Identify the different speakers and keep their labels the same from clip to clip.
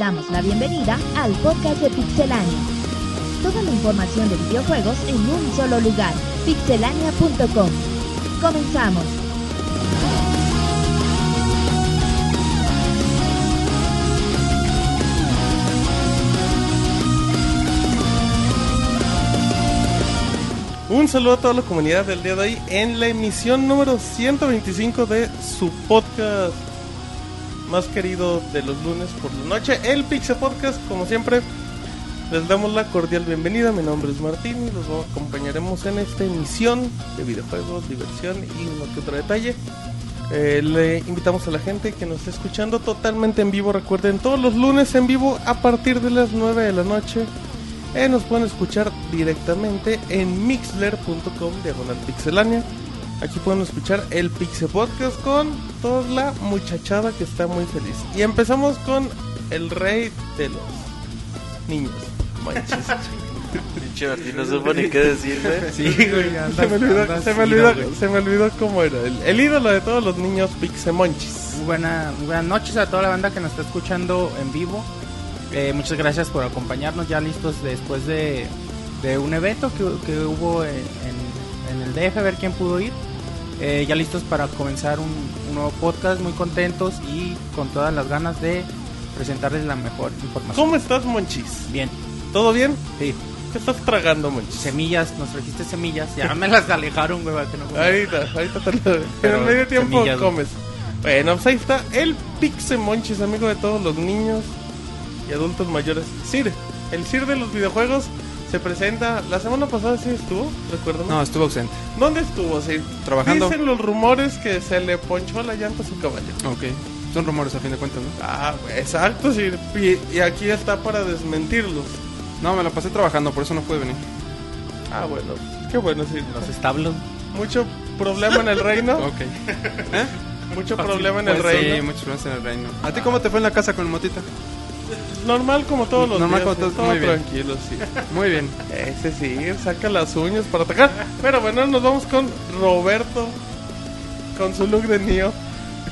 Speaker 1: Damos la bienvenida al podcast de Pixelania. Toda la información de videojuegos en un solo lugar, pixelania.com. Comenzamos.
Speaker 2: Un saludo a toda la comunidad del día de hoy en la emisión número 125 de su podcast más querido de los lunes por la noche, el Pixel Podcast. Como siempre, les damos la cordial bienvenida. Mi nombre es Martín y los acompañaremos en esta emisión de videojuegos, diversión y uno que otro detalle. Eh, le invitamos a la gente que nos esté escuchando totalmente en vivo. Recuerden, todos los lunes en vivo a partir de las 9 de la noche. Eh, nos pueden escuchar directamente en mixler.com diagonal pixelania. Aquí pueden escuchar el Pixel Podcast con toda la muchachada que está muy feliz. Y empezamos con el rey de los niños. Manches.
Speaker 3: Pinche Martín, no supo ni qué decir, güey.
Speaker 4: Sí, güey, andas-
Speaker 2: se me olvidó, se me olvidó, se me olvidó cómo era. El, el ídolo de todos los niños Pixemonchis.
Speaker 4: Muy buena- muy buenas noches a toda la banda que nos está escuchando en vivo. Eh, muchas gracias por acompañarnos ya listos después de, de un evento que, que hubo en, en- en el DF, a ver quién pudo ir. Eh, ya listos para comenzar un, un nuevo podcast, muy contentos y con todas las ganas de presentarles la mejor información.
Speaker 2: ¿Cómo estás, Monchis?
Speaker 4: Bien,
Speaker 2: ¿Todo bien?
Speaker 4: sí.
Speaker 2: ¿Qué estás tragando, Monchis?
Speaker 4: Semillas, nos trajiste semillas. Ya me las alejaron, güey, que no
Speaker 2: Ahorita, ahorita te lo... En
Speaker 4: Pero
Speaker 2: el medio tiempo
Speaker 4: semillas,
Speaker 2: comes. Bueno, pues ahí está el Pixemonchis, amigo de todos los niños y adultos mayores. Sir, el Sir de los videojuegos se presenta. La semana pasada sí estuvo, recuérdame.
Speaker 5: No, estuvo ausente.
Speaker 2: ¿Dónde estuvo, Sir?
Speaker 5: Trabajando.
Speaker 2: Dicen los rumores que se le ponchó la llanta a su caballo.
Speaker 5: Ok. Son rumores a fin de cuentas, ¿no?
Speaker 2: Ah, exacto, Sir. Y, y aquí está para desmentirlos.
Speaker 5: No, me la pasé trabajando, por eso no pude venir.
Speaker 2: Ah, bueno, qué bueno, Sir.
Speaker 4: Los establos.
Speaker 2: Mucho problema en el reino.
Speaker 5: Ok. ¿Eh?
Speaker 2: Mucho problema en el
Speaker 5: Pues
Speaker 2: reino.
Speaker 5: Sí, muchos problemas en el reino. ¿A ti cómo te fue en la casa con el motita?
Speaker 2: Normal como todos los
Speaker 5: Normal
Speaker 2: días.
Speaker 5: como todos-
Speaker 2: todo
Speaker 5: muy bien.
Speaker 2: tranquilo, sí.
Speaker 5: Muy bien.
Speaker 2: Ese sí, saca las uñas para atacar. Pero bueno, nos vamos con Roberto. Con su look de Neo.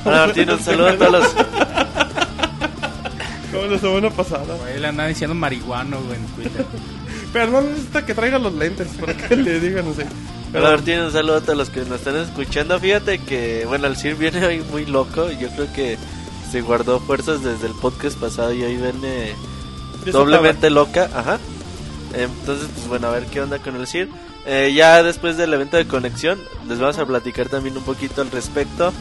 Speaker 3: Hola Martín, un saludo a todos los...
Speaker 2: Como la semana pasada.
Speaker 4: Güey, le andan diciendo marihuano, güey, en Twitter.
Speaker 2: Pero no necesita que traiga los lentes para que le digan así. Pero,
Speaker 3: Hola Martín, un saludo a todos los que nos están escuchando. Fíjate que, bueno, el Sir viene hoy muy loco. Yo creo que se guardó fuerzas desde el podcast pasado y hoy viene doblemente loca. Ajá. Entonces, pues bueno, a ver qué onda con el Sir. Eh, ya después del evento de conexión, les vamos a platicar también un poquito al respecto.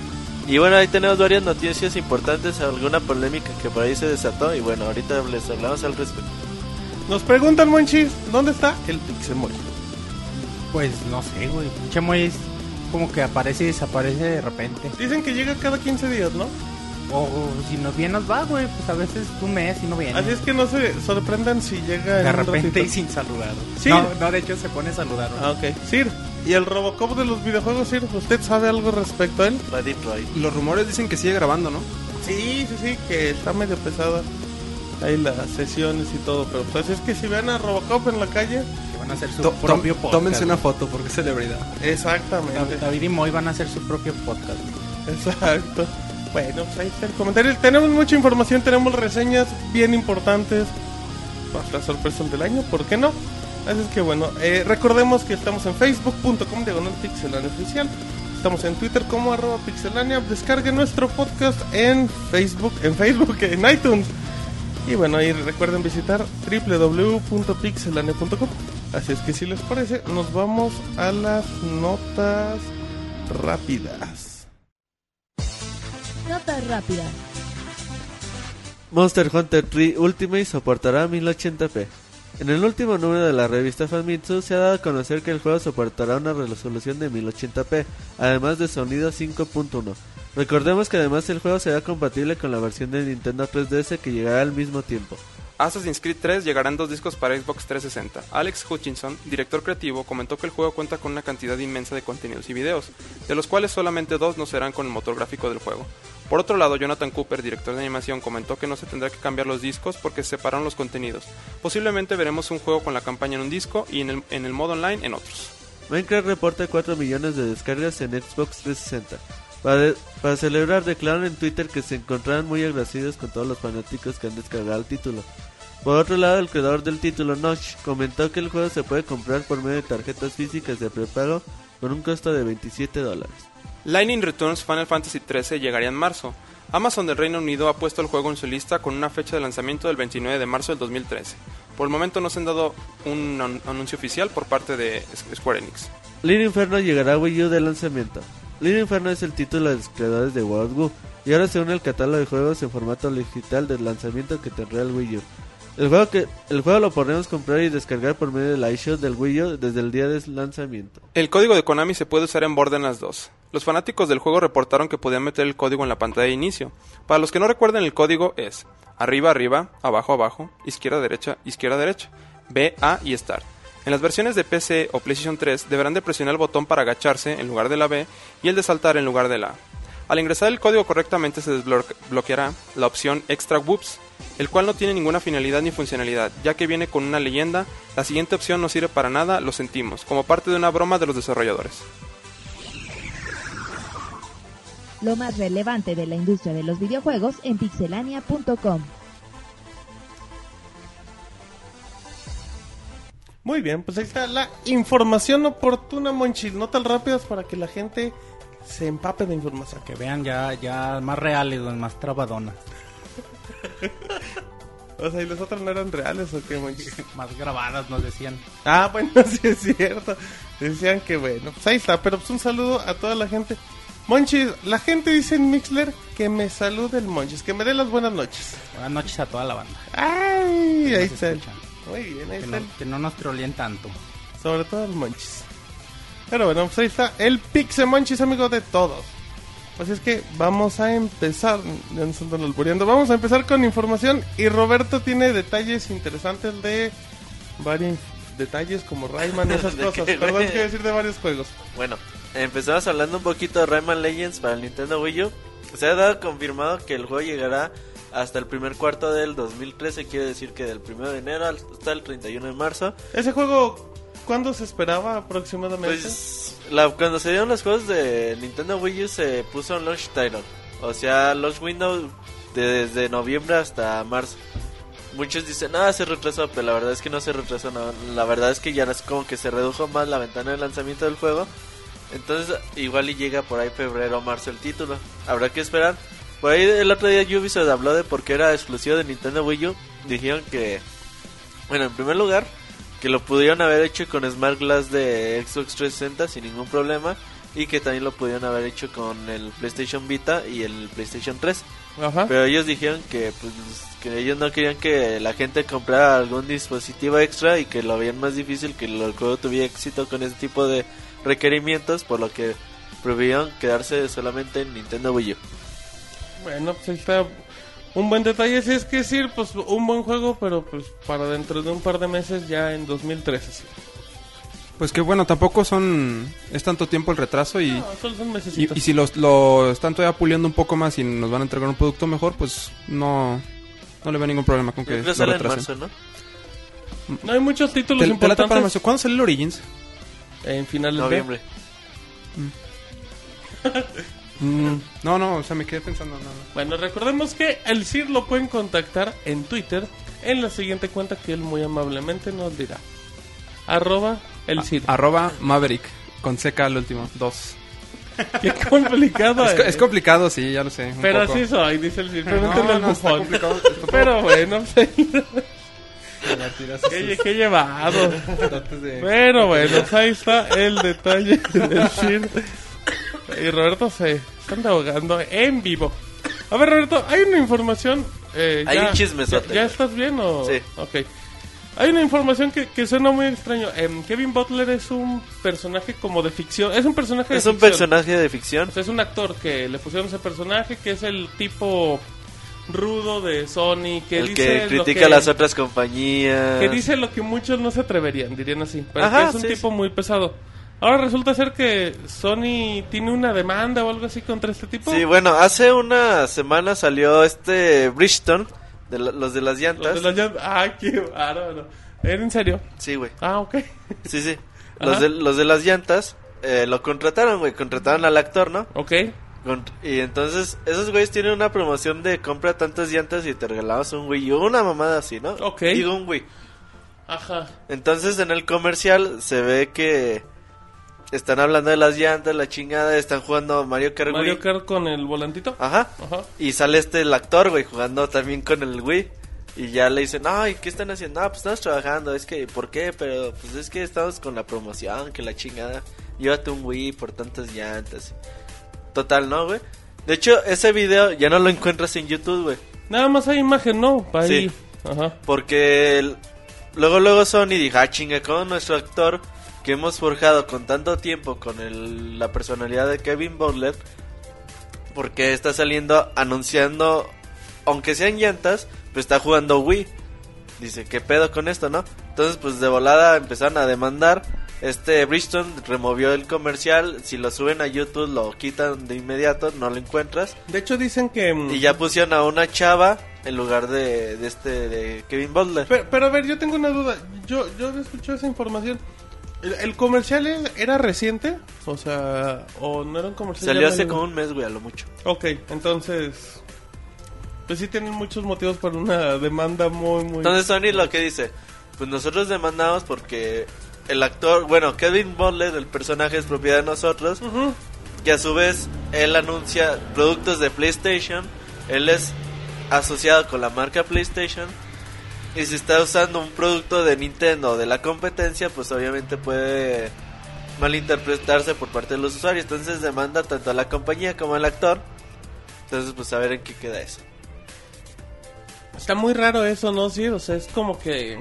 Speaker 3: Y bueno, ahí tenemos varias noticias importantes, alguna polémica que por ahí se desató. Y bueno, ahorita les hablamos al respecto.
Speaker 2: Nos preguntan, Monchis, ¿dónde está el Pixemoy?
Speaker 4: Pues no sé, güey. Pinche Moy es como que aparece y desaparece de repente.
Speaker 2: Dicen que llega cada 15 días, ¿no?
Speaker 4: O, si nos bien nos va, güey. Pues a veces un mes y no viene.
Speaker 2: Así es que no se sorprendan si llega
Speaker 4: de repente y sin saludar.
Speaker 2: Sí.
Speaker 4: No, no, de hecho se pone a saludar.
Speaker 2: Ah, ok. Sir, ¿y el Robocop de los videojuegos, Sir? ¿Usted sabe algo respecto a él?
Speaker 5: Los rumores dicen que sigue grabando, ¿no?
Speaker 2: Sí, sí, sí, que está medio pesada. Ahí las sesiones y todo, pero pues es que si ven a Robocop en la calle,
Speaker 4: Que van a hacer su
Speaker 5: To-
Speaker 4: propio podcast.
Speaker 5: Tómense una foto porque es celebridad.
Speaker 2: exactamente.
Speaker 4: David, y Moy van a hacer su propio podcast.
Speaker 2: Exacto. Bueno, pues ahí está el comentario. Tenemos mucha información, tenemos reseñas bien importantes. Pues las sorpresas del año, ¿por qué no? Así es que bueno, eh, recordemos que estamos en facebook.com diagonal pixelania oficial. Estamos en Twitter como arroba pixelania. Descarguen nuestro podcast en Facebook, en Facebook, en iTunes. Y bueno, ahí recuerden visitar www.pixelania.com. Así es que si les parece, nos vamos a las notas rápidas.
Speaker 1: Notas rápidas.
Speaker 3: Monster Hunter 3 Ultimate soportará 1080p. En el último número de la revista Famitsu se ha dado a conocer que el juego soportará una resolución de 1080p, además de sonido 5.1. Recordemos que además el juego será compatible con la versión de Nintendo 3DS que llegará al mismo tiempo.
Speaker 5: Assassin's Creed 3 llegará en dos discos para Xbox 360. Alex Hutchinson, director creativo, comentó que el juego cuenta con una cantidad inmensa de contenidos y videos, de los cuales solamente dos no serán con el motor gráfico del juego. Por otro lado, Jonathan Cooper, director de animación, comentó que no se tendrá que cambiar los discos porque se separaron los contenidos. Posiblemente veremos un juego con la campaña en un disco y en el, en el modo online en otros.
Speaker 3: Minecraft reporta 4 millones de descargas en Xbox 360. Para, celebrar, declararon en Twitter que se encontraban muy agradecidos con todos los fanáticos que han descargado el título. Por otro lado, el creador del título, Notch, comentó que el juego se puede comprar por medio de tarjetas físicas de prepago con un costo de 27 dólares.
Speaker 6: Lightning Returns Final Fantasy XIII llegaría en marzo. Amazon del Reino Unido ha puesto el juego en su lista con una fecha de lanzamiento del 29 de marzo del 2013. Por el momento no se han dado un an- anuncio oficial por parte de Square Enix.
Speaker 3: Little Inferno llegará a Wii U de lanzamiento. Little Inferno es el título de los creadores de World War y ahora se une al catálogo de juegos en formato digital del lanzamiento que tendrá el Wii U. El juego, que, el juego lo podremos comprar y descargar por medio de la eShop del Wii U desde el día de lanzamiento.
Speaker 6: El código de Konami se puede usar en Borderlands 2. Los fanáticos del juego reportaron que podían meter el código en la pantalla de inicio. Para los que no recuerden el código es arriba arriba, abajo abajo, izquierda derecha, izquierda derecha, B, A y Start. En las versiones de PC o PlayStation 3 deberán de presionar el botón para agacharse en lugar de la B y el de saltar en lugar de la A. Al ingresar el código correctamente se desbloqueará la opción Extra Whoops, el cual no tiene ninguna finalidad ni funcionalidad, ya que viene con una leyenda, la siguiente opción no sirve para nada, lo sentimos, como parte de una broma de los desarrolladores.
Speaker 1: Lo más relevante de la industria de los videojuegos en pixelania.com.
Speaker 2: Muy bien, pues ahí está la información oportuna, Monchis. No tan rápidas para que la gente se empape de información.
Speaker 4: Que vean ya, ya más reales, más trabadonas.
Speaker 2: O sea, ¿y las otras no eran reales o qué, Monchis?
Speaker 4: Más grabadas, nos decían.
Speaker 2: Ah, bueno, sí es cierto. Decían que bueno, pues ahí está. Pero pues un saludo a toda la gente. Monchis, la gente dice en Mixler que me salude el Monchis, que me dé las buenas noches.
Speaker 4: Buenas noches a toda la banda.
Speaker 2: Ay,
Speaker 4: que
Speaker 2: ahí está. Muy bien, ahí
Speaker 4: Que
Speaker 2: está.
Speaker 4: no,
Speaker 2: el-
Speaker 4: que no nos troleen tanto.
Speaker 2: Sobre todo el Monchis. Pero bueno, pues ahí está el Pixe Monchis, amigo de todos. Pues es que vamos a empezar, ya nos albureando, vamos a empezar con información y Roberto tiene detalles interesantes de varios detalles como Rayman y esas
Speaker 3: ¿De
Speaker 2: cosas.
Speaker 3: qué,
Speaker 2: Perdón, quiero decir de varios juegos.
Speaker 3: Bueno, empezamos hablando un poquito de Rayman Legends para el Nintendo Wii U. Se ha dado confirmado que el juego llegará hasta el primer cuarto del 2013, quiere decir que del 1 de enero hasta el 31 de marzo.
Speaker 2: Ese juego, ¿cuándo se esperaba aproximadamente?
Speaker 3: Pues la, cuando se dieron los juegos de Nintendo Wii U se puso un launch title, o sea, launch window de- desde noviembre hasta marzo. Muchos dicen, ah, se retrasó, pero la verdad es que no se retrasó, la verdad es que ya es como que se redujo más la ventana de lanzamiento del juego. Entonces, igual y llega por ahí febrero o marzo el título. Habrá que esperar. Por ahí el otro día Ubisoft habló de por qué era exclusivo de Nintendo Wii U. Dijeron que, bueno, en primer lugar, que lo pudieron haber hecho con Smart Glass de Xbox 360 sin ningún problema. Y que también lo pudieron haber hecho con el PlayStation Vita y el PlayStation 3.
Speaker 2: Ajá.
Speaker 3: Pero ellos dijeron que pues que ellos no querían que la gente comprara algún dispositivo extra y que lo veían más difícil que el juego tuviera éxito con ese tipo de requerimientos, por lo que prefirieron quedarse solamente en Nintendo Wii U.
Speaker 2: Bueno, pues ahí está un buen detalle. Si es que decir, pues un buen juego, pero pues para dentro de un par de meses, ya en 2013.
Speaker 6: Pues que bueno, tampoco son... es tanto tiempo el retraso y...
Speaker 2: No, solo son
Speaker 6: Y,
Speaker 2: mesecitos.
Speaker 6: y si los, lo están todavía puliendo un poco más y nos van a entregar un producto mejor, pues no, no le veo ningún problema con que lo
Speaker 3: sale en
Speaker 6: retrasen.
Speaker 3: marzo, ¿no?
Speaker 2: No hay muchos títulos
Speaker 6: ¿Te, te late para
Speaker 2: importantes
Speaker 6: marzo? ¿Cuándo sale el Origins?
Speaker 2: en finales de
Speaker 3: Noviembre.
Speaker 6: Mm, no, no, o sea, me quedé pensando. No, no.
Speaker 2: Bueno, recordemos que el CIR lo pueden contactar en Twitter en la siguiente cuenta que él muy amablemente nos dirá. Arroba el CIR.
Speaker 6: Arroba Maverick, con CK al último, dos.
Speaker 2: Qué complicado
Speaker 6: Es, co-
Speaker 2: es.
Speaker 6: complicado, sí, ya lo sé. un
Speaker 2: Pero
Speaker 6: poco.
Speaker 2: así soy, dice el.
Speaker 6: No,
Speaker 2: Pregúntale al
Speaker 6: no,
Speaker 2: bufón.
Speaker 6: poco-
Speaker 2: Pero bueno, pues, qué, qué llevado. Pero bueno, pues ahí está el detalle del CIR. Y Roberto se están ahogando en vivo. A ver, Roberto, hay una información. eh,
Speaker 3: Hay
Speaker 2: ya-
Speaker 3: un chismesote.
Speaker 2: ¿Ya, ya estás bien o.?
Speaker 3: Sí.
Speaker 2: Ok. Hay una información que, que suena muy extraño. Em, Kevin Butler es un personaje como de ficción. Es un personaje de
Speaker 3: Es un personaje de ficción.
Speaker 2: O sea, es un actor que le pusieron ese personaje que es el tipo rudo de Sony que
Speaker 3: el
Speaker 2: dice
Speaker 3: que critica
Speaker 2: que-
Speaker 3: a las otras compañías.
Speaker 2: que dice lo que muchos no se atreverían, dirían así. Pero
Speaker 3: Ajá,
Speaker 2: que es un
Speaker 3: sí,
Speaker 2: tipo
Speaker 3: sí.
Speaker 2: muy pesado. Ahora resulta ser que Sony tiene una demanda o algo así contra este tipo.
Speaker 3: Sí, bueno, hace una semana salió este Bridgestone, de la- los de las
Speaker 2: Los
Speaker 3: llantas.
Speaker 2: de las llantas- Ah, qué bárbaro. ¿Era en serio?
Speaker 3: Sí, güey.
Speaker 2: Ah, ok.
Speaker 3: Sí, sí. Los de, los de las llantas eh, lo contrataron, güey. Contrataron al actor, ¿no?
Speaker 2: Ok.
Speaker 3: Con- y entonces, esos güeyes tienen una promoción de compra tantas llantas y te regalamos un Wii. U, Una mamada así, ¿no?
Speaker 2: Ok.
Speaker 3: Digo un Wii.
Speaker 2: Ajá.
Speaker 3: Entonces en el comercial se ve que están hablando de las llantas, la chingada, están jugando Mario Kart
Speaker 2: Mario
Speaker 3: Wii.
Speaker 2: Kart con el volantito.
Speaker 3: Ajá.
Speaker 2: Ajá.
Speaker 3: Y sale este el actor, güey, jugando también con el Wii. Y ya le dicen, ay, ¿qué están haciendo? Ah, pues estamos trabajando. Es que, ¿por qué? Pero, pues es que estamos con la promoción, que la chingada. Llévate un Wii por tantas llantas. Total, ¿no, güey? De hecho, ese video ya no lo encuentras en YouTube, güey.
Speaker 2: Nada más hay imagen, ¿no? Pa' ahí.
Speaker 3: Sí.
Speaker 2: Ajá.
Speaker 3: Porque el- luego, luego Sony dijo, ah, chinga, con nuestro actor que hemos forjado con tanto tiempo con el- la personalidad de Kevin Butler, porque está saliendo anunciando, aunque sean llantas, pues está jugando Wii. Dice, ¿qué pedo con esto, no? Entonces, pues de volada empezaron a demandar. Este Bridgestone removió el comercial. Si lo suben a YouTube, lo quitan de inmediato, no lo encuentras.
Speaker 2: De hecho dicen que... mm,
Speaker 3: Y ya pusieron a una chava en lugar de, de este de Kevin Butler.
Speaker 2: Pero, pero a ver, yo tengo una duda. Yo, yo escuché esa información. ¿El, el comercial es- era reciente? O sea, ¿o no era un comercial?
Speaker 3: Salió hace como un mes, güey, a lo mucho.
Speaker 2: Ok, entonces... Pues sí tienen muchos motivos para una demanda muy, muy...
Speaker 3: Entonces Sony lo que dice, pues nosotros demandamos porque el actor, bueno, Kevin Butler, el personaje es propiedad de nosotros, que a su vez él anuncia productos de PlayStation, él es asociado con la marca PlayStation y si está usando un producto de Nintendo de la competencia, pues obviamente puede malinterpretarse por parte de los usuarios, entonces demanda tanto a la compañía como al actor. Entonces, pues a ver en qué queda eso.
Speaker 2: Está muy raro eso, ¿no? Sí, o sea, es como que...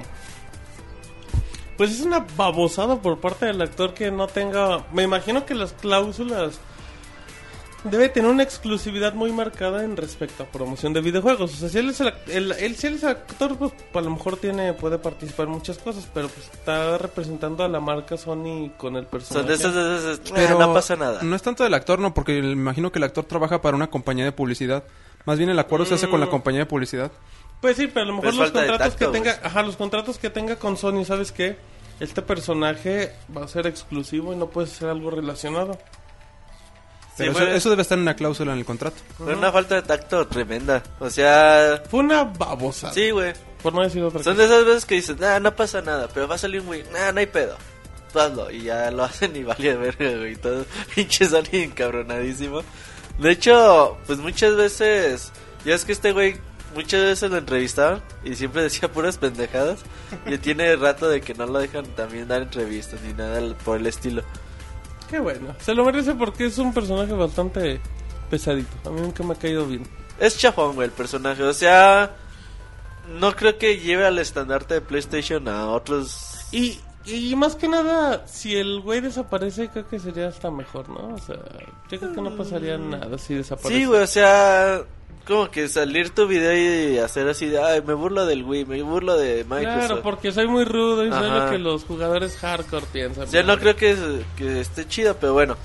Speaker 2: Pues es una babosada por parte del actor que no tenga... Me imagino que las cláusulas... Debe tener una exclusividad muy marcada en respecto a promoción de videojuegos. O sea, si él es el, el- él- si él es el actor, pues a lo mejor tiene puede participar en muchas cosas, pero pues está representando a la marca Sony con el personaje.
Speaker 3: De de
Speaker 6: Pero
Speaker 3: no pasa nada.
Speaker 6: No es tanto del actor, no, porque me imagino que el actor trabaja para una compañía de publicidad. Más bien el acuerdo se hace con la compañía de publicidad.
Speaker 2: Pues sí, pero a lo mejor
Speaker 3: Pues
Speaker 2: los contratos
Speaker 3: tacto,
Speaker 2: que tenga,
Speaker 3: güey.
Speaker 2: ajá, los contratos que tenga con Sony, ¿sabes qué? Este personaje va a ser exclusivo y no puede ser algo relacionado.
Speaker 6: Pero
Speaker 3: fue-
Speaker 6: eso, eso debe estar en una cláusula en el contrato.
Speaker 3: Fue una falta de tacto tremenda. O sea,
Speaker 2: Fue una babosa.
Speaker 3: sí, güey.
Speaker 2: Por no decir otra
Speaker 3: Son
Speaker 2: cosa.
Speaker 3: de esas veces que dices, nah, no pasa nada, pero va a salir un güey, nah, no hay pedo. Tú hazlo. Y ya lo hacen y vale verga, güey. Todo pinche Sony encabronadísimo. De hecho, pues muchas veces, ya es que este güey, muchas veces lo entrevistaron y siempre decía puras pendejadas. Y tiene rato de que no lo dejan también dar entrevistas ni nada por el estilo.
Speaker 2: Qué bueno. Se lo merece porque es un personaje bastante pesadito. A mí nunca me ha caído bien.
Speaker 3: Es chafón, güey, el personaje. O sea, no creo que lleve al estandarte de PlayStation a otros.
Speaker 2: Y, y más que nada, si el güey desaparece, creo que sería hasta mejor, ¿no? O sea, yo creo que no pasaría nada si desaparece.
Speaker 3: Sí, güey, o sea, como que salir tu video y hacer así de, ay, me burlo del Wii, me burlo de Microsoft.
Speaker 2: Claro, porque soy muy rudo y soy lo que los jugadores hardcore piensan.
Speaker 3: O sea, no creo que, que esté chido, pero bueno.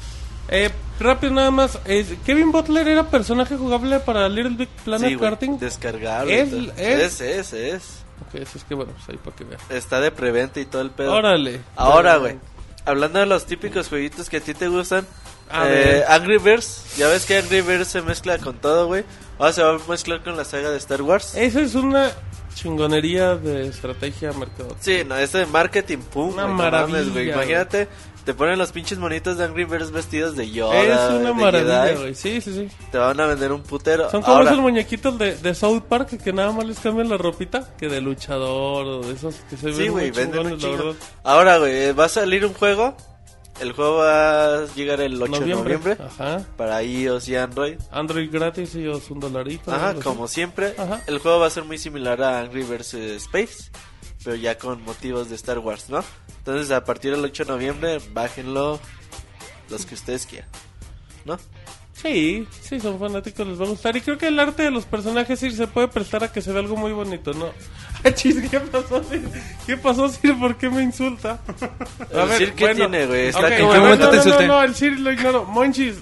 Speaker 2: Eh, rápido nada más. eh, Kevin Butler era personaje jugable para Little Big Planet
Speaker 3: sí,
Speaker 2: Karting.
Speaker 3: descargable.
Speaker 2: Es- es-
Speaker 3: es.
Speaker 2: Ok, eso es que bueno, pues ahí para que vean.
Speaker 3: Está de preventa y todo el pedo.
Speaker 2: Órale.
Speaker 3: Ahora, güey, hablando de los típicos jueguitos que a ti te gustan,
Speaker 2: A
Speaker 3: eh. Angry Birds, ya ves que Angry Birds se mezcla con todo, güey. Ahora se va a mezclar con la saga de Star Wars.
Speaker 2: Esa es una chingonería de estrategia mercado.
Speaker 3: Sí, no, ese de marketing, pum,
Speaker 2: Una
Speaker 3: mames,
Speaker 2: maravilla,
Speaker 3: güey.
Speaker 2: güey.
Speaker 3: Imagínate, te ponen los pinches monitos de Angry Birds vestidos de Yoda.
Speaker 2: Es una maravilla, güey. Sí, sí, sí.
Speaker 3: Te van a vender un putero.
Speaker 2: Son como
Speaker 3: Ahora,
Speaker 2: esos muñequitos de, de South Park que nada más les cambian la ropita que de luchador o de esos que se ven
Speaker 3: Sí, güey, venden un chingo. Ahora, güey, va a salir un juego. El juego va a llegar el 8 de noviembre.
Speaker 2: Ajá.
Speaker 3: Para iOS y Android.
Speaker 2: Android gratis y os un dolarito.
Speaker 3: Ajá,
Speaker 2: así.
Speaker 3: como siempre.
Speaker 2: Ajá.
Speaker 3: El juego va a ser muy similar a Angry vs Space. Pero ya con motivos de Star Wars, ¿no? Entonces, a partir del 8 de noviembre, bájenlo los que ustedes quieran. ¿No?
Speaker 2: Sí, sí, son fanáticos, les va a gustar. Y creo que el arte de los personajes sí se puede prestar a que se vea algo muy bonito, ¿no? Ah, chis, ¿qué pasó, Sir? ¿Qué pasó, Sir? ¿Por qué me insulta?
Speaker 3: El Sir, ¿qué tiene, güey? Está
Speaker 2: ok,
Speaker 3: como-
Speaker 2: a ver,
Speaker 6: momento
Speaker 2: no,
Speaker 6: te
Speaker 2: no, no, no, el Sir lo ignoro. Monchis,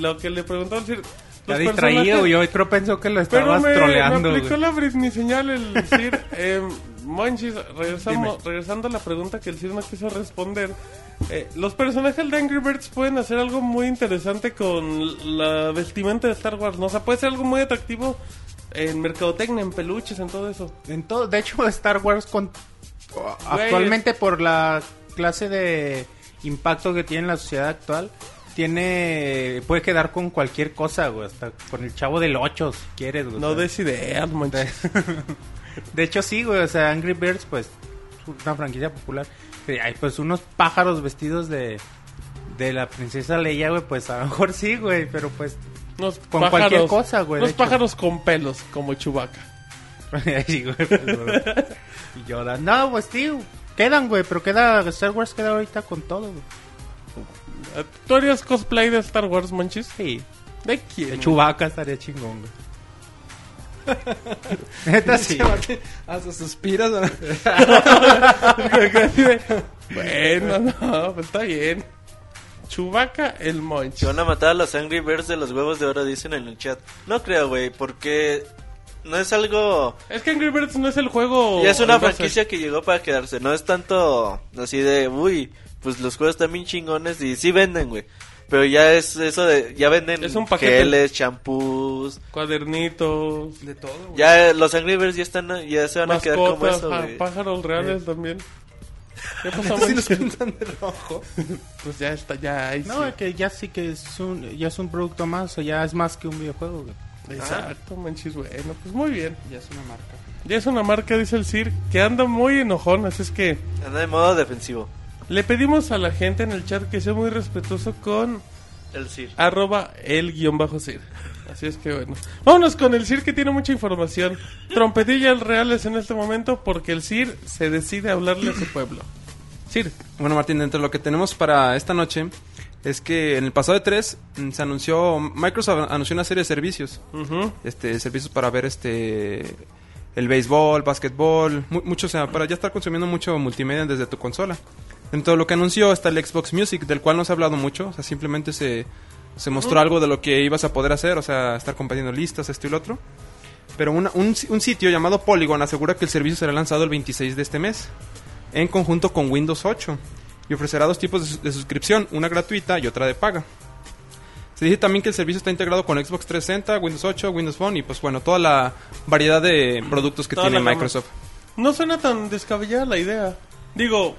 Speaker 2: lo que le preguntó al Sir.
Speaker 4: Está distraído, yo creo pensó que lo
Speaker 2: Pero
Speaker 4: estabas
Speaker 2: me, me
Speaker 4: troleando.
Speaker 2: aplicó
Speaker 4: güey.
Speaker 2: la Britney señal el Sir. eh, Monchis, regresamos, regresando a la pregunta que el Cid no quiso responder. Eh, los personajes de Angry Birds pueden hacer algo muy interesante con la vestimenta de Star Wars, ¿no? O sea, puede ser algo muy atractivo en mercadotecnia, en peluches, en todo eso.
Speaker 4: En todo, de hecho, Star Wars con, actualmente por la clase de impacto que tiene en la sociedad actual, tiene puede quedar con cualquier cosa, güey, hasta con el chavo del 8 si quieres, güey.
Speaker 2: No des ideas.
Speaker 4: De hecho sí, güey, o sea, Angry Birds pues es una franquicia popular. Hay pues unos pájaros vestidos de de la princesa Leia, güey, pues a lo mejor sí, güey, pero pues
Speaker 2: Unos
Speaker 4: Con cualquier cosa, güey,
Speaker 2: Unos pájaros con pelos, como Chewbacca.
Speaker 4: Ahí, güey, pues, güey. y Yoda. No, pues sí, quedan, güey, pero queda Star Wars queda ahorita con todo, güey.
Speaker 2: ¿Tú harías cosplay de Star Wars, Monchis?
Speaker 4: Sí.
Speaker 2: ¿De quién?
Speaker 4: De Chewbacca estaría chingón, güey. Neta sí.
Speaker 6: Hasta suspiras. ¿no?
Speaker 2: bueno, no, pues está bien. Chewbacca, el Monchis.
Speaker 3: Se van a matar a los Angry Birds de los huevos de oro, dicen en el chat. No creo, güey, porque no es algo...
Speaker 2: Es que Angry Birds no es el juego.
Speaker 3: Ya es una franquicia que llegó para quedarse. No es tanto así de, uy, pues los juegos están bien chingones y sí venden, güey. Pero ya es eso de, ya venden
Speaker 2: Es un paquete.
Speaker 3: geles, champús.
Speaker 2: Cuadernitos,
Speaker 6: De todo, güey.
Speaker 3: Ya eh, los Angry Birds ya están, ya se van a quedar como eso, güey.
Speaker 2: pájaros reales también. ¿Qué pasa,
Speaker 6: Si los pintan de rojo.
Speaker 2: Pues ya está, ya ahí
Speaker 4: No,
Speaker 2: sí.
Speaker 4: es que ya sí que es un ya es un producto más, o ya es más que un videojuego, güey.
Speaker 2: Exacto, Monchis. Bueno, pues muy bien.
Speaker 6: Ya es una marca.
Speaker 2: Ya es una marca, dice el Sir, que anda muy enojón, así es que
Speaker 3: Anda de modo defensivo.
Speaker 2: Le pedimos a la gente en el chat que sea muy respetuoso con
Speaker 3: El Sir.
Speaker 2: arroba el guion bajo Sir. Así es que bueno. Vámonos con el Sir que tiene mucha información. Trompetillas reales en este momento porque el Sir se decide a hablarle a su pueblo. Sir,
Speaker 6: Bueno, Martín, dentro de lo que tenemos para esta noche es que en el pasado de 3 se anunció, Microsoft anunció una serie de servicios. Este, servicios para ver este el béisbol, básquetbol, mu- mucho, o sea, para ya estar consumiendo mucho multimedia desde tu consola. Dentro de lo que anunció está el Xbox Music, del cual no se ha hablado mucho, o sea, simplemente se, se mostró algo de lo que ibas a poder hacer, o sea, estar compartiendo listas, esto y lo otro. Pero una- un, un sitio llamado Polygon asegura que el servicio será lanzado el 26 de este mes, en conjunto con Windows 8, y ofrecerá dos tipos de, sus- de suscripción, una gratuita y otra de paga. Se dice también que el servicio está integrado con Xbox 360, Windows 8, Windows Phone y pues bueno, toda la variedad de productos que
Speaker 2: Toda
Speaker 6: tiene
Speaker 2: la gama.
Speaker 6: Microsoft.
Speaker 2: no suena tan descabellada la idea. Digo,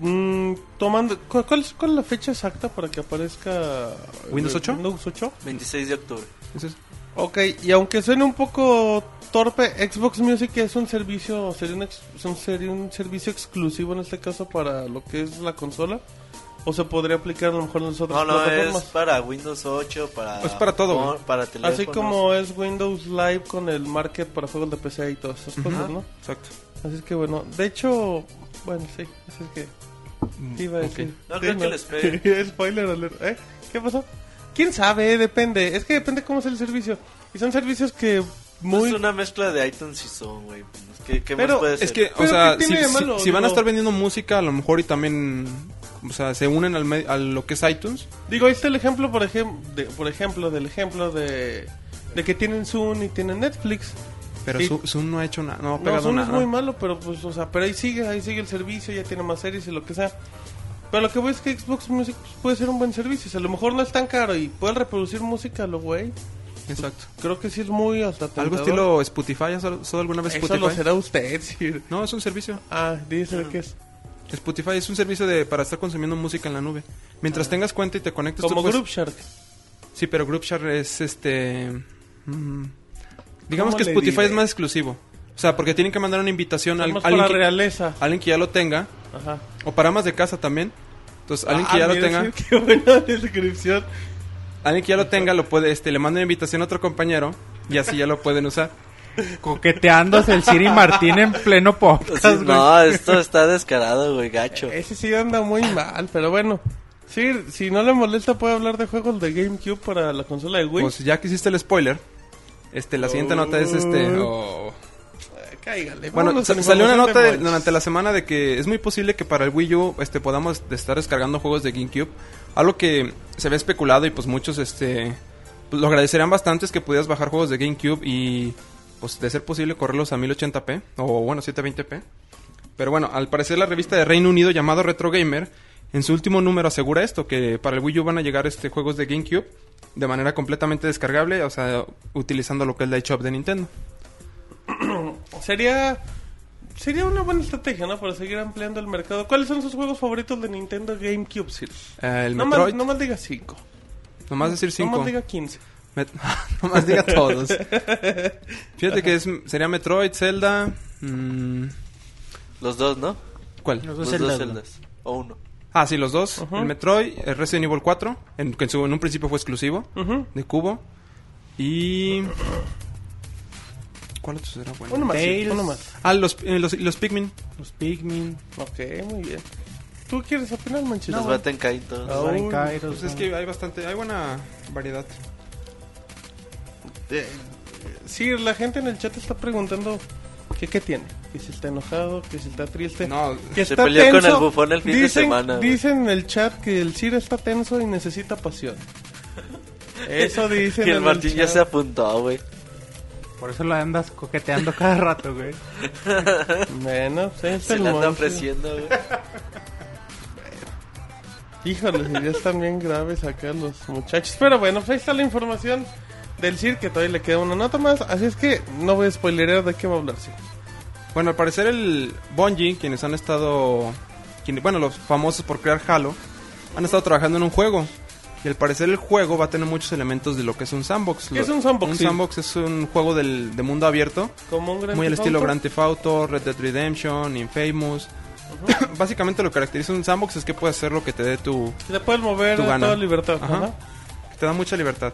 Speaker 2: mm, tomando... ¿cuál, cuál es, cuál es la fecha exacta para que aparezca...
Speaker 6: ¿Windows 8?
Speaker 2: Windows 8.
Speaker 3: 26 de octubre.
Speaker 6: Entonces,
Speaker 2: Ok, y aunque suene un poco torpe, Xbox Music es un servicio, sería un, ex- es sería un servicio exclusivo en este caso para lo que es la consola. O se podría aplicar a lo mejor en las otras
Speaker 3: No, no, es para Windows 8, para...
Speaker 6: Pues para todo,
Speaker 3: con-. Para teléfonos.
Speaker 2: Así como es Windows Live con el Market para juegos de PC y todas esas cosas, ¿no?
Speaker 6: exacto.
Speaker 2: Así es que bueno, de hecho, bueno, sí, así es que te iba a decir.
Speaker 3: No
Speaker 2: Sí,
Speaker 3: creo que les pegue.
Speaker 2: Spoiler alert, ¿eh? ¿Qué pasó? ¿Quién sabe? Depende. Es que depende cómo es el servicio. Y son servicios que muy...
Speaker 3: Es una mezcla de iTunes y Zone, güey. ¿Qué, qué
Speaker 2: Pero
Speaker 3: más puede
Speaker 6: Es
Speaker 3: ser?
Speaker 6: que, o sea,
Speaker 2: ¿qué
Speaker 6: si,
Speaker 2: de
Speaker 6: si-
Speaker 2: malo?
Speaker 6: si van a estar vendiendo música, a lo mejor y también, o sea, se unen al a lo que es iTunes.
Speaker 2: Digo, ahí está el ejemplo, por, ejem- de, por ejemplo, del ejemplo de, de que tienen Zoom y tienen Netflix.
Speaker 6: Pero
Speaker 2: Sí.
Speaker 6: Zoom, no ha hecho nada, no ha
Speaker 2: No,
Speaker 6: pegado
Speaker 2: Zoom es muy malo, pero pues, o sea, pero ahí sigue, ahí sigue el servicio, ya tiene más series y lo que sea. Pero lo que voy es que Xbox Music pues, puede ser un buen servicio. O sea, a lo mejor no es tan caro y puede reproducir música, lo güey.
Speaker 6: Exacto.
Speaker 2: Creo que sí es muy hasta
Speaker 6: Algo estilo Spotify, ¿has usado alguna vez
Speaker 2: Eso
Speaker 6: Spotify?
Speaker 2: lo será usted.
Speaker 6: No, es un servicio.
Speaker 2: Ah, dice que es
Speaker 6: Spotify es un servicio de para estar consumiendo música en la nube. Mientras tengas cuenta y te conectes tú
Speaker 2: como
Speaker 6: puedes-
Speaker 2: Group Shark.
Speaker 6: Sí, pero Groupshare es este. mm, digamos
Speaker 2: ¿Cómo
Speaker 6: que Spotify
Speaker 2: diré?
Speaker 6: es más exclusivo. O sea, porque tienen que mandar una invitación a
Speaker 2: Somos
Speaker 6: alguien,
Speaker 2: para
Speaker 6: que,
Speaker 2: realeza.
Speaker 6: alguien que ya lo tenga.
Speaker 2: Ajá.
Speaker 6: O para amas de casa también. Entonces, alguien
Speaker 2: Ah,
Speaker 6: que ya lo tenga.
Speaker 2: sí, Qué buena descripción.
Speaker 6: Alguien que ya lo tenga, lo puede, este, le manda una invitación a otro compañero. Y así ya lo pueden usar.
Speaker 4: Coqueteándose el Siri Martín en pleno podcast,
Speaker 3: Sí, no, esto está descarado, güey, gacho.
Speaker 2: Ese sí anda muy mal, pero bueno. Sí, si no le molesta puede hablar de juegos de GameCube para la consola de Wii.
Speaker 6: Pues ya que hiciste el spoiler. Este, la siguiente nota es este. oh,
Speaker 2: cáigale.
Speaker 6: Bueno, salió una nota
Speaker 2: de
Speaker 6: durante la semana de que es muy posible que para el Wii U este, podamos estar descargando juegos de GameCube. Algo que se ve especulado y pues muchos este pues, lo agradecerían bastante es que pudieras bajar juegos de GameCube y pues de ser posible correrlos a 1080p o bueno 720p. Pero bueno, al parecer la revista de Reino Unido llamado Retro Gamer en su último número asegura esto que para el Wii U van a llegar este juegos de GameCube de manera completamente descargable, o sea, utilizando lo que es la eShop de Nintendo.
Speaker 2: Sería sería una buena estrategia, ¿no? Para seguir ampliando el mercado. ¿Cuáles son sus juegos favoritos de Nintendo GameCube, Sir?
Speaker 6: Eh, el
Speaker 2: no,
Speaker 6: Metroid,
Speaker 2: más, no más diga 5.
Speaker 6: nomás decir 5.
Speaker 2: No más diga 15.
Speaker 6: Met- nomás diga todos. Fíjate que es, sería Metroid, Zelda, mm,
Speaker 3: Los dos, ¿no?
Speaker 6: ¿cuál?
Speaker 4: Los
Speaker 3: Los
Speaker 4: dos
Speaker 3: dos
Speaker 4: Zeldas.
Speaker 3: O uno.
Speaker 6: Ah, sí, los dos. El Metroid, el Resident Evil 4, en, que en, su- en un principio fue exclusivo
Speaker 2: Ujú.
Speaker 6: de Cubo. Y... ¿Cuál otro será bueno?
Speaker 2: Uno más, uno más.
Speaker 6: Ah, los, eh, los, los Pikmin.
Speaker 4: Los Pikmin.
Speaker 2: Ok, muy bien. ¿Tú quieres opinar, Manchito?
Speaker 3: Los.
Speaker 2: Ah,
Speaker 4: Los Kairos,
Speaker 6: Pues es que hay bastante, hay buena variedad.
Speaker 2: Eh, sí, la gente en el chat está preguntando que qué tiene. Que si está enojado, que si está triste.
Speaker 6: No,
Speaker 2: que
Speaker 3: Se
Speaker 2: está
Speaker 3: peleó con el bufón el fin de semana, güey.
Speaker 2: Dicen en el chat que el Sir está tenso y necesita pasión. Eso dicen
Speaker 3: Que el
Speaker 2: en
Speaker 3: Martín ya
Speaker 2: chat.
Speaker 3: se apuntó, güey.
Speaker 4: Por eso lo andas coqueteando cada rato, güey.
Speaker 2: Bueno, pues ahí está
Speaker 3: Se
Speaker 2: el
Speaker 3: le anda ofreciendo, güey.
Speaker 2: Híjole, ya están bien graves acá los muchachos. Pero bueno, pues ahí está la información del Sir, que todavía le queda una nota más. Así es que no voy a spoilerear de qué va a hablar, Sir.
Speaker 6: Bueno, al parecer el Bungie, quienes han estado, bueno, los famosos por crear Halo, han estado trabajando en un juego. Y al parecer el juego va a tener muchos elementos de lo que es un sandbox.
Speaker 2: ¿Qué es un sandbox,
Speaker 6: Un
Speaker 2: sí?
Speaker 6: sandbox es un juego del, de mundo abierto,
Speaker 2: Como un gran
Speaker 6: muy al estilo
Speaker 2: Auto.
Speaker 6: Grand Theft Auto, Red Dead Redemption, Infamous. Básicamente lo que caracteriza un sandbox es que puedes hacer lo que te dé tu,
Speaker 2: Se puede mover
Speaker 6: Tu gana.
Speaker 2: toda libertad.
Speaker 6: Ajá.
Speaker 2: Ajá.
Speaker 6: que te da mucha libertad.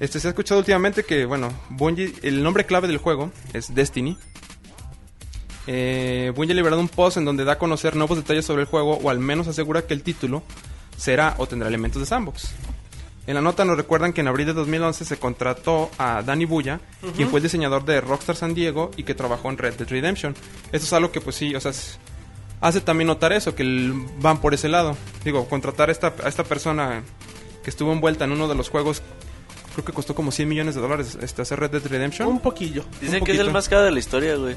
Speaker 6: Este se ha escuchado últimamente que, bueno, Bungie, el nombre clave del juego es Destiny. Eh, Bungie ha liberado un post en donde da a conocer nuevos detalles sobre el juego o al menos asegura que el título será o tendrá elementos de sandbox. En la nota nos recuerdan que en abril de 2011 se contrató a Danny Buya, quien fue el diseñador de Rockstar San Diego y que trabajó en Red Dead Redemption. Esto es algo que pues sí, o sea, hace también notar eso, que van por ese lado. Digo, contratar a esta, a esta persona que estuvo envuelta en uno de los juegos, creo que costó como 100 millones de dólares este, hacer Red Dead Redemption.
Speaker 2: Un poquillo.
Speaker 3: Dicen
Speaker 6: Un
Speaker 3: que es el más caro de la historia, güey.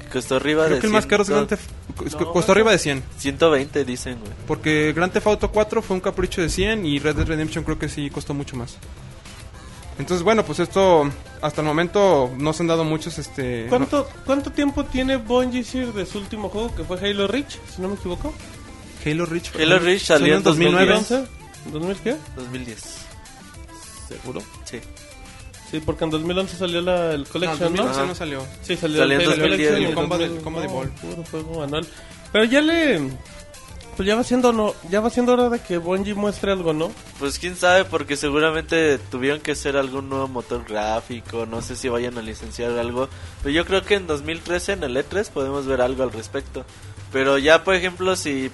Speaker 3: Que costó arriba
Speaker 6: Creo
Speaker 3: de
Speaker 6: que el más caro es
Speaker 3: 100,
Speaker 6: Grand Theft- co- costó arriba de 100.
Speaker 3: 120, dicen, güey.
Speaker 6: Porque Grand Theft Auto 4 fue un capricho de 100 y Red Dead Redemption creo que sí costó mucho más. Entonces, bueno, pues esto hasta el momento no se han dado muchos este
Speaker 2: ¿Cuánto, ¿Cuánto tiempo tiene Bungie Sir de su último juego que fue Halo Reach, si no me equivoco?
Speaker 6: no- Halo Reach.
Speaker 3: Halo Reach salió en
Speaker 6: 2009.
Speaker 2: 2011. ¿2000 qué?
Speaker 3: 2010.
Speaker 2: ¿Seguro?
Speaker 3: Sí.
Speaker 2: Sí, porque en 2011 salió la, el Collection, ¿no?
Speaker 6: 2011
Speaker 3: Ajá.
Speaker 6: no salió.
Speaker 2: Sí, salió,
Speaker 3: Salió en
Speaker 2: el
Speaker 3: 2010,
Speaker 2: Collection y
Speaker 6: el combo de-
Speaker 2: 2000,
Speaker 6: el combo de
Speaker 2: no,
Speaker 6: Ball.
Speaker 2: puro juego anual. Pero ya le... Pues ya va siendo no, ya va siendo hora de que Bungie muestre algo, ¿no?
Speaker 3: Pues quién sabe, porque seguramente tuvieron que hacer algún nuevo motor gráfico, no sé si vayan a licenciar algo. Pero yo creo que en 2013 en el E3 podemos ver algo al respecto. Pero ya, por ejemplo, si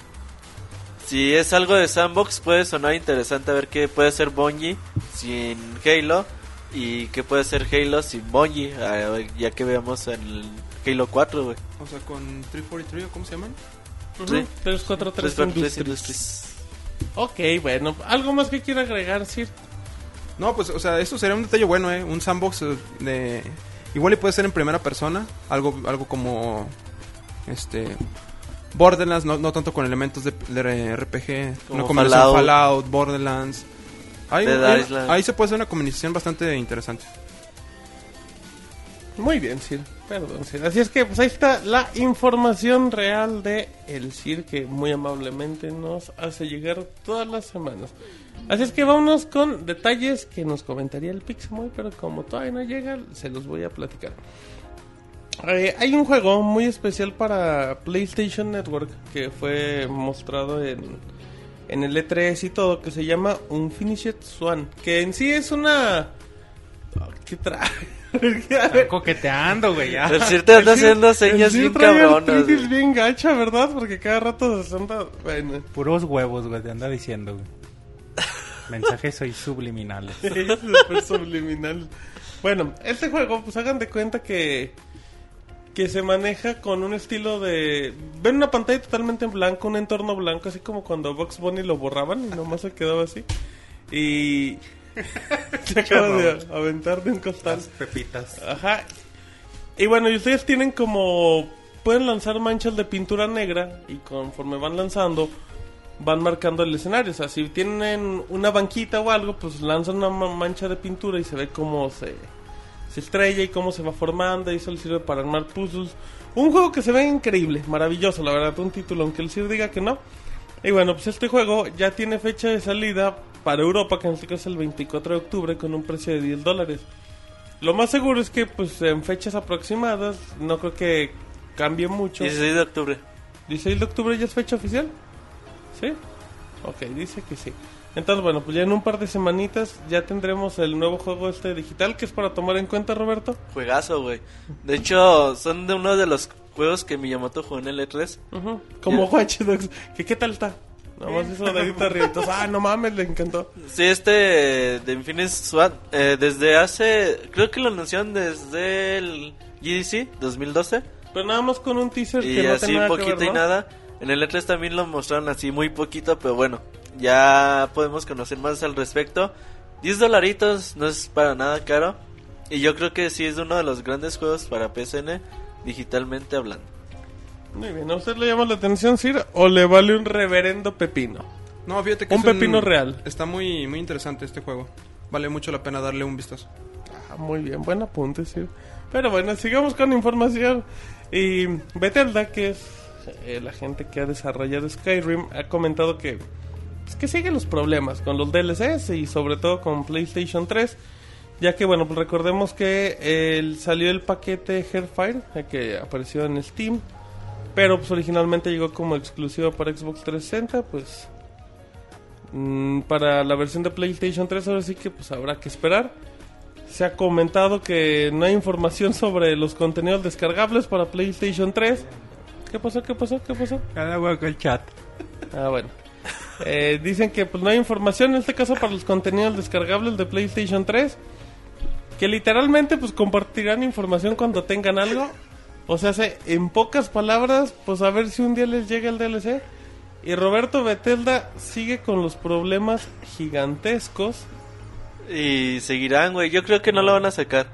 Speaker 3: si es algo de sandbox, puede sonar interesante a ver qué puede ser Bungie sin Halo y qué puede ser Halo sin Bungie, ver, ya que veamos en el Halo 4, güey.
Speaker 6: O sea, con 343 o cómo se llaman?
Speaker 3: Sí.
Speaker 2: 343
Speaker 3: 343
Speaker 2: Industries.
Speaker 3: Industries.
Speaker 2: Ok, bueno. ¿Algo más que quiera agregar, Sir?
Speaker 6: No, pues, o sea, eso sería un detalle bueno, ¿eh? Un sandbox eh, de... Igual y puede ser en primera persona, algo algo como... Este... Borderlands, no, no tanto con elementos de, de RPG,
Speaker 3: Como
Speaker 6: una combinación
Speaker 3: Fallout.
Speaker 6: Fallout, Borderlands. Ahí, se puede hacer una combinación bastante interesante.
Speaker 2: Muy bien, Sir. Perdón, Sir. Así es que, pues ahí está la información real de el Sir que muy amablemente nos hace llegar todas las semanas. Así es que vámonos con detalles que nos comentaría el Pixemoy, pero como todavía no llega, se los voy a platicar. Eh, hay un juego muy especial para PlayStation Network que fue mostrado en, en el E3 y todo, que se llama Unfinished Swan, que en sí es una... Oh, ¿Qué trae?
Speaker 4: Están coqueteando, güey, ya.
Speaker 3: El Sir te anda haciendo señas
Speaker 2: Sí
Speaker 3: bien cabronas.
Speaker 2: bien gacha, ¿verdad? Porque cada rato se anda... Bueno,
Speaker 4: Puros huevos, güey, te anda diciendo, güey. Mensajes soy subliminales.
Speaker 2: es súper subliminal. Bueno, este juego, pues hagan de cuenta que... Que se maneja con un estilo de... Ven una pantalla totalmente en blanco, un entorno blanco, así como cuando Box Bunny lo borraban y nomás se quedaba así. Y... se acaba de aventar de un costal.
Speaker 4: Pepitas.
Speaker 2: Ajá. Y bueno, y ustedes tienen como... Pueden lanzar manchas de pintura negra y conforme van lanzando, van marcando el escenario. O sea, si tienen una banquita o algo, pues lanzan una ma- mancha de pintura y se ve cómo se, se estrella y cómo se va formando. Y eso le sirve para armar puzzles. Un juego que se ve increíble, maravilloso, la verdad. Un título, aunque el Sir diga que no. Y bueno, pues este juego ya tiene fecha de salida para Europa, que en este caso es el 24 de octubre, con un precio de 10 dólares. Lo más seguro es que, pues en fechas aproximadas, no creo que cambie mucho.
Speaker 3: 16 de octubre.
Speaker 2: 16 de octubre ya es fecha oficial. ¿Sí? Ok, dice que sí. Entonces, bueno, pues ya en un par de semanitas ya tendremos el nuevo juego este digital que es para tomar en cuenta, Roberto.
Speaker 3: Juegazo, güey. De hecho, son de uno de los juegos que Miyamoto jugó en el E E3.
Speaker 2: Ujú, Como Watch Dogs. ¿Que ¿Qué tal está? Nada más hizo dedito arriba. Entonces, ah, no mames, le encantó.
Speaker 3: Sí, este de Infinite SWAT, eh, desde hace, creo que lo anunciaron desde el GDC 2012
Speaker 2: Pero nada más con un teaser
Speaker 3: y
Speaker 2: que no
Speaker 3: así
Speaker 2: tiene nada que
Speaker 3: poquito y nada. En el E3 también lo mostraron así muy poquito, pero bueno, ya podemos conocer más al respecto. 10 dolaritos no es para nada caro y yo creo que sí es uno de los grandes juegos para PSN digitalmente hablando.
Speaker 2: Muy bien, ¿a usted le llama la atención, Sir? ¿O le vale un reverendo pepino?
Speaker 6: No, fíjate que
Speaker 2: Un
Speaker 6: es
Speaker 2: pepino real.
Speaker 6: Está muy, muy interesante este juego. Vale mucho la pena darle un vistazo.
Speaker 2: Ah, muy bien, buen apunte, Sir. Pero bueno, sigamos con información. Y Bethesda, que es eh, la gente que ha desarrollado Skyrim, ha comentado que, que siguen los problemas con los DLCs y sobre todo con PlayStation 3. Ya que, bueno, pues recordemos que eh, salió el paquete Hairfire, eh, que apareció en Steam. Pero pues originalmente llegó como exclusivo para Xbox 360, pues... mm, para la versión de PlayStation 3 ahora sí que pues habrá que esperar. Se ha comentado que no hay información sobre los contenidos descargables para PlayStation 3. ¿Qué pasó? ¿Qué pasó? ¿Qué pasó?
Speaker 4: Cada hueco el chat.
Speaker 2: Ah, bueno. Eh, dicen que pues no hay información en este caso para los contenidos descargables de PlayStation 3. Que literalmente pues compartirán información cuando tengan algo. O sea, se- en pocas palabras, pues a ver si un día les llega el DLC. Y Roberto Betelda sigue con los problemas gigantescos.
Speaker 3: Y seguirán, güey. Yo creo que no lo van a sacar.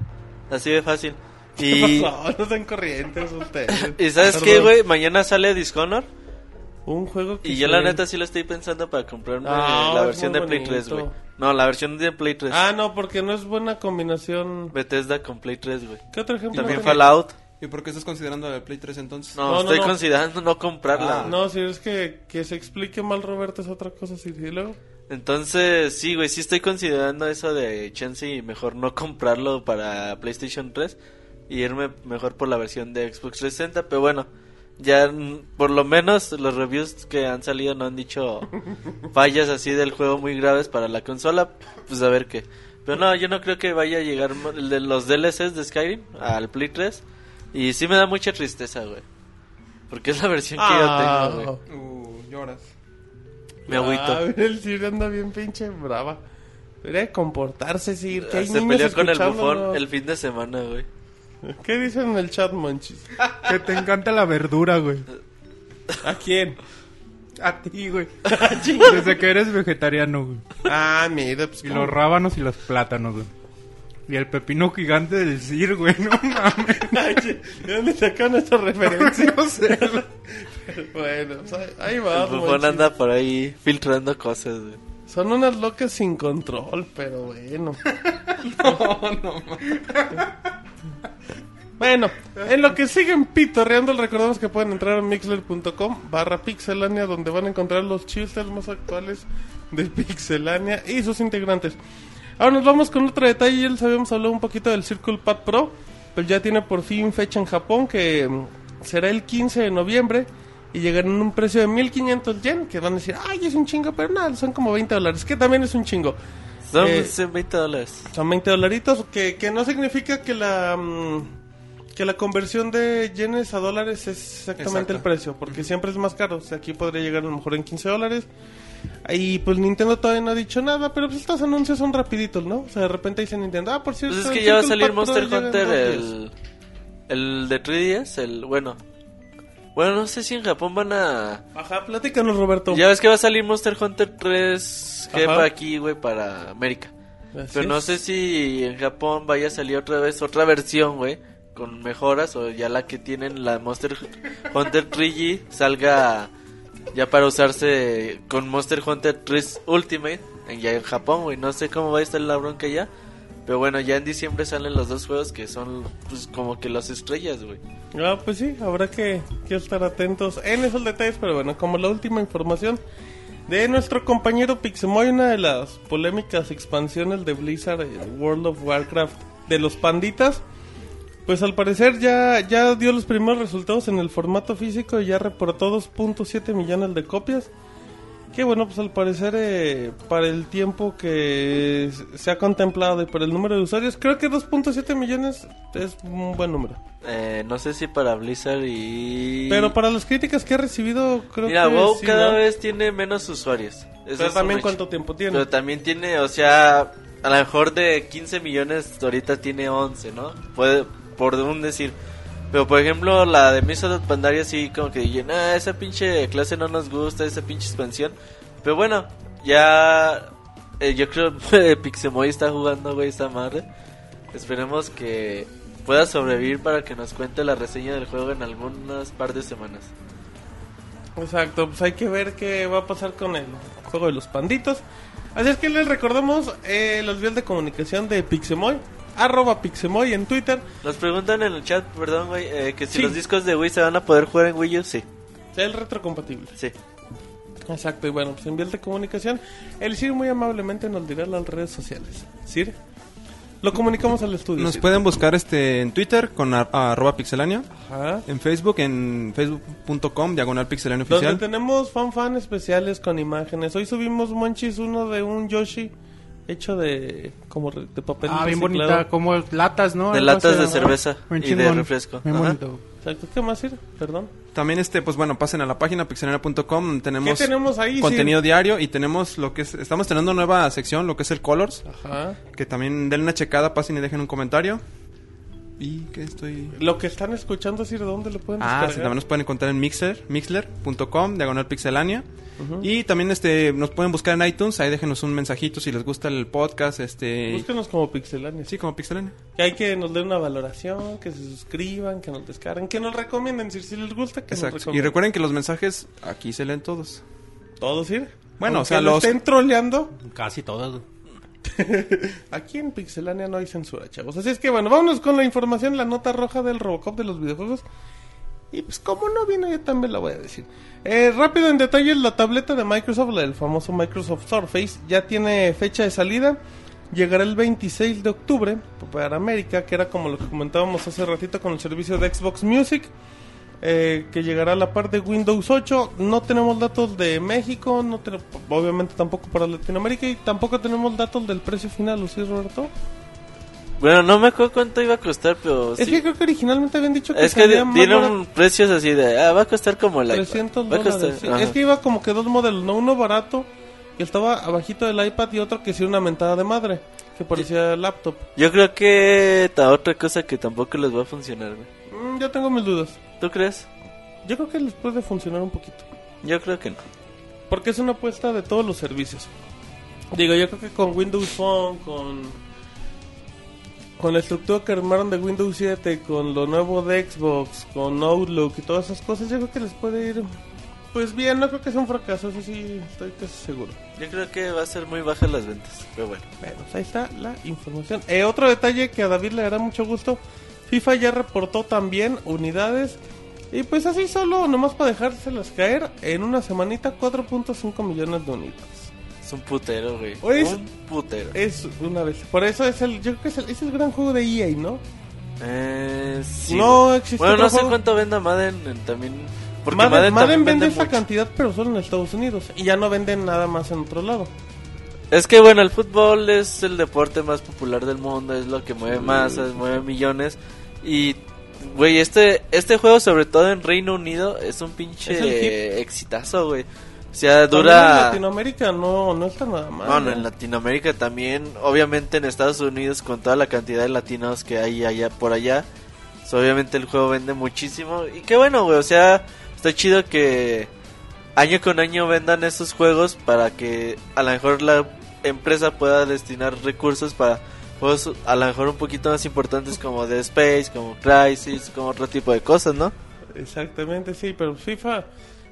Speaker 3: Así de fácil.
Speaker 2: ¿Qué
Speaker 3: Y,
Speaker 2: pasó? No sean corrientes ustedes.
Speaker 3: ¿y sabes qué, güey? Mañana sale Dishonor.
Speaker 2: Un juego que
Speaker 3: Y yo la
Speaker 2: ve-
Speaker 3: neta sí lo estoy pensando para comprarme
Speaker 2: Ah,
Speaker 3: la versión de Play 3, güey. No, la versión de Play 3.
Speaker 2: Ah, no, porque no es buena combinación.
Speaker 3: Bethesda con Play 3, güey.
Speaker 2: ¿Qué otro ejemplo?
Speaker 3: También? Fallout.
Speaker 6: ¿Y por qué estás considerando el Play 3 entonces?
Speaker 3: No,
Speaker 2: No, no,
Speaker 3: estoy
Speaker 2: no.
Speaker 3: considerando no comprarla.
Speaker 6: Ah.
Speaker 2: No, si es que, que se explique mal Roberto es otra cosa. Sí, sí, luego.
Speaker 3: Entonces, sí, güey, sí estoy considerando eso de chance y mejor no comprarlo para PlayStation 3 y irme mejor por la versión de Xbox 360, pero bueno, ya mm, por lo menos los reviews que han salido no han dicho fallas así del juego muy graves para la consola, pues a ver qué. Pero no, yo no creo que vaya a llegar mo- el de los DLCs de Skyrim al Play 3 y sí me da mucha tristeza, güey. Porque es la versión que
Speaker 2: Ah,
Speaker 3: yo tengo, güey.
Speaker 6: Uh, lloras.
Speaker 3: Me agüito.
Speaker 2: Ah, el Sir anda bien pinche brava. Debería comportarse, Sir. Que hay
Speaker 3: Se
Speaker 2: niños
Speaker 3: peleó con el bufón el fin de semana, güey.
Speaker 2: ¿Qué dicen en el chat, Monchis?
Speaker 4: Que te encanta la verdura, güey.
Speaker 2: ¿A quién?
Speaker 4: A ti, güey. Desde que eres vegetariano, güey.
Speaker 2: Ah, mira, pues
Speaker 4: Y los rábanos y los plátanos, güey. Y el pepino gigante del Sir, güey. No mames.
Speaker 2: Ay, ¿De dónde sacaron esta referencia?
Speaker 4: No sé.
Speaker 2: bueno, pues ahí, ahí va.
Speaker 3: El bufón anda por ahí filtrando cosas, güey.
Speaker 2: Son unas locas sin control, pero bueno. Bueno, en lo que siguen pitorreando, recordamos que pueden entrar a mixler.com barra pixelania, donde van a encontrar los chistes más actuales de pixelania y sus integrantes. Ahora nos vamos con otro detalle, ya les habíamos hablado un poquito del Circle Pad Pro, pues ya tiene por fin fecha en Japón, que mm, será el 15 de noviembre, y llegará en un precio de 1500 yen, que van a decir, ay, es un chingo, pero nada, son como 20 dólares, que también es un chingo.
Speaker 3: Son
Speaker 2: Eh,
Speaker 3: 20 dólares.
Speaker 2: son 20 dolaritos, que, que no significa que la mm, que la conversión de yenes a dólares es exactamente
Speaker 6: Exacto.
Speaker 2: el precio, porque siempre es más caro. O sea, aquí podría llegar a lo mejor en 15 dólares. Y pues Nintendo todavía no ha dicho nada, pero pues estos anuncios son rapiditos, ¿no? O sea, de repente dice Nintendo, ah, por cierto...
Speaker 3: Pues es que ya va a salir Monster Hunter,
Speaker 2: dos días".
Speaker 3: el, el de 3DS, el bueno. Bueno, no sé si en Japón van a...
Speaker 2: Ajá, platícanos, Roberto.
Speaker 3: Ya ves que va a salir Monster Hunter 3
Speaker 2: Ajá.
Speaker 3: jefa aquí, güey, para América.
Speaker 2: Así
Speaker 3: Pero no
Speaker 2: es.
Speaker 3: sé si en Japón vaya a salir otra vez otra versión, güey, con mejoras o ya la que tienen la Monster Hunter 3G salga ya para usarse con Monster Hunter 3 Ultimate en, ya en Japón, güey. No sé cómo va a estar la bronca ya. Pero bueno, ya en diciembre salen los dos juegos que son pues como que las estrellas, güey.
Speaker 2: Ah, pues sí, habrá que, que estar atentos en esos detalles, pero bueno, como la última información de nuestro compañero Pixemoy, una de las polémicas expansiones de Blizzard en World of Warcraft de los panditas, pues al parecer ya, ya dio los primeros resultados en el formato físico y ya reportó 2.7 millones de copias. Que bueno, pues al parecer eh, para el tiempo que se ha contemplado y por el número de usuarios, creo que 2.7 millones es un buen número.
Speaker 3: Eh, no sé si para Blizzard y...
Speaker 2: Pero para las críticas que ha recibido, creo
Speaker 3: Mira,
Speaker 2: que
Speaker 3: WoW
Speaker 2: sí,
Speaker 3: cada
Speaker 2: ¿no?
Speaker 3: vez tiene menos usuarios. Eso
Speaker 2: Pero también cuánto tiempo tiene.
Speaker 3: Pero también tiene, o sea, a lo mejor de 15 millones ahorita tiene 11, ¿no? Puede, por un decir. Pero por ejemplo, la de Misa Pandaria sí como que dicen, ah, esa pinche clase no nos gusta, esa pinche expansión. Pero bueno, ya eh, yo creo que Pixemoy está jugando, güey, esta madre. Esperemos que pueda sobrevivir para que nos cuente la reseña del juego en algunas par de semanas.
Speaker 2: Exacto, pues hay que ver qué va a pasar con el juego de los panditos. Así es que les recordamos eh, los vías de comunicación de Pixemoy, arroba Pixemoy en Twitter.
Speaker 3: Nos preguntan en el chat, perdón, güey, eh, que si
Speaker 2: Sí.
Speaker 3: los discos de Wii se van a poder jugar en Wii U. Sí,
Speaker 2: El retrocompatible.
Speaker 3: sí.
Speaker 2: Exacto, y bueno, pues en de comunicación, el Sir muy amablemente nos dirá las redes sociales. Sir, lo comunicamos al estudio.
Speaker 6: Nos
Speaker 2: Sir.
Speaker 6: pueden buscar este en Twitter con ar- arroba pixelania,
Speaker 2: Ajá.
Speaker 6: en Facebook en facebook.com diagonal pixelania
Speaker 2: Donde
Speaker 6: oficial.
Speaker 2: tenemos fan fan especiales con imágenes. Hoy subimos Monchis uno de un Yoshi hecho de como de papel
Speaker 4: Ah, bien
Speaker 2: reciclado.
Speaker 4: bonita, como latas, ¿no?
Speaker 3: De latas de cerveza y de refresco.
Speaker 4: bien
Speaker 3: Ajá.
Speaker 4: bonito.
Speaker 2: Exacto. ¿Qué más, Sir? Perdón.
Speaker 6: También este, pues bueno, pasen a la página pixelania.com, tenemos,
Speaker 2: ¿Qué tenemos ahí,
Speaker 6: contenido diario y tenemos lo que es, estamos teniendo una nueva sección, lo que es el Colors,
Speaker 2: Ajá.
Speaker 6: que también den una checada, pasen y dejen un comentario. Y que estoy...
Speaker 2: Lo que están escuchando, Sir, ¿dónde lo pueden
Speaker 6: Ah, sí, también nos pueden encontrar en Mixer, mixler.com, diagonal pixelania. Y también este nos pueden buscar en iTunes, ahí déjenos un mensajito si les gusta el podcast, este...
Speaker 2: Búsquenos como Pixelania.
Speaker 6: Sí, como pixelania.
Speaker 2: Que hay que nos den una valoración, que se suscriban, que nos descarguen, que nos recomienden, si les gusta, que nos
Speaker 6: Exacto. Y
Speaker 2: recomienden.
Speaker 6: recuerden que los mensajes aquí se leen todos.
Speaker 2: ¿Todos, Sir?
Speaker 6: Bueno, o sea,
Speaker 2: lo
Speaker 6: los-
Speaker 2: estén troleando,
Speaker 4: Casi todas.
Speaker 2: Aquí en Pixelania no hay censura, chavos. Así es que bueno, vámonos con la información, la nota roja del Robocop de los videojuegos. Y pues como no vino, yo también la voy a decir. Eh, rápido en detalle, la tableta de Microsoft, la del famoso Microsoft Surface, ya tiene fecha de salida. Llegará el 26 de octubre para América, que era como lo que comentábamos hace ratito con el servicio de Xbox Music. Eh, que llegará a la par de Windows 8. No tenemos datos de México, no te- obviamente tampoco para Latinoamérica y tampoco tenemos datos del precio final, ¿o sí, Roberto?
Speaker 3: Bueno, no me acuerdo cuánto iba a costar, pero
Speaker 2: Es
Speaker 3: sí.
Speaker 2: que creo que originalmente habían dicho que
Speaker 3: Es que dieron
Speaker 2: barato,
Speaker 3: precios así de, ah, va a costar como el iPad.
Speaker 2: 300
Speaker 3: Va a
Speaker 2: dólares.
Speaker 3: costar-
Speaker 2: sí. Es que iba como que dos modelos, ¿no? Uno barato, que estaba abajito del iPad, y otro que sí una mentada de madre, que parecía laptop.
Speaker 3: Yo creo que otra cosa que tampoco les va a funcionar, güey.
Speaker 2: Mm, yo tengo mis dudas.
Speaker 3: ¿Tú crees?
Speaker 2: Yo creo que les puede funcionar un poquito.
Speaker 3: Yo creo que no.
Speaker 2: Porque es una apuesta de todos los servicios. Digo, yo creo que con Windows Phone, con con la estructura que armaron de Windows 7, con lo nuevo de Xbox, con Outlook y todas esas cosas, yo creo que les puede ir pues bien, no creo que sea un fracaso, eso sí estoy casi seguro.
Speaker 3: Yo creo que va a ser muy bajas las ventas, pero bueno.
Speaker 2: Bueno, pues ahí está la información. Eh, otro detalle que a David le hará mucho gusto, FIFA ya reportó también unidades y pues así solo, nomás para dejárselas caer, en una semanita 4.5 millones de unidades.
Speaker 3: Es un putero, güey.
Speaker 2: Es-
Speaker 3: un putero.
Speaker 2: Es una vez. Por eso es el. Yo creo que es el, es el gran juego de EA, ¿no?
Speaker 3: Eh, sí,
Speaker 2: No existe
Speaker 3: Bueno, no sé
Speaker 2: juego.
Speaker 3: cuánto venda Madden en- también. Porque
Speaker 2: Madden,
Speaker 3: Madden,
Speaker 2: Madden
Speaker 3: también
Speaker 2: vende
Speaker 3: vende
Speaker 2: esa
Speaker 3: mucho.
Speaker 2: cantidad, pero solo en Estados Unidos. Y ya no venden nada más en otro lado.
Speaker 3: Es que bueno, el fútbol es el deporte más popular del mundo, es lo que mueve masas, mueve millones. Y, güey, este, este juego, sobre todo en Reino Unido, es un
Speaker 2: Es
Speaker 3: pinche exitazo, güey. O sea,
Speaker 2: También En
Speaker 3: dura...
Speaker 2: Latinoamérica no, no está nada mal.
Speaker 3: Bueno,
Speaker 2: ¿no?
Speaker 3: en Latinoamérica también, obviamente en Estados Unidos con toda la cantidad de latinos que hay allá por allá, obviamente el juego vende muchísimo y qué bueno, güey, o sea, está chido que año con año vendan esos juegos para que a lo mejor la empresa pueda destinar recursos para juegos a lo mejor un poquito más importantes como The Space, como Crisis, como otro tipo de cosas, ¿no?
Speaker 2: Exactamente, sí, pero FIFA...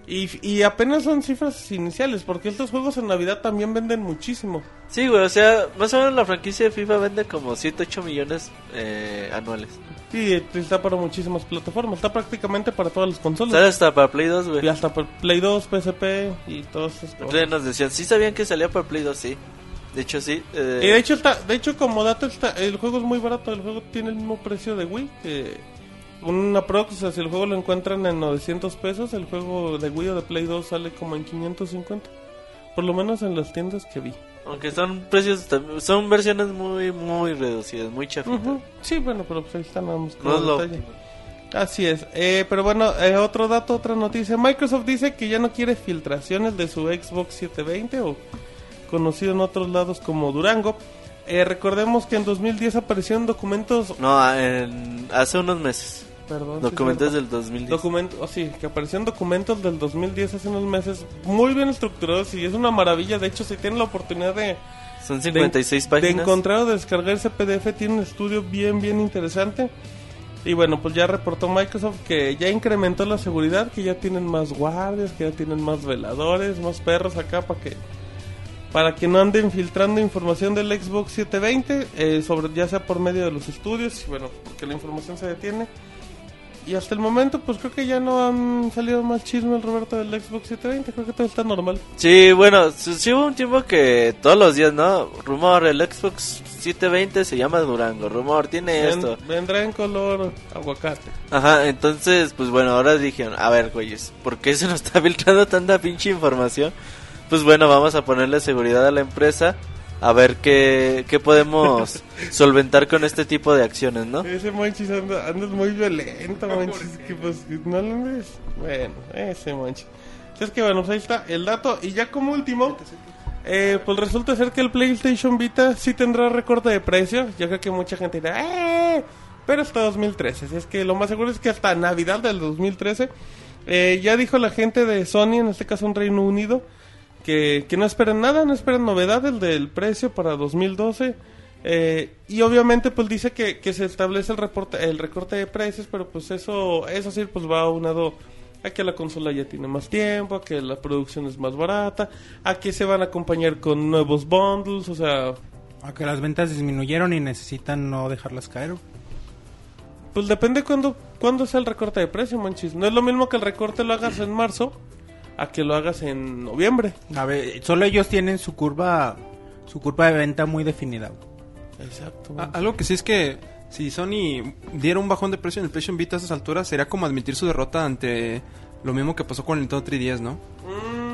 Speaker 2: Y, y apenas son cifras iniciales, porque estos juegos en Navidad también venden muchísimo.
Speaker 3: Sí, güey, o sea, más o menos la franquicia de FIFA vende como 7, 8 millones eh, anuales.
Speaker 2: Sí, está para muchísimas plataformas, está prácticamente para todas las consolas.
Speaker 3: Sale hasta para Play 2, güey.
Speaker 2: Y hasta para Play 2, PSP y todas esas cosas.
Speaker 3: Entonces nos decían, sí sabían que salía para Play 2, sí. De hecho, sí. eh,
Speaker 2: Y de hecho, está, de hecho como dato, está, el juego es muy barato, el juego tiene el mismo precio de Wii, que una prox, o sea, si el juego lo encuentran en 900 pesos, el juego de Wii o de Play 2 sale como en 550. Por lo menos en las tiendas que vi.
Speaker 3: Aunque son precios, son versiones muy, muy reducidas, muy chafitas.
Speaker 2: Sí, bueno, pero pues ahí está nada más como
Speaker 3: No es lo.
Speaker 2: Así es. Eh, pero bueno, eh, otro dato, otra noticia. Microsoft dice que ya no quiere filtraciones de su Xbox 720 o conocido en otros lados como Durango. Eh, recordemos que en 2010 aparecieron documentos...
Speaker 3: No, en- hace unos meses.
Speaker 2: Perdón,
Speaker 3: Documentos
Speaker 2: sí,
Speaker 3: del 2010.
Speaker 2: Documento, oh, sí, que aparecieron documentos del 2010 hace unos meses muy bien estructurados y es una maravilla. De hecho, si tienen la oportunidad de,
Speaker 3: Son 56
Speaker 2: de
Speaker 3: páginas.
Speaker 2: encontrar o descargar ese PDF, tiene un estudio bien, bien interesante. Y bueno, pues ya reportó Microsoft que ya incrementó la seguridad, que ya tienen más guardias, que ya tienen más veladores, más perros acá para que para que no anden filtrando información del Xbox 720, eh, sobre ya sea por medio de los estudios, y bueno, porque la información se detiene. Y hasta el momento, pues creo que ya no han salido más chismes, Roberto, del Xbox 720. Creo que todo está normal.
Speaker 3: Sí, bueno, sí hubo un tiempo que todos los días, ¿no? Rumor, el Xbox 720 se llama Durango. Rumor, tiene
Speaker 2: Ven-
Speaker 3: esto.
Speaker 2: vendrá en color aguacate.
Speaker 3: Ajá, entonces, pues bueno, ahora dijeron, a ver, güeyes, ¿por qué se nos está filtrando tanta pinche información? Pues bueno, vamos a ponerle seguridad a la empresa, a ver qué, qué podemos solventar con este tipo de acciones, ¿no?
Speaker 2: Ese Monchis anda, andas muy violento, Monchis. Que pues, no lo andes. Bueno, ese Monchis. Es que bueno, pues ahí está el dato. Y ya como último, eh, pues resulta ser que el PlayStation Vita sí tendrá recorte de precio. Yo creo que mucha gente dirá, ¡eh! Pero hasta 2013. Así es que lo más seguro es que hasta Navidad del 2013. eh, ya dijo la gente de Sony, en este caso en Reino Unido, que, que no esperen nada, no esperen novedades del precio para 2012. Eh, y obviamente pues dice que, que se establece el reporte el recorte de precios, pero pues eso eso sí pues va aunado a que la consola ya tiene más tiempo, a que la producción es más barata, a que se van a acompañar con nuevos bundles, o sea,
Speaker 4: A que las ventas disminuyeron y necesitan no dejarlas caer.
Speaker 2: pues depende cuándo cuándo sea el recorte de precio, manchis. No es lo mismo que el recorte lo hagas en marzo a que lo hagas en noviembre.
Speaker 4: A ver, solo ellos tienen su curva su curva de venta muy definida.
Speaker 2: Exacto.
Speaker 6: A- algo que sí es que si Sony diera un bajón de precio en el PlayStation Vita a esas alturas, sería como admitir su derrota ante lo mismo que pasó con el Nintendo 3DS, ¿no?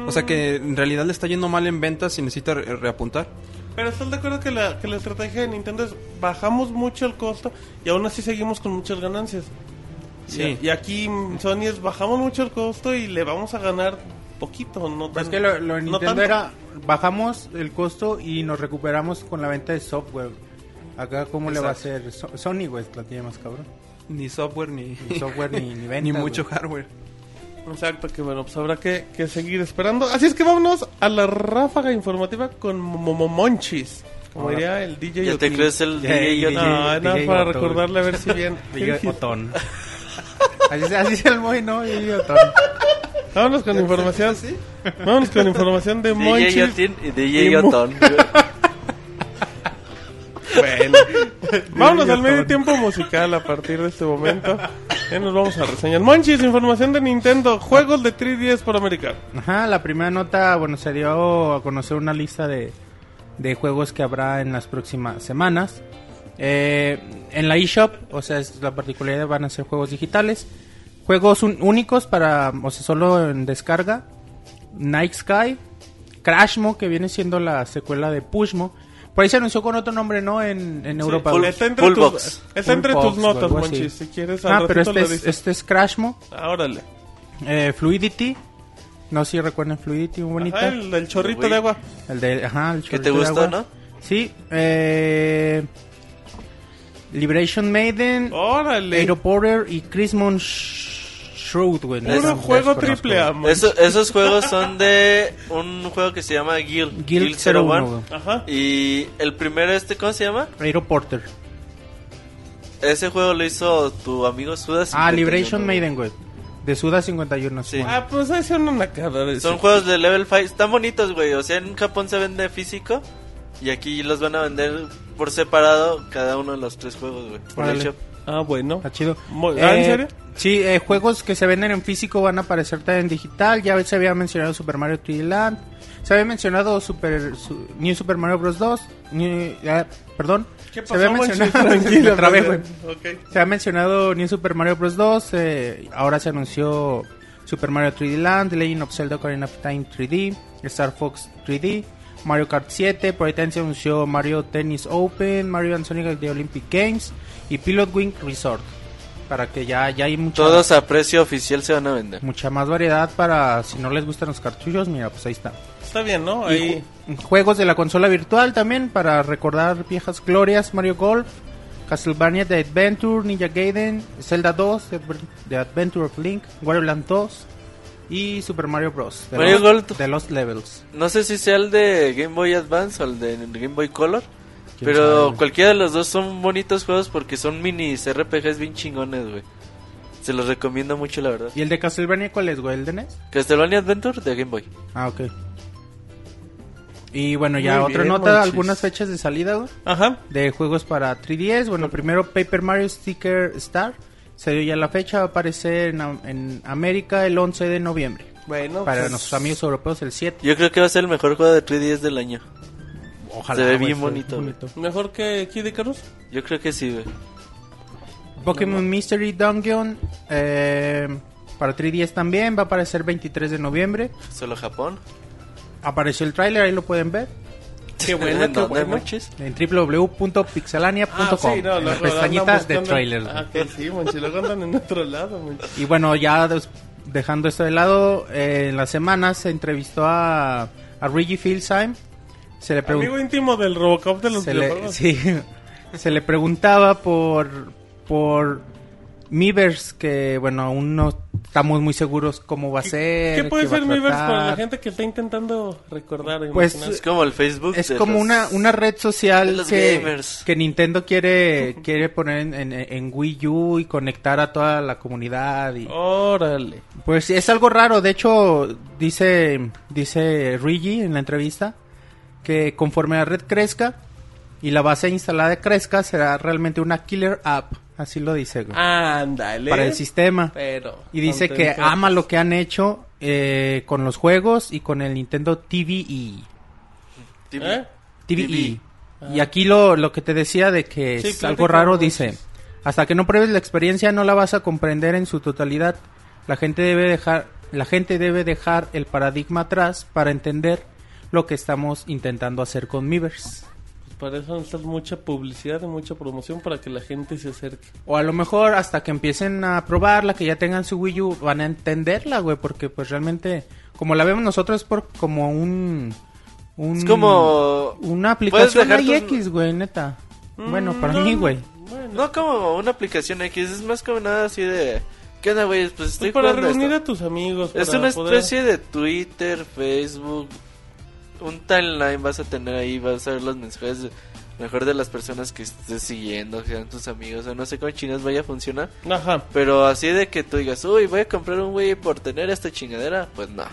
Speaker 6: O sea que en realidad le está yendo mal en ventas y necesita re- reapuntar.
Speaker 2: Pero estás de acuerdo que la, que la estrategia de Nintendo es bajamos mucho el costo y aún así seguimos con muchas ganancias.
Speaker 6: Sí.
Speaker 2: Y, y aquí mm, Sony es bajamos mucho el costo y le vamos a ganar poquito, no
Speaker 4: Pues
Speaker 2: tan-
Speaker 4: que lo, lo de
Speaker 2: no
Speaker 4: Nintendo
Speaker 2: tanto.
Speaker 4: era bajamos el costo y nos recuperamos con la venta de software. Acá cómo le va a hacer So- Sony, güey, la tiene más cabrón.
Speaker 6: Ni software ni,
Speaker 4: Ni software ni, ni venta.
Speaker 6: ni mucho
Speaker 4: güey.
Speaker 6: hardware.
Speaker 2: Exacto, que bueno, pues habrá que, que seguir esperando. Así es que vámonos a la ráfaga informativa con Momomonchis. Como diría el DJ
Speaker 3: ¿Ya te crees el DJ
Speaker 4: y-
Speaker 3: Yotin?
Speaker 2: No, nada
Speaker 4: DJ
Speaker 2: para
Speaker 4: Otto,
Speaker 2: recordarle a ver si bien.
Speaker 4: DJ Otón. Así, así es el muy, ¿no? DJ Otón.
Speaker 2: Vámonos con información. Vámonos con información de.
Speaker 3: Yotin y
Speaker 2: y
Speaker 3: DJ Otón.
Speaker 2: Bueno, vámonos al medio tiempo musical a partir de este momento. Ya nos vamos a reseñar. Monchis, información de Nintendo, juegos de 3DS por América.
Speaker 4: Ajá, la primera nota, bueno, se dio a conocer una lista de, de juegos que habrá en las próximas semanas. Eh, en la eShop, o sea, es la particularidad, van a ser juegos digitales. Juegos un- únicos para, o sea, solo en descarga. Night Sky, Crashmo, que viene siendo la secuela de Pushmo. Por ahí se anunció con otro nombre, ¿no? En, en Europa.
Speaker 3: full-
Speaker 2: Está entre,
Speaker 3: Full
Speaker 2: tus,
Speaker 3: box.
Speaker 2: está entre
Speaker 4: Full
Speaker 2: tus
Speaker 4: box
Speaker 2: notas. Monchis. Si quieres, al
Speaker 4: Ah, pero este
Speaker 2: lo
Speaker 4: es,
Speaker 2: dices.
Speaker 4: este es Crashmo.
Speaker 2: Ah, órale.
Speaker 4: Eh, Fluidity. No sé si recuerdan Fluidity, muy bonita.
Speaker 2: Ajá, el, el chorrito
Speaker 3: Güey.
Speaker 2: de agua.
Speaker 4: El de, ajá, el
Speaker 3: ¿Qué te
Speaker 4: chorrito de
Speaker 3: gustó,
Speaker 4: agua.
Speaker 3: no?
Speaker 4: Sí, eh, Liberation Maiden,
Speaker 2: Órale.
Speaker 4: Aero Porter y Chrismon Sh- Shroud, güey.
Speaker 2: Puro juego triple A.
Speaker 3: Eso- esos juegos son de un juego que se llama Guild,
Speaker 4: Guild 01, güey.
Speaker 2: Ajá.
Speaker 3: Y el primero este, ¿cómo se llama?
Speaker 4: Aero Porter.
Speaker 3: Ese juego lo hizo tu amigo Suda.
Speaker 4: Ah,
Speaker 3: 51,
Speaker 4: Liberation
Speaker 3: güey.
Speaker 4: Maiden, güey. De Suda 51, sí.
Speaker 2: Ah, pues ahí son una cara de
Speaker 3: Son
Speaker 2: ese.
Speaker 3: juegos de level 5. Están bonitos, güey. O sea, en Japón se vende físico. Y aquí los van a vender por separado cada uno de los tres juegos, güey. Por el shop.
Speaker 2: Ah, bueno.
Speaker 4: Está chido.
Speaker 2: ¿Ah, en serio?
Speaker 4: Sí, eh, juegos que se venden en físico van a aparecer también en digital. Ya se había mencionado Super Mario 3D Land. Se había mencionado Super, su- New Super Mario Bros. 2. New- ah, perdón.
Speaker 2: ¿Qué
Speaker 4: Se
Speaker 2: pasó,
Speaker 4: había mencionado...
Speaker 2: Tranquilo,
Speaker 4: otra vez, güey.
Speaker 2: Ok.
Speaker 4: Se ha mencionado New Super Mario Bros. 2. eh, ahora se anunció Super Mario 3D Land, Legend of Zelda Ocarina of Time 3D, Star Fox 3D, Mario Kart 7. Por ahí también se anunció Mario Tennis Open, Mario and Sonic The Olympic Games y Pilot Wing Resort. Para que ya, ya hay mucha,
Speaker 3: Todos a precio oficial se van a vender.
Speaker 4: mucha más variedad para si no les gustan los cartuchos. Mira, pues ahí está.
Speaker 2: Está bien, ¿no? Ahí.
Speaker 4: ju- juegos de la consola virtual también para recordar viejas glorias, Mario Golf, Castlevania The Adventure, Ninja Gaiden, Zelda 2, The Adventure of Link, Wario Land 2 y Super Mario Bros. The
Speaker 3: Mario
Speaker 4: Lost-
Speaker 3: Golf.
Speaker 4: The Lost Levels.
Speaker 3: No sé si sea el de Game Boy Advance o el de Game Boy Color.
Speaker 4: ¿Quién
Speaker 3: Pero
Speaker 4: sabe?
Speaker 3: cualquiera de los dos son bonitos juegos porque son minis RPGs bien chingones, güey. Se los recomiendo mucho, la verdad.
Speaker 4: ¿Y el de Castlevania cuál es, güey? ¿El de NES?
Speaker 3: Castlevania Adventure de Game Boy.
Speaker 4: Ah, ok. Y bueno, ya
Speaker 2: Muy
Speaker 4: otra
Speaker 2: bien,
Speaker 4: nota, algunas fechas de salida, güey.
Speaker 2: Ajá.
Speaker 4: de juegos para 3DS. Bueno, primero Paper Mario Sticker Star. Se dio ya la fecha, va a aparecer en, Am- en América el 11 de noviembre.
Speaker 2: Bueno,
Speaker 4: Para
Speaker 2: pues,
Speaker 4: nuestros amigos europeos el 7.
Speaker 3: Yo creo que va a ser el mejor juego de 3DS del año.
Speaker 4: Ojalá.
Speaker 3: Se ve bien bonito,
Speaker 2: Mejor que Kid Icarus.
Speaker 3: Yo creo que sí, güey.
Speaker 4: Pokémon Mystery Dungeon eh, para 3DS también va a aparecer 23 de noviembre.
Speaker 3: Solo Japón.
Speaker 4: Apareció el tráiler, ahí lo pueden ver.
Speaker 2: Qué bueno,
Speaker 3: ¿En
Speaker 2: qué?
Speaker 4: En www.pixelania.com.
Speaker 2: Ah, sí, no,
Speaker 4: en la
Speaker 2: luego
Speaker 4: pestañita
Speaker 2: andan
Speaker 4: de trailers.
Speaker 2: Ah, que sí, Monchi, luego andan en otro lado, Monchi.
Speaker 4: Y bueno, ya des- dejando esto de lado, eh, en la semana se entrevistó a, a Reggie Fils-Aime. Se le.
Speaker 2: Amigo íntimo del Robocop de los
Speaker 4: se le, sí, se le preguntaba por por Miiverse que bueno aún no estamos muy seguros cómo va a ser
Speaker 2: ¿Qué puede
Speaker 4: qué
Speaker 2: ser Miiverse para la gente que está intentando recordar?
Speaker 4: Pues,
Speaker 2: imaginar?
Speaker 3: Es como el Facebook.
Speaker 4: es como
Speaker 3: los-
Speaker 4: una, una red social que,
Speaker 3: gamers.
Speaker 4: que Nintendo quiere quiere poner en, en- en Wii U y conectar a toda la comunidad y
Speaker 2: Órale.
Speaker 4: Pues es algo raro, de hecho dice dice Rigi en la entrevista que conforme la red crezca y la base instalada crezca será realmente una killer app, así lo dice güey,
Speaker 2: Ándale.
Speaker 4: para el sistema.
Speaker 2: Pero.
Speaker 4: Y dice que ama lo que han hecho eh, con los juegos y con el Nintendo TVE.
Speaker 3: TV.
Speaker 2: ¿Eh?
Speaker 4: TVE. Y aquí lo, lo que te decía de que
Speaker 2: Sí,
Speaker 4: es algo raro, dice, hasta que no pruebes la experiencia no la vas a comprender en su totalidad. La gente debe dejar, la gente debe dejar el paradigma atrás para entender lo que estamos intentando hacer con Miiverse.
Speaker 2: Pues para eso necesitas mucha publicidad y mucha promoción para que la gente se acerque.
Speaker 4: O a lo mejor hasta que empiecen a probarla, que ya tengan su Wii U, van a entenderla, güey, porque pues realmente, como la vemos nosotros, es por como un... un
Speaker 3: Es como.
Speaker 4: Una aplicación
Speaker 3: tus-
Speaker 4: X, güey, neta. Bueno, para
Speaker 2: Mm,
Speaker 4: mí, güey.
Speaker 2: Bueno,
Speaker 3: No como una aplicación X, es más como nada así de. ¿Qué onda, güey? Pues
Speaker 2: pues
Speaker 3: estoy
Speaker 2: para
Speaker 3: jugando
Speaker 2: reunir
Speaker 3: esto.
Speaker 2: a tus amigos.
Speaker 3: Es
Speaker 2: para
Speaker 3: una
Speaker 2: poder-
Speaker 3: especie de Twitter, Facebook, un timeline vas a tener ahí, vas a ver los mensajes de- mejor de las personas que estés siguiendo, que sean tus amigos, o no sé cómo chinas vaya a funcionar,
Speaker 2: Ajá.
Speaker 3: pero así de que tú digas, uy, voy a comprar un güey por tener esta chingadera, pues no.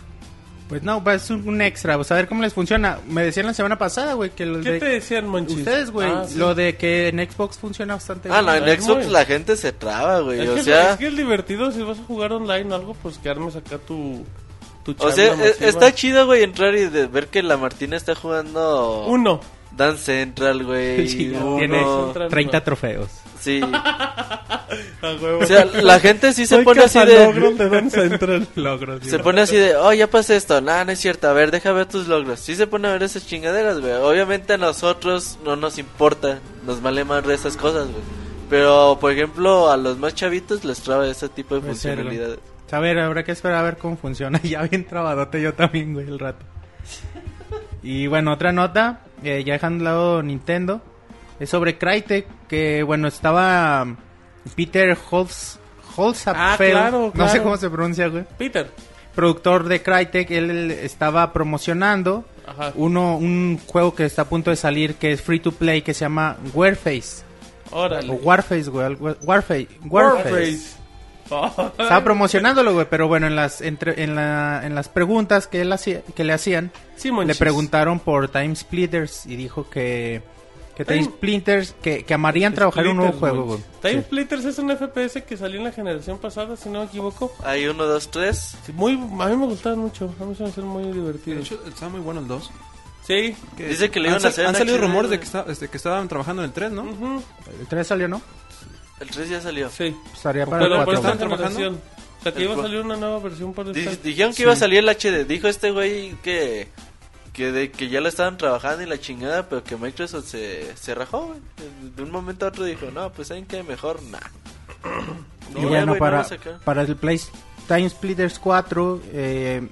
Speaker 4: Pues no, va, es un, un extra, pues a ver cómo les funciona. Me decían la semana pasada, güey, que los
Speaker 2: ¿Qué
Speaker 4: de...
Speaker 2: te decían, Monchis?
Speaker 4: Ustedes, güey,
Speaker 2: Ah, sí.
Speaker 4: lo de que en Xbox funciona bastante
Speaker 3: Ah, no,
Speaker 4: bien.
Speaker 3: en
Speaker 2: es
Speaker 3: Xbox
Speaker 2: muy-
Speaker 3: la gente se traba, güey, o
Speaker 2: que,
Speaker 3: sea,
Speaker 2: es que es divertido si vas a jugar online o algo, pues que armes acá tu
Speaker 3: o sea, está chido, güey, entrar y de ver que la Martina está jugando
Speaker 2: Uno.
Speaker 3: Dance Central, güey,
Speaker 4: Sí, tiene
Speaker 2: Central.
Speaker 4: 30 trofeos.
Speaker 3: sí. O sea, la gente sí se
Speaker 2: Soy
Speaker 3: pone así de...
Speaker 2: cazalogros de Central.
Speaker 4: Logros.
Speaker 3: Se pone así de, oh, ya pasé esto. Nah, no es cierto. A ver, deja ver tus logros. Sí se pone a ver esas chingaderas, güey. Obviamente a nosotros no nos importa. Nos vale más de esas cosas, güey. Pero, por ejemplo, a los más chavitos les traba ese tipo de
Speaker 4: ser,
Speaker 3: funcionalidades.
Speaker 4: A ver, habrá que esperar a ver cómo funciona. Ya bien trabadote yo también, güey, el rato. Y bueno, otra nota, eh, ya dejando de lado Nintendo, es sobre Crytek, que bueno, estaba um, Peter Holz, Holzapfel,
Speaker 2: claro,
Speaker 4: no sé
Speaker 2: claro.
Speaker 4: cómo se pronuncia, güey.
Speaker 2: Peter.
Speaker 4: Productor de Crytek, él estaba promocionando
Speaker 2: Ajá.
Speaker 4: uno un juego que está a punto de salir que es free to play que se llama Warface.
Speaker 2: Órale.
Speaker 4: O Warface, güey. Warface. Warface. Estaba promocionándolo, güey, pero bueno, en las entre, en, la, en las preguntas que él hacía, que le hacían,
Speaker 2: Sí,
Speaker 4: le preguntaron por Time Splitters y dijo que que Time
Speaker 2: Time-
Speaker 4: Splitters que, que amarían trabajar en un nuevo juego, güey.
Speaker 2: Time
Speaker 4: Sí.
Speaker 2: Splitters es un FPS que salió en la generación pasada, si no me equivoco.
Speaker 3: Hay uno, dos, tres.
Speaker 2: Sí, muy, a mí me gustaban mucho. A mí se me hacen muy
Speaker 6: De
Speaker 2: divertidos.
Speaker 6: hecho, está muy bueno el 2.
Speaker 2: Sí.
Speaker 3: Dice que le
Speaker 6: han,
Speaker 3: iban a hacer
Speaker 6: han salido rumores de que, está- este, que estaban trabajando en el 3, ¿no?
Speaker 4: El 3 salió, ¿no?
Speaker 3: El 3 ya salió.
Speaker 2: Sí.
Speaker 4: Estaría para
Speaker 2: Pero
Speaker 4: el
Speaker 2: por
Speaker 4: 4.
Speaker 2: esta
Speaker 6: ¿Están trabajando?
Speaker 2: O sea, que
Speaker 3: El
Speaker 2: iba a salir una nueva versión para
Speaker 3: Di-
Speaker 2: esta.
Speaker 3: Dijeron que iba a salir el HD. Dijo este güey que que de que ya lo estaban trabajando y la chingada, pero que Microsoft se, se rajó, güey. De un momento a otro dijo, no, pues saben que mejor, nah.
Speaker 4: Y
Speaker 3: No,
Speaker 4: bueno,
Speaker 3: güey, no
Speaker 4: para,
Speaker 3: sacaron.
Speaker 4: para el Play Time Splitters 4, eh,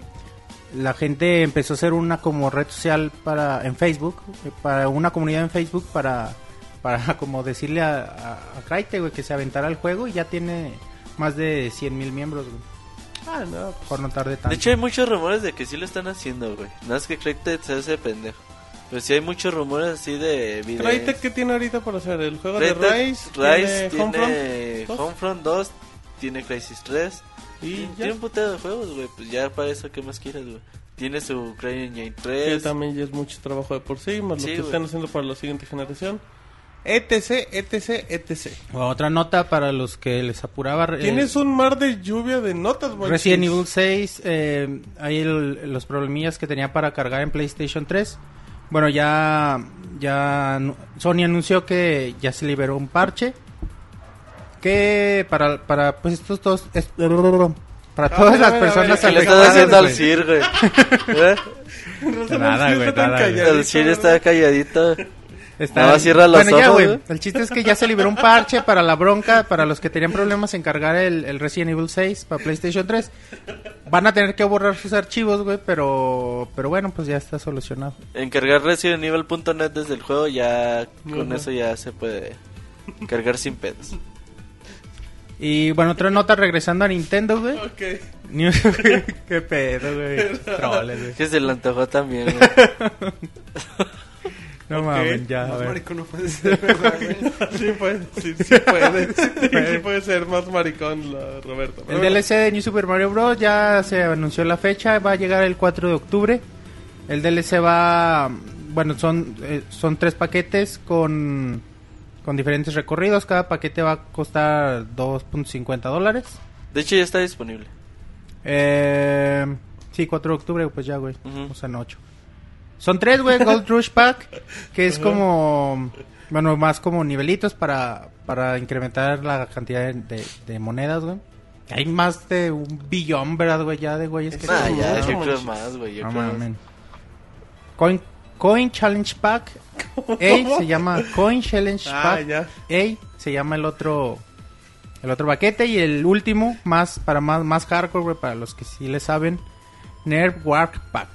Speaker 4: la gente empezó a hacer una como red social para en Facebook, eh, para una comunidad en Facebook para, para como decirle a, a, a Crytek, güey, que se aventara el juego y ya tiene más de 100 mil miembros, güey.
Speaker 2: Ah, no. pues,
Speaker 4: Por no tarde tanto.
Speaker 3: De hecho hay muchos rumores de que sí lo están haciendo, güey. Nada más que Crytek se hace pendejo. Pero sí hay muchos rumores así de videos.
Speaker 2: Crytek, ¿qué tiene ahorita para hacer? El juego de Rise,
Speaker 3: Rise
Speaker 2: tiene Homefront
Speaker 3: tiene
Speaker 2: dos.
Speaker 3: Homefront 2, tiene Crisis 3.
Speaker 2: y
Speaker 3: Tiene,
Speaker 2: ya.
Speaker 3: un putero de juegos, güey. Pues ya para eso, ¿qué más quieres, güey? Tiene su CryEngine
Speaker 2: Que
Speaker 3: 3.
Speaker 2: también ya es mucho trabajo de por sí, más
Speaker 3: Sí,
Speaker 2: lo que están haciendo para la siguiente generación. Etc, etc, etc.
Speaker 4: Otra nota para los que les apuraba. eh,
Speaker 2: Tienes un mar de lluvia de notas, monchis.
Speaker 4: Resident Evil 6, eh, ahí el- los problemillas que tenía para cargar en PlayStation 3. Bueno, ya, ya Sony anunció que ya se liberó un parche. Que para, para pues estos dos, es- para
Speaker 2: A
Speaker 4: todas
Speaker 2: ver,
Speaker 4: las
Speaker 2: ver,
Speaker 4: personas
Speaker 3: ¿Qué le estás haciendo al
Speaker 4: güey.
Speaker 3: CIR, güey? ¿Eh?
Speaker 4: Nada, güey, nada, güey.
Speaker 3: El CIR está calladito.
Speaker 4: Está-
Speaker 3: cierra los
Speaker 4: bueno, ya,
Speaker 3: ojos,
Speaker 4: güey.
Speaker 3: güey.
Speaker 4: El chiste es que ya se liberó un parche para la bronca, para los que tenían problemas en cargar el, el Resident Evil 6 para PlayStation 3. Van a tener que borrar sus archivos, güey, pero, pero bueno, pues ya está solucionado.
Speaker 3: Encargar ResidentEvil.net desde el juego ya con eso ya se puede cargar sin pedos.
Speaker 4: Y bueno, otra nota regresando a Nintendo, güey.
Speaker 2: Ok.
Speaker 4: Qué pedo, güey. Troles, güey.
Speaker 3: Que se le antojó también, güey.
Speaker 4: No
Speaker 2: Ok.
Speaker 4: mames, ya,
Speaker 6: Más marico no puede ser, ¿verdad, güey?
Speaker 2: Sí puede, sí, sí puede. Sí, puede ser más maricón, la Roberto.
Speaker 4: El
Speaker 2: Pero bueno,
Speaker 4: DLC de New Super Mario Bros. ya se anunció la fecha, va a llegar el 4 de octubre. El DLC va, bueno, son, eh, son tres paquetes con, con diferentes recorridos. Cada paquete va a costar 2.50 dólares.
Speaker 3: De hecho ya está disponible.
Speaker 4: Eh, sí, 4 de octubre, pues ya, güey.
Speaker 3: Ujú.
Speaker 4: O sea, no 8. Son tres, güey. Gold Rush Pack, que es como, bueno, más como nivelitos para, para incrementar la cantidad de, de- de monedas, güey. Hay más de un billón, ¿verdad, güey? Ya de güeyes que...
Speaker 2: No,
Speaker 3: ya, yo creo más, güey. Yo
Speaker 4: No
Speaker 3: creo más.
Speaker 4: Coin, Coin Challenge Pack. A se llama Coin Challenge
Speaker 2: Ah,
Speaker 4: Pack.
Speaker 2: ya.
Speaker 4: A se llama el otro el otro paquete y el último más para más más hardcore güey, para los que sí le saben Nerf Warp Pack.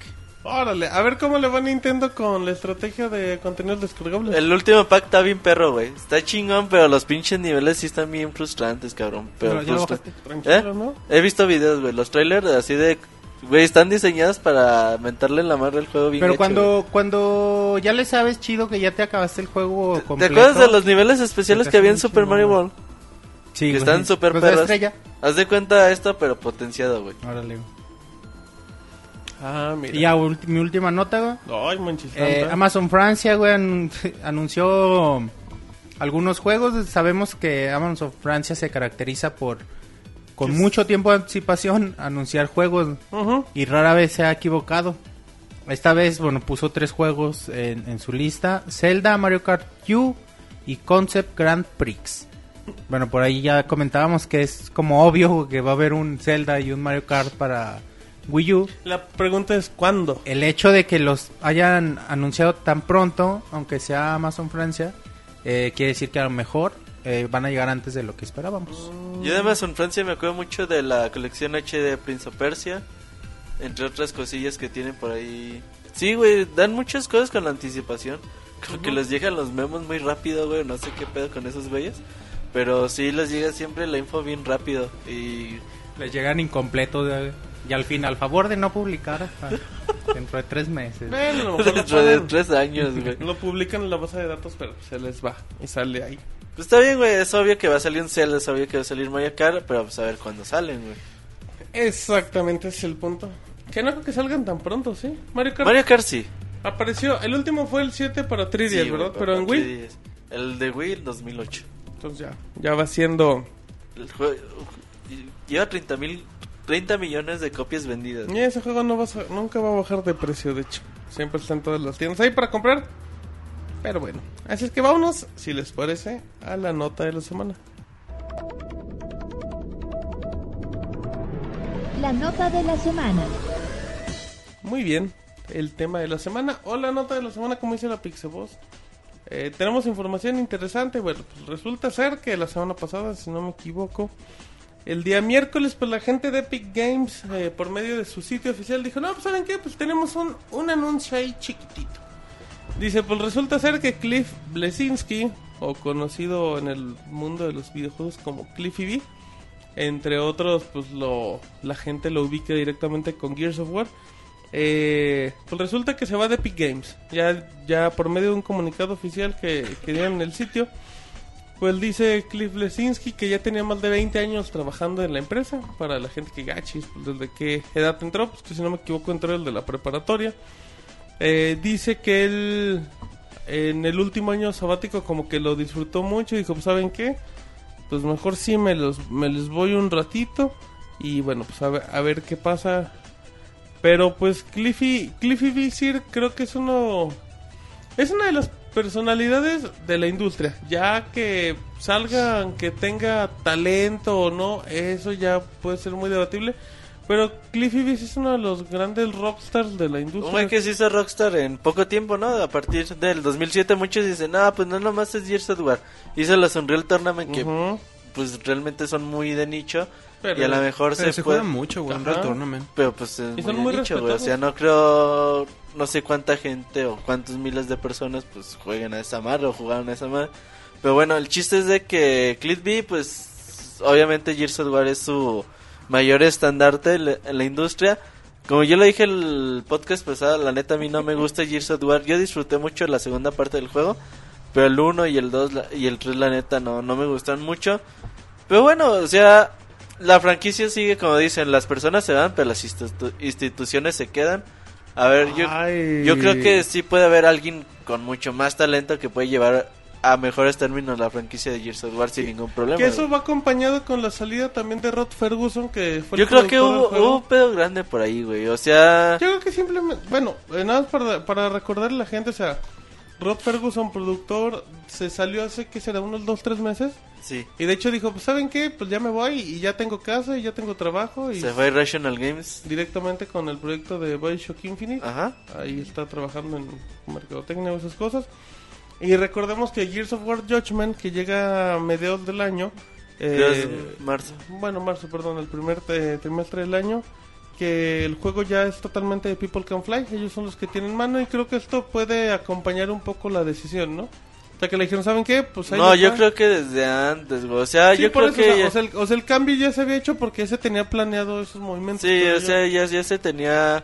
Speaker 2: Órale, a ver cómo le va Nintendo con la estrategia de contenidos descargables.
Speaker 3: El último pack está bien perro, güey. Está chingón, pero los pinches niveles sí están bien frustrantes, cabrón. Pero
Speaker 4: Pero ya lo
Speaker 3: ¿Eh?
Speaker 2: ¿no?
Speaker 3: He visto videos, güey. Los trailers así de... Güey, están diseñados para mentarle en la madre el juego bien
Speaker 4: Pero
Speaker 3: hecho,
Speaker 4: cuando cuando ya le sabes chido que ya te acabaste el juego.
Speaker 3: ¿Te
Speaker 4: completo.
Speaker 3: acuerdas de los niveles especiales que había en Super Mario World?
Speaker 4: Sí,
Speaker 3: que
Speaker 4: güey.
Speaker 3: están súper
Speaker 4: Pues estrella.
Speaker 3: Haz de cuenta esto, pero potenciado, güey.
Speaker 4: Órale. güey.
Speaker 2: Ah, mira.
Speaker 4: Y ya mi última nota, güey.
Speaker 2: Ay.
Speaker 4: Eh. Amazon Francia, güey, anun- anunció algunos juegos. Sabemos que Amazon Francia se caracteriza por con mucho tiempo de anticipación anunciar juegos
Speaker 2: Ujú.
Speaker 4: y rara vez se ha equivocado. Esta vez, bueno, puso tres juegos en, en su lista: Zelda, Mario Kart U y Concept Grand Prix. Bueno, por ahí ya comentábamos que es como obvio que va a haber un Zelda y un Mario Kart para Wii U.
Speaker 2: La pregunta es ¿cuándo?
Speaker 4: El hecho de que los hayan anunciado tan pronto, aunque sea Amazon Francia, eh, quiere decir que a lo mejor eh, van a llegar antes de lo que esperábamos.
Speaker 3: Yo de Amazon Francia me acuerdo mucho de la colección H de Prince of Persia. Entre otras cosillas que tienen por ahí. Sí, güey, dan muchas cosas con la anticipación. Como que les llegan los memos muy rápido, güey. No sé qué pedo con esos güeyes. Pero sí les llega siempre la info bien rápido. Y
Speaker 4: Les llegan incompletos de- y al final, al favor de no publicar hasta dentro de tres meses.
Speaker 2: Bueno, a lo mejor lo
Speaker 3: dentro de tres años, güey.
Speaker 2: Lo publican en la base de datos, pero se les va y sale ahí.
Speaker 3: Pues está bien, güey. Es obvio que va a salir un Zelda, es obvio que va a salir Mario Kart, pero pues a ver cuándo salen, güey.
Speaker 2: Exactamente, ese es el punto. Que no creo que salgan tan pronto, ¿sí? Mario Kart
Speaker 3: Mario Kart sí.
Speaker 2: apareció. El último fue el 7 para 3DS,
Speaker 3: Sí,
Speaker 2: ¿verdad? Pero en Wii.
Speaker 3: 3DS. El de Wii, el 2008.
Speaker 2: Entonces ya, ya va siendo.
Speaker 3: El juego lleva 30 mil 30 millones de copias vendidas.
Speaker 2: Y ese juego no va a- nunca va a bajar de precio, de hecho. Siempre está en todas las tiendas ahí para comprar. Pero bueno, así es que vámonos, si les parece, a la nota de la semana.
Speaker 1: La nota de la semana.
Speaker 2: Muy bien, el tema de la semana o la nota de la semana, como dice la Pixeboss. Eh, tenemos información interesante. Bueno, pues resulta ser que la semana pasada, si no me equivoco, el día miércoles, pues la gente de Epic Games, eh, por medio de su sitio oficial, dijo: No, pues saben qué, pues tenemos un, un anuncio ahí chiquitito. Dice: Pues resulta ser que Cliff Blesinski, o conocido en el mundo de los videojuegos como Cliffy B, entre otros, pues lo, la gente lo ubica directamente con Gears of War. Eh, pues resulta que se va de Epic Games. Ya, ya por medio de un comunicado oficial que, que dieron en el sitio. Pues dice Cliff Lesinski que ya tenía más de 20 años trabajando en la empresa. Para la gente que gachis, pues desde qué edad entró, pues que si no me equivoco entró el de la preparatoria. Eh, dice que él en el último año sabático como que lo disfrutó mucho y dijo, pues ¿saben qué? Pues mejor sí me los me les voy un ratito y bueno, pues a ver, a ver qué pasa. Pero pues Cliffy Cliffy Visir creo que es uno es una de las personalidades de la industria, ya que salga que tenga talento o no, eso ya puede ser muy debatible. Pero Cliffy B es uno de los grandes rockstars de la
Speaker 3: Un
Speaker 2: industria.
Speaker 3: güey que se hizo Rockstar en poco tiempo, ¿no? A partir del 2007 muchos dicen, no, pues no nomás es Gears of War. Hizo los Unreal Tournament que pues realmente son muy de nicho.
Speaker 2: Pero-
Speaker 3: y a lo mejor se,
Speaker 6: se
Speaker 3: puede...
Speaker 6: juega mucho, güey, en
Speaker 2: Ajá.
Speaker 6: Real Tournament.
Speaker 3: Pero pues es
Speaker 2: Y son
Speaker 3: muy,
Speaker 2: muy
Speaker 3: de nicho, güey. O sea, no creo, no sé cuánta gente o cuántos miles de personas pues jueguen a esa madre o jugaron a esa madre. Pero bueno, el chiste es de que Cliff B, pues obviamente Gears of War es su mayor estandarte en la, industria. Como yo lo dije en el podcast pasado, la neta a mí no me gusta Gears of War. Yo disfruté mucho la segunda parte del juego, pero el 1 y el 2 y el 3 la neta no, no me gustan mucho. Pero bueno, o sea, la franquicia sigue como dicen, las personas se van, pero las institu- instituciones se quedan. A ver, yo, yo creo que sí puede haber alguien con mucho más talento que puede llevar a mejores términos la franquicia de Gears of War sin ningún problema.
Speaker 2: Que eso
Speaker 3: güey.
Speaker 2: va acompañado con la salida también de Rod Ferguson, que fue el
Speaker 3: Yo creo que hubo, hubo un pedo grande por ahí, güey. O sea,
Speaker 2: Yo creo que simplemente, bueno, eh, nada más para, para recordarle a la gente, o sea, Rod Ferguson, productor, se salió hace que será unos 2, 3 meses.
Speaker 3: sí.
Speaker 2: Y de hecho dijo, pues ¿saben qué? Pues ya me voy y ya tengo casa y ya tengo trabajo. Y
Speaker 3: Se fue Rational Games.
Speaker 2: directamente con el proyecto de Bioshock Infinite.
Speaker 3: Ajá.
Speaker 2: Ahí está trabajando en mercadotecnia y esas cosas. Y recordemos que Gears of War Judgment, que llega a mediados del año, eh,
Speaker 3: marzo.
Speaker 2: bueno, marzo, perdón, el primer trimestre del año, que el juego ya es totalmente de People Can Fly, ellos son los que tienen mano y creo que esto puede acompañar un poco la decisión, ¿no? O sea, que le dijeron, ¿saben qué? Pues ahí
Speaker 3: No, yo
Speaker 2: va.
Speaker 3: creo que desde antes. O sea,
Speaker 2: Sí,
Speaker 3: yo creo
Speaker 2: eso, o
Speaker 3: que...
Speaker 2: sea, o, sea, el, o sea, el cambio ya se había hecho porque se tenía planeado esos movimientos.
Speaker 3: Sí, o
Speaker 2: yo.
Speaker 3: sea, ya, ya se tenía...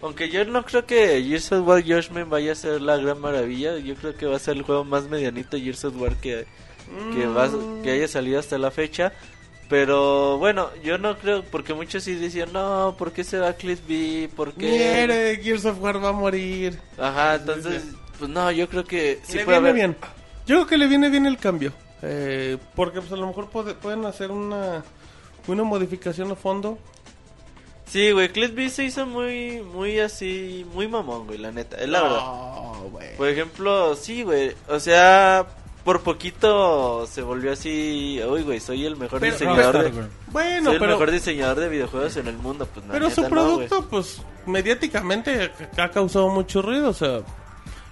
Speaker 3: Aunque yo no creo que Gears of War Judgment vaya a ser la gran maravilla. Yo creo que va a ser el juego más medianito Gears of War que, que, va,
Speaker 2: Mm.
Speaker 3: que haya salido hasta la fecha. Pero bueno, yo no creo, porque muchos sí decían, no, ¿por qué se va Cliff B? ¿Por qué?
Speaker 2: Miere, Gears of War va a morir.
Speaker 3: Ajá, entonces, pues no, yo creo que sí
Speaker 2: le
Speaker 3: puede
Speaker 2: viene
Speaker 3: haber...
Speaker 2: bien. Yo creo que le viene bien el cambio. Eh, porque pues a lo mejor puede- pueden hacer una, una modificación a fondo.
Speaker 3: Sí, güey, Cliff B se hizo muy, muy así, muy mamón, güey, la neta, es la verdad. Por ejemplo, sí, güey. O sea, por poquito se volvió así. Uy, güey, soy el mejor
Speaker 2: Pero-
Speaker 3: diseñador de.
Speaker 2: Bueno,
Speaker 3: soy el mejor diseñador de videojuegos en el mundo. Pues,
Speaker 2: pero su
Speaker 3: no,
Speaker 2: producto, pues, mediáticamente ha causado mucho ruido. O sea,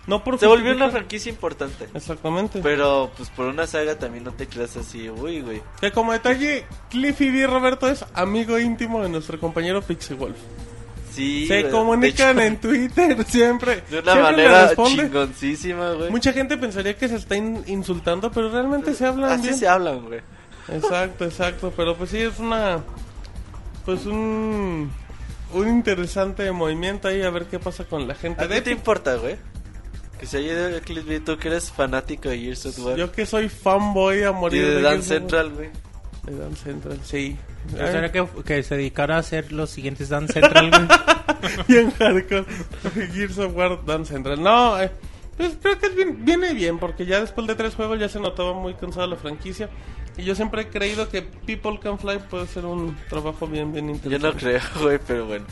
Speaker 2: no por
Speaker 3: se volvió una franquicia importante.
Speaker 2: Exactamente.
Speaker 3: Pero, pues, por una saga también no te creas así. Uy, güey.
Speaker 2: Que como detalle, Cliffy B. Roberto es amigo íntimo de nuestro compañero Pixie Wolf.
Speaker 3: Sí,
Speaker 2: Se
Speaker 3: güey.
Speaker 2: comunican
Speaker 3: De hecho,
Speaker 2: en Twitter siempre.
Speaker 3: De una
Speaker 2: Siempre
Speaker 3: manera chingoncísima, güey.
Speaker 2: Mucha gente pensaría que se está in- insultando, pero realmente se hablan
Speaker 3: Así
Speaker 2: bien.
Speaker 3: se hablan, güey.
Speaker 2: Exacto, exacto, pero pues sí es una pues un un interesante movimiento ahí a ver qué pasa con la gente
Speaker 3: ¿A
Speaker 2: de
Speaker 3: ti te importa, güey? Que se haya ido el Cliff tú que eres fanático de Gears of War.
Speaker 2: Yo que soy fanboy a
Speaker 3: y
Speaker 2: morir
Speaker 3: de
Speaker 2: de of War.
Speaker 3: Central, güey.
Speaker 2: De Dance Central, sí.
Speaker 4: ¿Será que, que se dedicara a hacer los siguientes Dance Central,
Speaker 2: bien hardcore. Gears of War Dance Central. No, eh, pues creo que es bien- viene bien porque ya después de tres juegos ya se notaba muy cansada la franquicia. Y yo siempre he creído que People Can Fly puede ser un trabajo bien, bien
Speaker 3: Yo
Speaker 2: interesante.
Speaker 3: no creo, güey, pero bueno.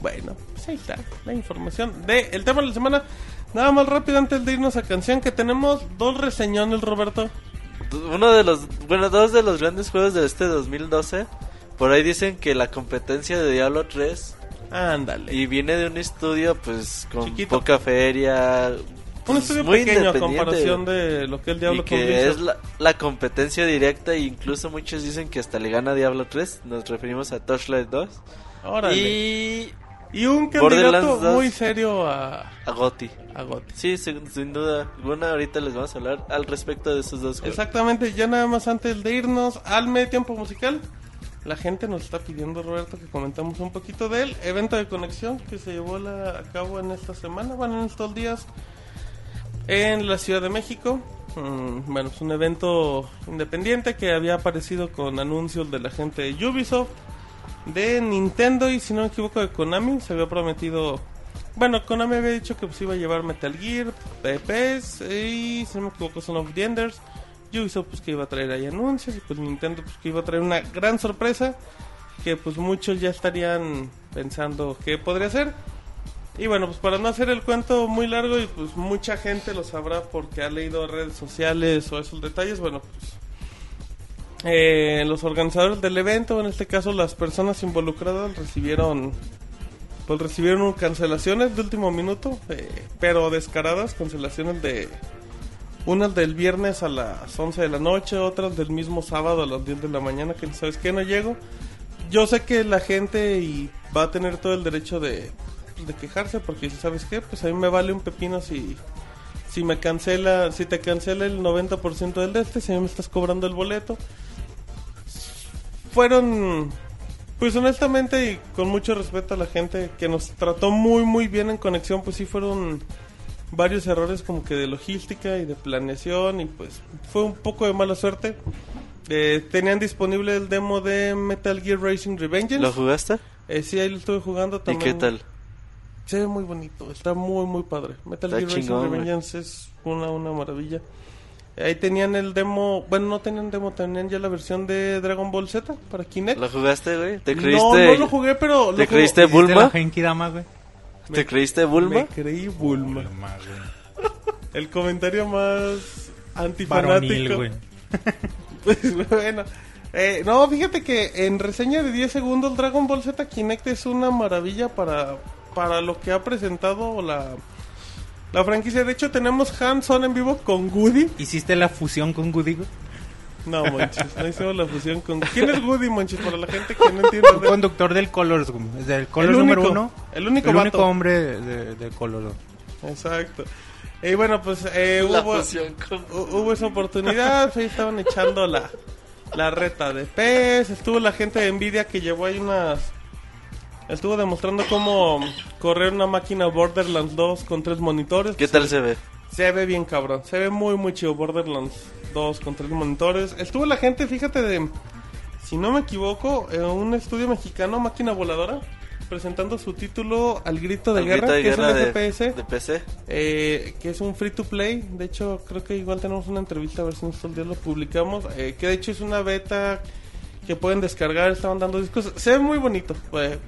Speaker 2: Bueno, pues ahí está la información de el tema de la semana. Nada más rápido antes de irnos a canción que tenemos dos reseñones, Roberto.
Speaker 3: Uno de los, bueno, dos de los grandes juegos de este 2012. Por ahí dicen que la competencia de Diablo 3
Speaker 2: Ándale.
Speaker 3: y viene de un estudio pues con
Speaker 2: Chiquito.
Speaker 3: poca feria.
Speaker 2: un
Speaker 3: pues,
Speaker 2: estudio
Speaker 3: muy
Speaker 2: pequeño a comparación de lo que el Diablo
Speaker 3: y que
Speaker 2: Blizzard.
Speaker 3: es la, la competencia directa e incluso muchos dicen que hasta le gana Diablo 3. Nos referimos a Torchlight 2
Speaker 2: Órale.
Speaker 3: y
Speaker 2: Y un candidato
Speaker 3: 2.
Speaker 2: muy serio a,
Speaker 3: a Gotti.
Speaker 2: a GOTY.
Speaker 3: Sí, sin, sin duda. Bueno, ahorita les vamos a hablar al respecto de esos dos juegos.
Speaker 2: Exactamente, ya nada más antes de irnos al medio tiempo musical. La gente nos está pidiendo, Roberto, que comentamos un poquito del evento de conexión que se llevó la- a cabo en esta semana, bueno, en estos días, en la Ciudad de México. Mm, bueno, es un evento independiente que había aparecido con anuncios de la gente de Ubisoft, de Nintendo y si no me equivoco de Konami. Se había prometido... Bueno, Konami había dicho que pues, iba a llevar Metal Gear, PPs y si no me equivoco Son of the Enders. Ubisoft pues que iba a traer ahí anuncios y pues Nintendo pues que iba a traer una gran sorpresa que pues muchos ya estarían pensando que podría ser. Y bueno, pues para no hacer el cuento muy largo y pues mucha gente lo sabrá porque ha leído redes sociales o esos detalles, bueno, pues eh, los organizadores del evento, en este caso las personas involucradas recibieron pues recibieron cancelaciones de último minuto, eh, pero descaradas, cancelaciones de unas del viernes a las 11 de la noche, otras del mismo sábado a las 10 de la mañana, que sabes que no llego. Yo sé que la gente y va a tener todo el derecho de, de quejarse porque sabes qué, pues a mí me vale un pepino si si me cancela, si te cancela el 90% del de este, si me estás cobrando el boleto. Fueron pues honestamente y con mucho respeto a la gente que nos trató muy muy bien en conexión, pues sí fueron varios errores como que de logística y de planeación y pues fue un poco de mala suerte. Eh, tenían disponible el demo de Metal Gear Racing Revengeance.
Speaker 3: ¿Lo jugaste?
Speaker 2: Eh, sí, ahí lo estuve jugando
Speaker 3: ¿Y
Speaker 2: también.
Speaker 3: qué tal?
Speaker 2: Se ve muy bonito, está muy muy padre. Metal
Speaker 3: Está
Speaker 2: Gear
Speaker 3: güey.
Speaker 2: Revengeance es una, una maravilla. Ahí tenían el demo, bueno, no tenían demo, tenían ya la versión de Dragon Ball Z para Kinect.
Speaker 3: ¿Lo jugaste, güey? ¿Te
Speaker 2: No,
Speaker 3: creíste,
Speaker 2: no lo jugué, pero...
Speaker 3: ¿Te
Speaker 2: lo
Speaker 3: creíste
Speaker 2: jugué-
Speaker 4: ¿Viste la
Speaker 3: Bulma?
Speaker 4: Genki Dama, güey?
Speaker 3: ¿Te creíste Bulma?
Speaker 2: Me creí Bulma.
Speaker 4: Bulma, güey.
Speaker 2: El comentario más antifanático.
Speaker 4: güey.
Speaker 2: Pues bueno. Eh, no, fíjate que en reseña de 10 segundos Dragon Ball Z Kinect es una maravilla para, para lo que ha presentado la, la franquicia. De hecho, tenemos hands-on en vivo con Woody.
Speaker 4: ¿Hiciste la fusión con Goody?
Speaker 2: No, Monchis, no hicimos la fusión con... ¿Quién es Woody, Monchis? Para la gente que no entiende.
Speaker 4: Un conductor del Colors, del Colors
Speaker 2: El
Speaker 4: número
Speaker 2: único,
Speaker 4: uno.
Speaker 2: el único
Speaker 4: el
Speaker 2: vato.
Speaker 4: único hombre de, de, de Colors.
Speaker 2: Exacto. Y bueno, pues eh, hubo,
Speaker 3: con-
Speaker 2: hubo esa oportunidad. Ahí estaban echando la, la reta de pez. Estuvo la gente de Nvidia que llevó ahí unas. Estuvo demostrando cómo correr una máquina Borderlands 2 con tres monitores.
Speaker 3: ¿Qué tal se ve?
Speaker 2: Se ve bien cabrón. Se ve muy, muy chido Borderlands 2 con tres monitores. Estuvo la gente, fíjate, de. Si no me equivoco, en un estudio mexicano, Máquina Voladora, presentando su título Al Grito de
Speaker 3: Al
Speaker 2: Guerra,
Speaker 3: grito de
Speaker 2: que
Speaker 3: guerra
Speaker 2: es el
Speaker 3: de,
Speaker 2: FPS.
Speaker 3: de PC.
Speaker 2: Eh, que es un free to play. De hecho, creo que igual tenemos una entrevista a ver si en estos días lo publicamos. eh, que de hecho es una beta que pueden descargar. Estaban dando discos. Se ve muy bonito. pues,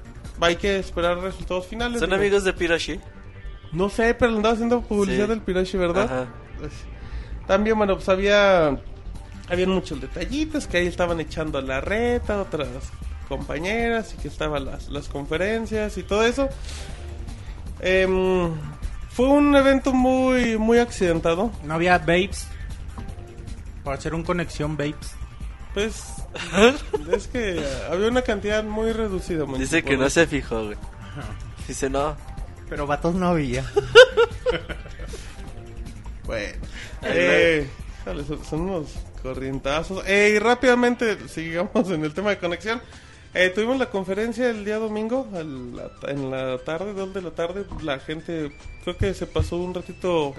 Speaker 2: hay que esperar resultados finales.
Speaker 3: ¿Son
Speaker 2: digo.
Speaker 3: amigos de Pirashi?
Speaker 2: No sé, pero le andaba haciendo publicidad
Speaker 3: Sí.
Speaker 2: del Pirashi, ¿verdad?
Speaker 3: Ajá.
Speaker 2: Pues, también, bueno, pues había. Habían muchos detallitos que ahí estaban echando la reta, otras compañeras, y que estaban las, las conferencias y todo eso. Em, fue un evento muy, muy accidentado.
Speaker 4: No había babes. Para hacer un conexión babes.
Speaker 2: Pues Es que había una cantidad muy reducida.
Speaker 3: Dice que no se fijó, güey. Dice, no.
Speaker 4: Pero vatos no había.
Speaker 2: Bueno. Eh, son unos corrientazos. Eh, y rápidamente, sigamos en el tema de conexión. Eh, tuvimos la conferencia el día domingo, la- en la tarde, dos de la tarde. La gente, creo que se pasó un ratito,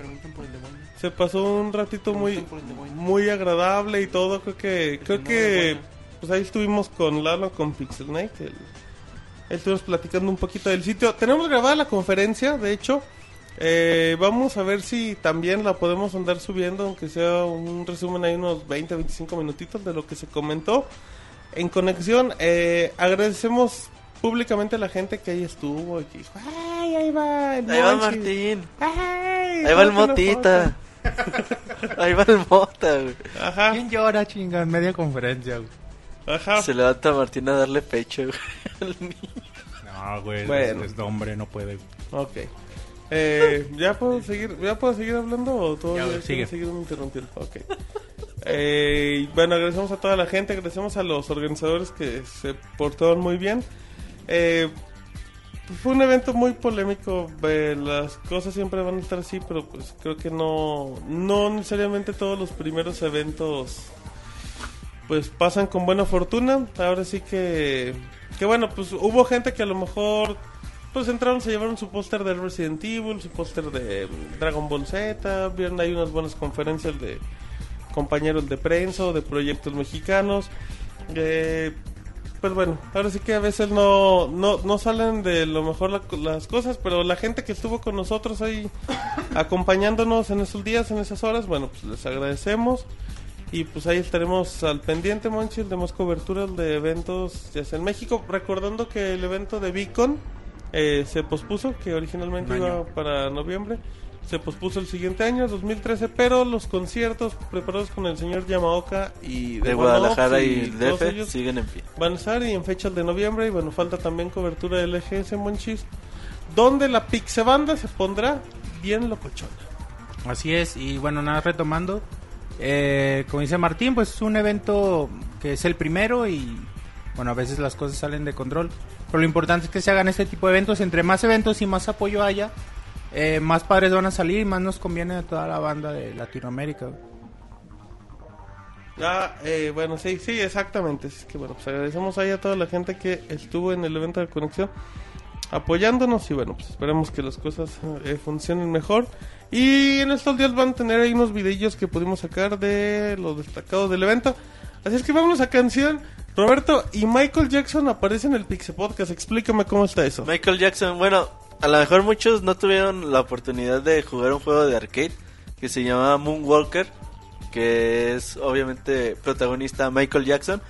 Speaker 2: se pasó un ratito muy, muy agradable y todo. Creo que, creo que, pues ahí estuvimos con Lalo, con Pixel Night. el- estuvimos platicando un poquito del sitio. Tenemos grabada la conferencia, de hecho. Eh, vamos a ver si también la podemos andar subiendo, aunque sea un resumen ahí unos 20, 25 minutitos de lo que se comentó. En conexión, eh, agradecemos públicamente a la gente que ahí estuvo y que dijo, ¡ay, ahí va! el
Speaker 3: Ahí va! Martín.
Speaker 2: ¡Ay!
Speaker 3: Ahí va el motita. Ahí va el mota, güey.
Speaker 2: foto". Ajá,
Speaker 4: ¿Quién llora, chinga, en media conferencia, güey?
Speaker 2: ajá.
Speaker 3: Se levanta Martín a darle pecho, güey.
Speaker 4: No, güey,
Speaker 2: Bueno.
Speaker 4: es, es hombre, no puede.
Speaker 2: Ok. Eh, ¿ya, puedo seguir, ¿Ya puedo seguir hablando o todavía
Speaker 4: Ya, sigue.
Speaker 2: seguirme interrumpiendo? Ok. Eh, bueno, agradecemos a toda la gente, agradecemos a los organizadores que se portaron muy bien. Eh, fue un evento muy polémico, eh, las cosas siempre van a estar así, pero pues creo que no, no necesariamente todos los primeros eventos pues pasan con buena fortuna. Ahora sí que, que bueno, pues hubo gente que a lo mejor pues entraron, se llevaron su póster de Resident Evil, su póster de Dragon Ball Z, vieron ahí unas buenas conferencias de compañeros de prensa o de proyectos mexicanos. Eh, pues bueno, ahora sí que a veces no, no, no salen de lo mejor la- las cosas, pero la gente que estuvo con nosotros ahí acompañándonos en esos días, en esas horas, bueno, pues les agradecemos. Y pues ahí estaremos al pendiente, Monchil, de más coberturas de eventos ya sea en México. Recordando que el evento de Beacon eh, se pospuso, que originalmente iba para noviembre. Se pospuso el siguiente año, 2013, pero los conciertos preparados con el señor Yamaoka y
Speaker 3: De
Speaker 2: Ops
Speaker 3: Guadalajara y
Speaker 2: todos
Speaker 3: DF siguen en pie.
Speaker 2: van a estar y en fechas de noviembre. Y bueno, falta también cobertura de LGS Monchis, donde la Pixebanda se pondrá bien locochona.
Speaker 4: Así es, y bueno, nada, retomando. eh, como dice Martín, pues es un evento que es el primero y bueno, a veces las cosas salen de control. Pero lo importante es que se hagan este tipo de eventos. Entre más eventos y más apoyo haya, eh, más padres van a salir y más nos conviene a toda la banda de Latinoamérica. güey.
Speaker 2: Ah, eh, bueno, sí, sí, exactamente. Es que bueno, pues agradecemos ahí a toda la gente que estuvo en el evento de conexión apoyándonos y bueno, pues esperemos que las cosas eh, funcionen mejor. Y en estos días van a tener ahí unos videillos que pudimos sacar de los destacados del evento. Así es que vámonos a canción. Roberto y Michael Jackson aparecen en el Pixel Podcast. Explícame cómo está eso.
Speaker 3: Michael Jackson, bueno, a lo mejor muchos no tuvieron la oportunidad de jugar un juego de arcade que se llama Moonwalker, que es obviamente protagonista Michael Jackson.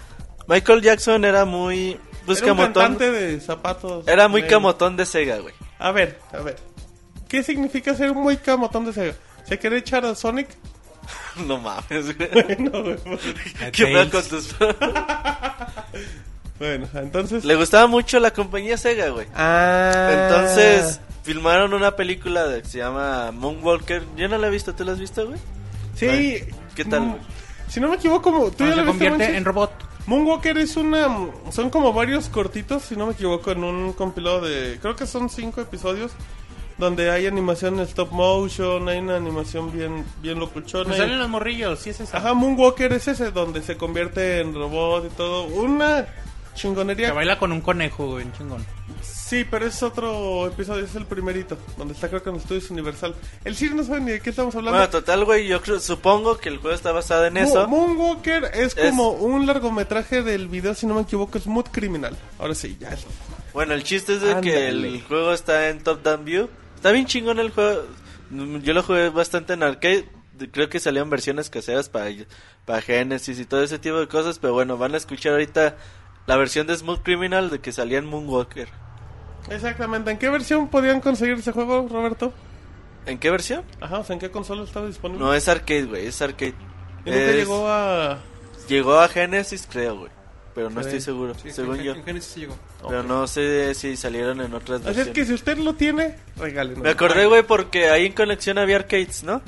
Speaker 3: Michael Jackson era muy pues
Speaker 2: Era un
Speaker 3: camotón,
Speaker 2: de zapatos.
Speaker 3: era muy camotón de Sega, güey.
Speaker 2: A ver, a ver. ¿Qué significa ser un muy camotón de Sega? ¿Se quiere echar a Sonic?
Speaker 3: No mames, güey.
Speaker 2: no, güey.
Speaker 3: ¿Qué pedo con tus-
Speaker 2: Bueno, entonces.
Speaker 3: Le gustaba mucho la compañía Sega, güey.
Speaker 2: Ah.
Speaker 3: Entonces, filmaron una película de, que se llama Moonwalker. Yo no la he visto, ¿tú la has visto, güey?
Speaker 2: Sí.
Speaker 3: ¿Qué tal, güey?
Speaker 2: Si no me equivoco, como tú
Speaker 4: No,
Speaker 2: ya
Speaker 4: se
Speaker 2: la viste,
Speaker 4: convierte en robot.
Speaker 2: Moonwalker es una. Son como varios cortitos, si no me equivoco, en un compilado de. Creo que son cinco episodios. Donde hay animación en stop motion, hay una animación bien, bien locuchona.
Speaker 4: Pues salen los morrillos, sí es esa.
Speaker 2: Ajá, Moonwalker es ese, donde se convierte en robot y todo. Una chingonería.
Speaker 4: Se baila con un conejo, güey, un chingón.
Speaker 2: Sí, pero es otro episodio, es el primerito, donde está creo que en Estudios Universal. El Sir no sabe ni de qué estamos hablando.
Speaker 3: Bueno, total, güey, yo creo, supongo que el juego está basado en
Speaker 2: Mo-
Speaker 3: eso.
Speaker 2: Moonwalker es
Speaker 3: Es-
Speaker 2: como un largometraje del video, si no me equivoco, Smooth Criminal. Ahora sí, ya.
Speaker 3: Bueno, el chiste es de que el juego está en Top Down View. Está bien chingón el juego. Yo lo jugué bastante en arcade. De- Creo que salían versiones caseras para, para Genesis y todo ese tipo de cosas. Pero bueno, van a escuchar ahorita la versión de Smooth Criminal de que salía en Moonwalker.
Speaker 2: Exactamente. ¿En qué versión podían conseguir ese juego, Roberto?
Speaker 3: ¿En qué versión?
Speaker 2: Ajá, o sea, ¿en qué consola estaba disponible?
Speaker 3: No, es arcade, güey, es arcade.
Speaker 2: Y nunca
Speaker 3: Es-
Speaker 2: llegó a...
Speaker 3: Llegó a Genesis, creo, güey. Pero no
Speaker 2: Sí.
Speaker 3: estoy seguro,
Speaker 6: Sí,
Speaker 3: según
Speaker 6: en-
Speaker 3: yo.
Speaker 6: en Genesis llegó.
Speaker 3: Pero no sé si salieron en otras
Speaker 2: Así es
Speaker 3: versiones.
Speaker 2: que si usted lo tiene, regálenos.
Speaker 3: Me acordé, güey, porque ahí en conexión había arcades, ¿no?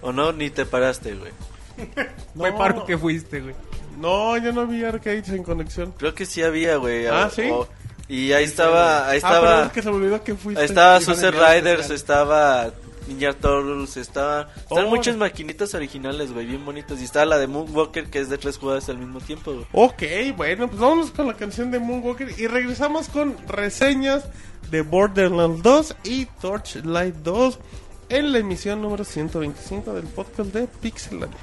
Speaker 3: ¿O no? Ni te paraste, güey.
Speaker 2: No,
Speaker 4: Fue paro que fuiste, güey.
Speaker 2: No, yo no vi arcades en conexión.
Speaker 3: Creo que sí había, güey.
Speaker 2: Ah,
Speaker 3: o-
Speaker 2: ¿sí?
Speaker 3: o- y ahí estaba, ahí
Speaker 2: Ah, pero
Speaker 3: estaba,
Speaker 2: es que se me olvidó que fuiste.
Speaker 3: ahí estaba Suicide Riders, estaba Ninja Turtles, estaba, están
Speaker 2: Oh.
Speaker 3: muchas maquinitas originales, güey, bien bonitas. Y estaba la de Moonwalker que es de tres jugadores al mismo tiempo, güey.
Speaker 2: Ok, bueno, pues vámonos con la canción de Moonwalker y regresamos con reseñas de Borderlands 2 y Torchlight 2 en la emisión número 125 del podcast de Pixelania.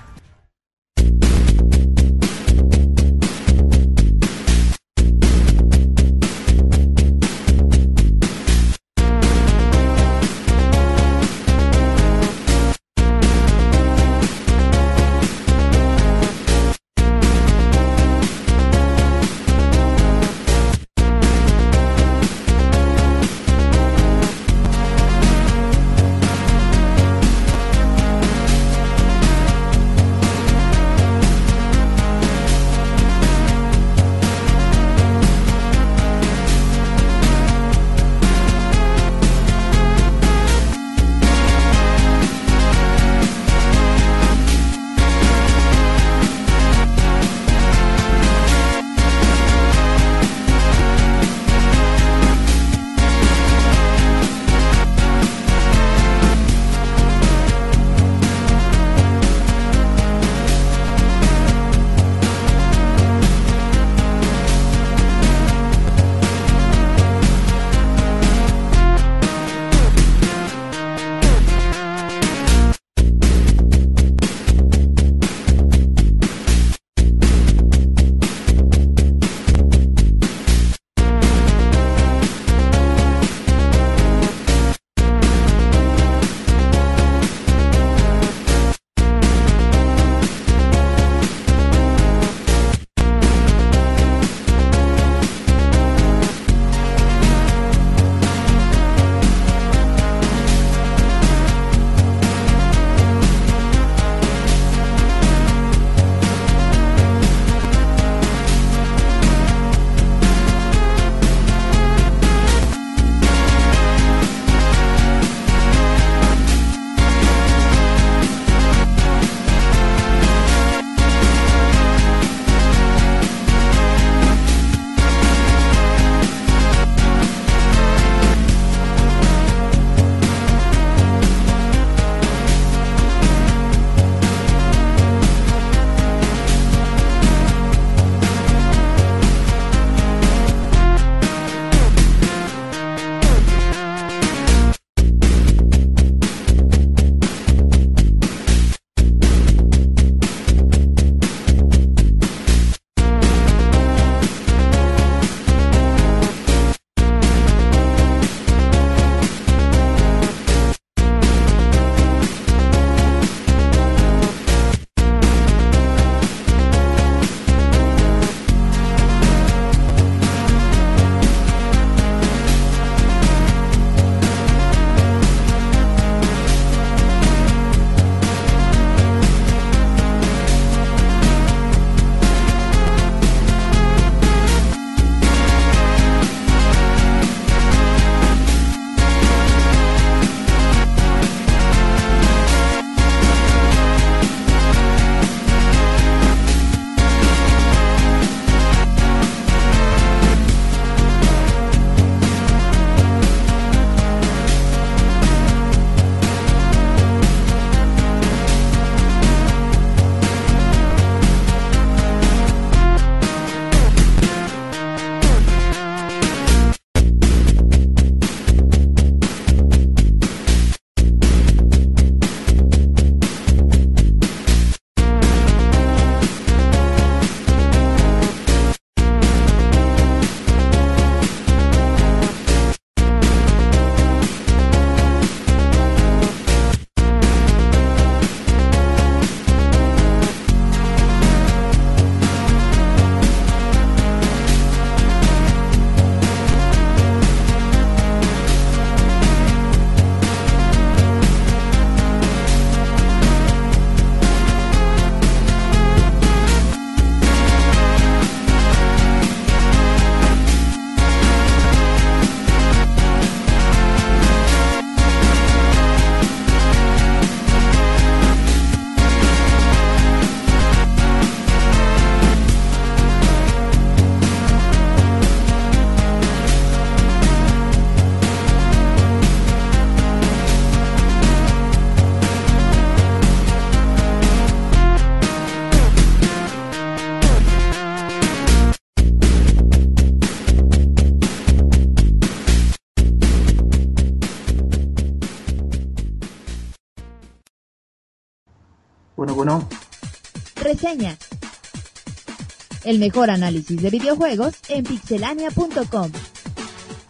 Speaker 1: El mejor análisis de videojuegos en pixelania.com.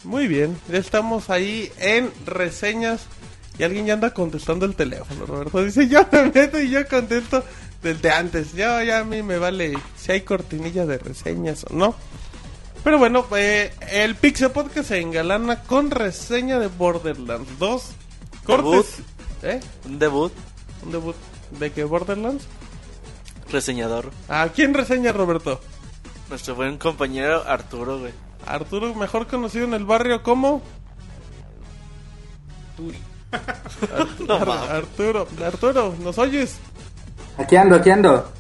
Speaker 2: Muy bien, ya estamos ahí en reseñas y alguien ya anda contestando el teléfono, Roberto. Dice, yo me meto y yo contesto desde antes. Ya, ya a mí me vale si hay cortinilla de reseñas o no. Pero bueno, eh, el Pixel Podcast se engalana con reseña de Borderlands 2. Cortes. ¿Eh?
Speaker 3: Un debut,
Speaker 2: ¿Un debut de qué Borderlands?
Speaker 3: reseñador.
Speaker 2: ¿A quién reseña Roberto?
Speaker 3: Nuestro buen compañero Arturo, güey.
Speaker 2: Arturo, mejor conocido en el barrio como... Arturo, Arturo, ¿nos oyes?
Speaker 7: Aquí ando, aquí ando.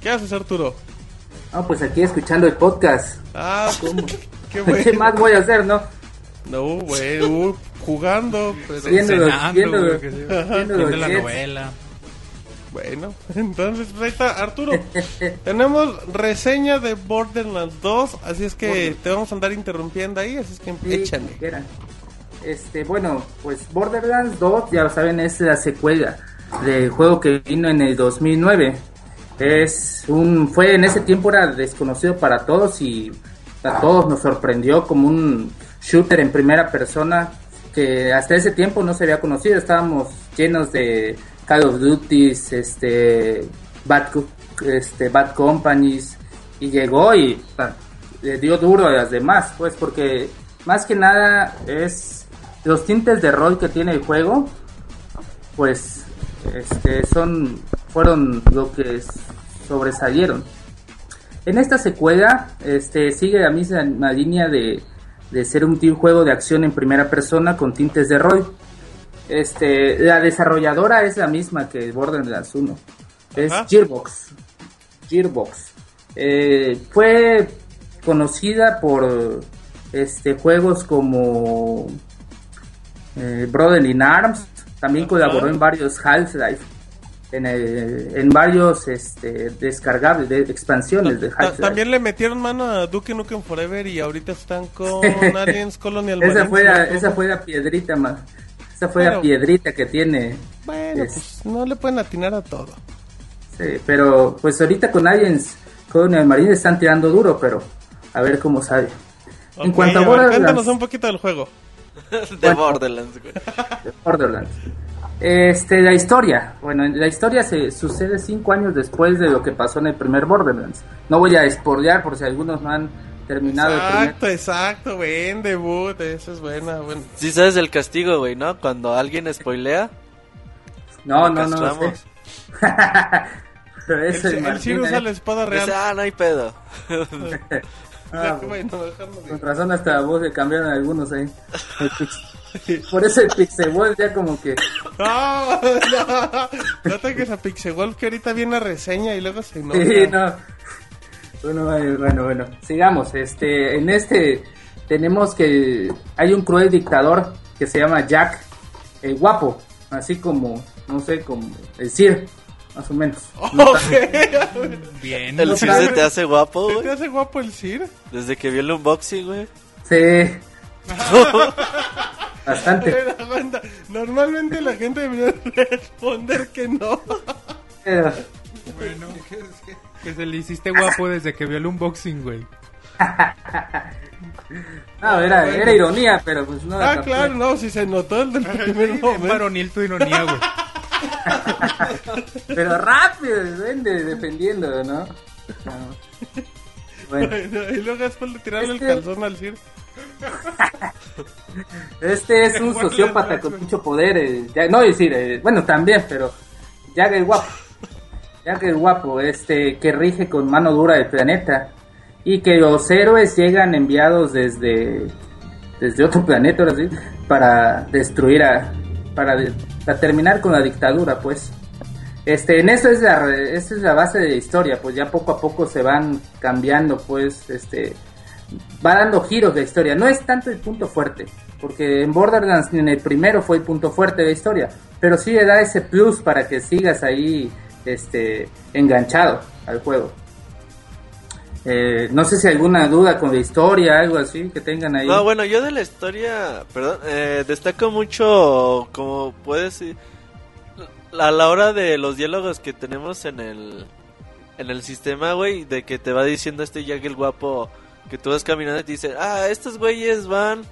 Speaker 2: ¿Qué haces Arturo?
Speaker 7: No, pues aquí escuchando el podcast.
Speaker 2: Ah,
Speaker 7: ¿Cómo?
Speaker 2: qué
Speaker 7: ¿Qué
Speaker 2: bueno.
Speaker 7: más voy a hacer, no?
Speaker 2: No, güey, uh, jugando, pero
Speaker 7: Viéndolo,
Speaker 4: Cenando,
Speaker 7: viéndolo,
Speaker 4: güey, que sí.
Speaker 7: viéndolo,
Speaker 4: Viendo la novela.
Speaker 2: Bueno, entonces pues, ahí está Arturo. tenemos reseña de Borderlands 2, así es que te vamos a andar interrumpiendo ahí, así es que
Speaker 7: Sí,
Speaker 2: échale.
Speaker 7: Este, bueno, pues Borderlands 2, ya lo saben, es la secuela del juego que vino en el 2009. Es un, fue en ese tiempo era desconocido para todos y a todos nos sorprendió como un shooter en primera persona que hasta ese tiempo no se había conocido. Estábamos llenos de Call of Duty, este, Bad, este, Bad Companies y llegó y ah, le dio duro a las demás, pues porque más que nada es los tintes de rol que tiene el juego, pues este, son fueron lo que sobresalieron. En esta secuela este, sigue la misma línea de, de ser un juego de acción en primera persona con tintes de rol. Este, la desarrolladora es la misma que Borderlands 1. Es
Speaker 2: Ajá.
Speaker 7: Gearbox. Gearbox. Eh, fue conocida por este juegos como eh, Brother in Arms. También
Speaker 2: Ajá.
Speaker 7: colaboró en varios Half-Life. En, el- en varios este, descargables, de, expansiones de
Speaker 2: Ta-
Speaker 7: Half-Life.
Speaker 2: También le metieron mano a Duke Nukem Forever y ahorita están con Aliens Colonial
Speaker 7: esa
Speaker 2: Marines,
Speaker 7: fue esa fue la piedrita más. Esa fue
Speaker 2: Pero-
Speaker 7: la piedrita que tiene.
Speaker 2: Bueno,
Speaker 7: es-
Speaker 2: pues no le pueden atinar a todo.
Speaker 7: Sí, pero pues ahorita con Aliens Colonial Marine están tirando duro, pero a ver cómo sale. en cuanto a Borderlands,
Speaker 2: cuéntanos un poquito del juego.
Speaker 3: De Borderlands, güey.
Speaker 7: Borderlands. Este, la historia. Bueno, la historia se sucede cinco años después de lo que pasó en el primer Borderlands. No voy a spoilear por si algunos no han terminado el primer.
Speaker 2: Exacto, exacto, buen debut, eso es buena, bueno.
Speaker 3: Sí sabes el castigo, güey, ¿no? Cuando alguien spoilea,
Speaker 7: No, no, no.
Speaker 3: castramos.
Speaker 7: sé. Pero
Speaker 2: El,
Speaker 7: eso
Speaker 2: el
Speaker 7: ¿eh?
Speaker 2: usa la espada real.
Speaker 3: dice, ah, no hay pedo.
Speaker 7: Ah,
Speaker 2: bueno, no
Speaker 7: Con razón hasta la voz le cambiaron algunos ahí. El Por eso el Pixeball ya como que...
Speaker 2: No, no, no toques a Pixewolf que ahorita viene a reseña y luego se enoja.
Speaker 7: Sí, no. Bueno, bueno, bueno. Sigamos. Este, en este tenemos que hay un cruel dictador que se llama Jack el guapo, así como, no sé, como el Sir, más o menos.
Speaker 2: Ok.
Speaker 4: Bien.
Speaker 3: El Sir se te hace guapo,
Speaker 2: ¿Te
Speaker 3: güey.
Speaker 2: hace guapo el Sir?
Speaker 3: Desde que vio el unboxing, güey.
Speaker 7: Sí. Bastante.
Speaker 2: Normalmente la gente debería responder que no.
Speaker 7: Pero,
Speaker 4: Bueno, que se le hiciste guapo desde que vio el unboxing, güey.
Speaker 7: no, era, era ironía, pero pues no.
Speaker 2: Ah, claro, no, si se notó el del primer momento.
Speaker 4: varonil tu ironía, güey.
Speaker 7: Pero rápido, vende, defendiendo, ¿no? No. Bueno.
Speaker 2: Bueno, y luego después le tiraron
Speaker 7: Este-
Speaker 2: el calzón al Sir.
Speaker 7: Este es un sociópata con mucho poder. eh, ya- no decir, eh, bueno, también, pero Jack el guapo. Jack el guapo, este, que rige con mano dura el planeta. Y que los héroes llegan enviados desde, desde otro planeta, ahora sí, para destruir a. Para, para terminar con la dictadura, pues. Este, en eso es la, esa es la base de la historia, pues ya poco a poco se van cambiando, pues, este, va dando giros de historia. No es tanto el punto fuerte, porque en Borderlands ni en el primero fue el punto fuerte de la historia, pero sí le da ese plus para que sigas ahí este, enganchado al juego. Eh, no sé si alguna duda con la historia, algo así que tengan ahí.
Speaker 3: No, bueno, yo de la historia, perdón, eh, destaco mucho, como puedes decir, a la hora de los diálogos que tenemos en el en el sistema, güey, de que te va diciendo este Jack el guapo que tú vas caminando y te dice, ah, estos güeyes van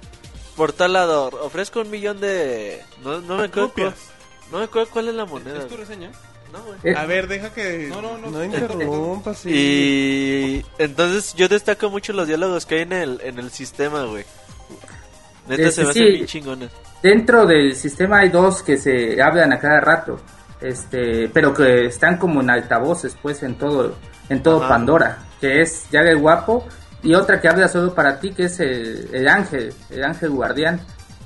Speaker 3: por tal lado, ofrezco un millón de... No, no me acuerdo cuál,
Speaker 2: Copias.
Speaker 3: no me acuerdo cuál es la moneda.
Speaker 6: ¿Es tu reseña?
Speaker 3: No, güey.
Speaker 7: Eh,
Speaker 2: A ver, deja que.
Speaker 6: No, no, no,
Speaker 2: interrumpas. sí.
Speaker 3: Y entonces yo destaco mucho los diálogos que hay en el, en el sistema, güey. Neta
Speaker 7: Este,
Speaker 3: se me hacen
Speaker 7: sí.
Speaker 3: bien chingones.
Speaker 7: Dentro del sistema hay dos que se hablan a cada rato, este, pero que están como en altavoces, pues, en todo, en todo
Speaker 3: Ajá.
Speaker 7: Pandora, que es Jack el Guapo, y otra que habla solo para ti, que es el, el ángel, el ángel guardián.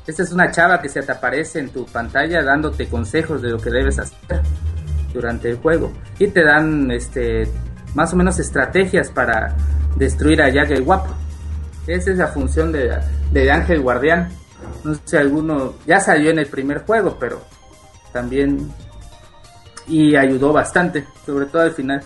Speaker 7: Esta es una chava que se te aparece en tu pantalla dándote consejos de lo que debes hacer durante el juego. Y te dan este más o menos estrategias para destruir a Jack el Guapo. Esa es la función de, de Ángel Guardián. No sé si alguno ya salió en el primer juego, pero también y ayudó bastante, sobre todo al final.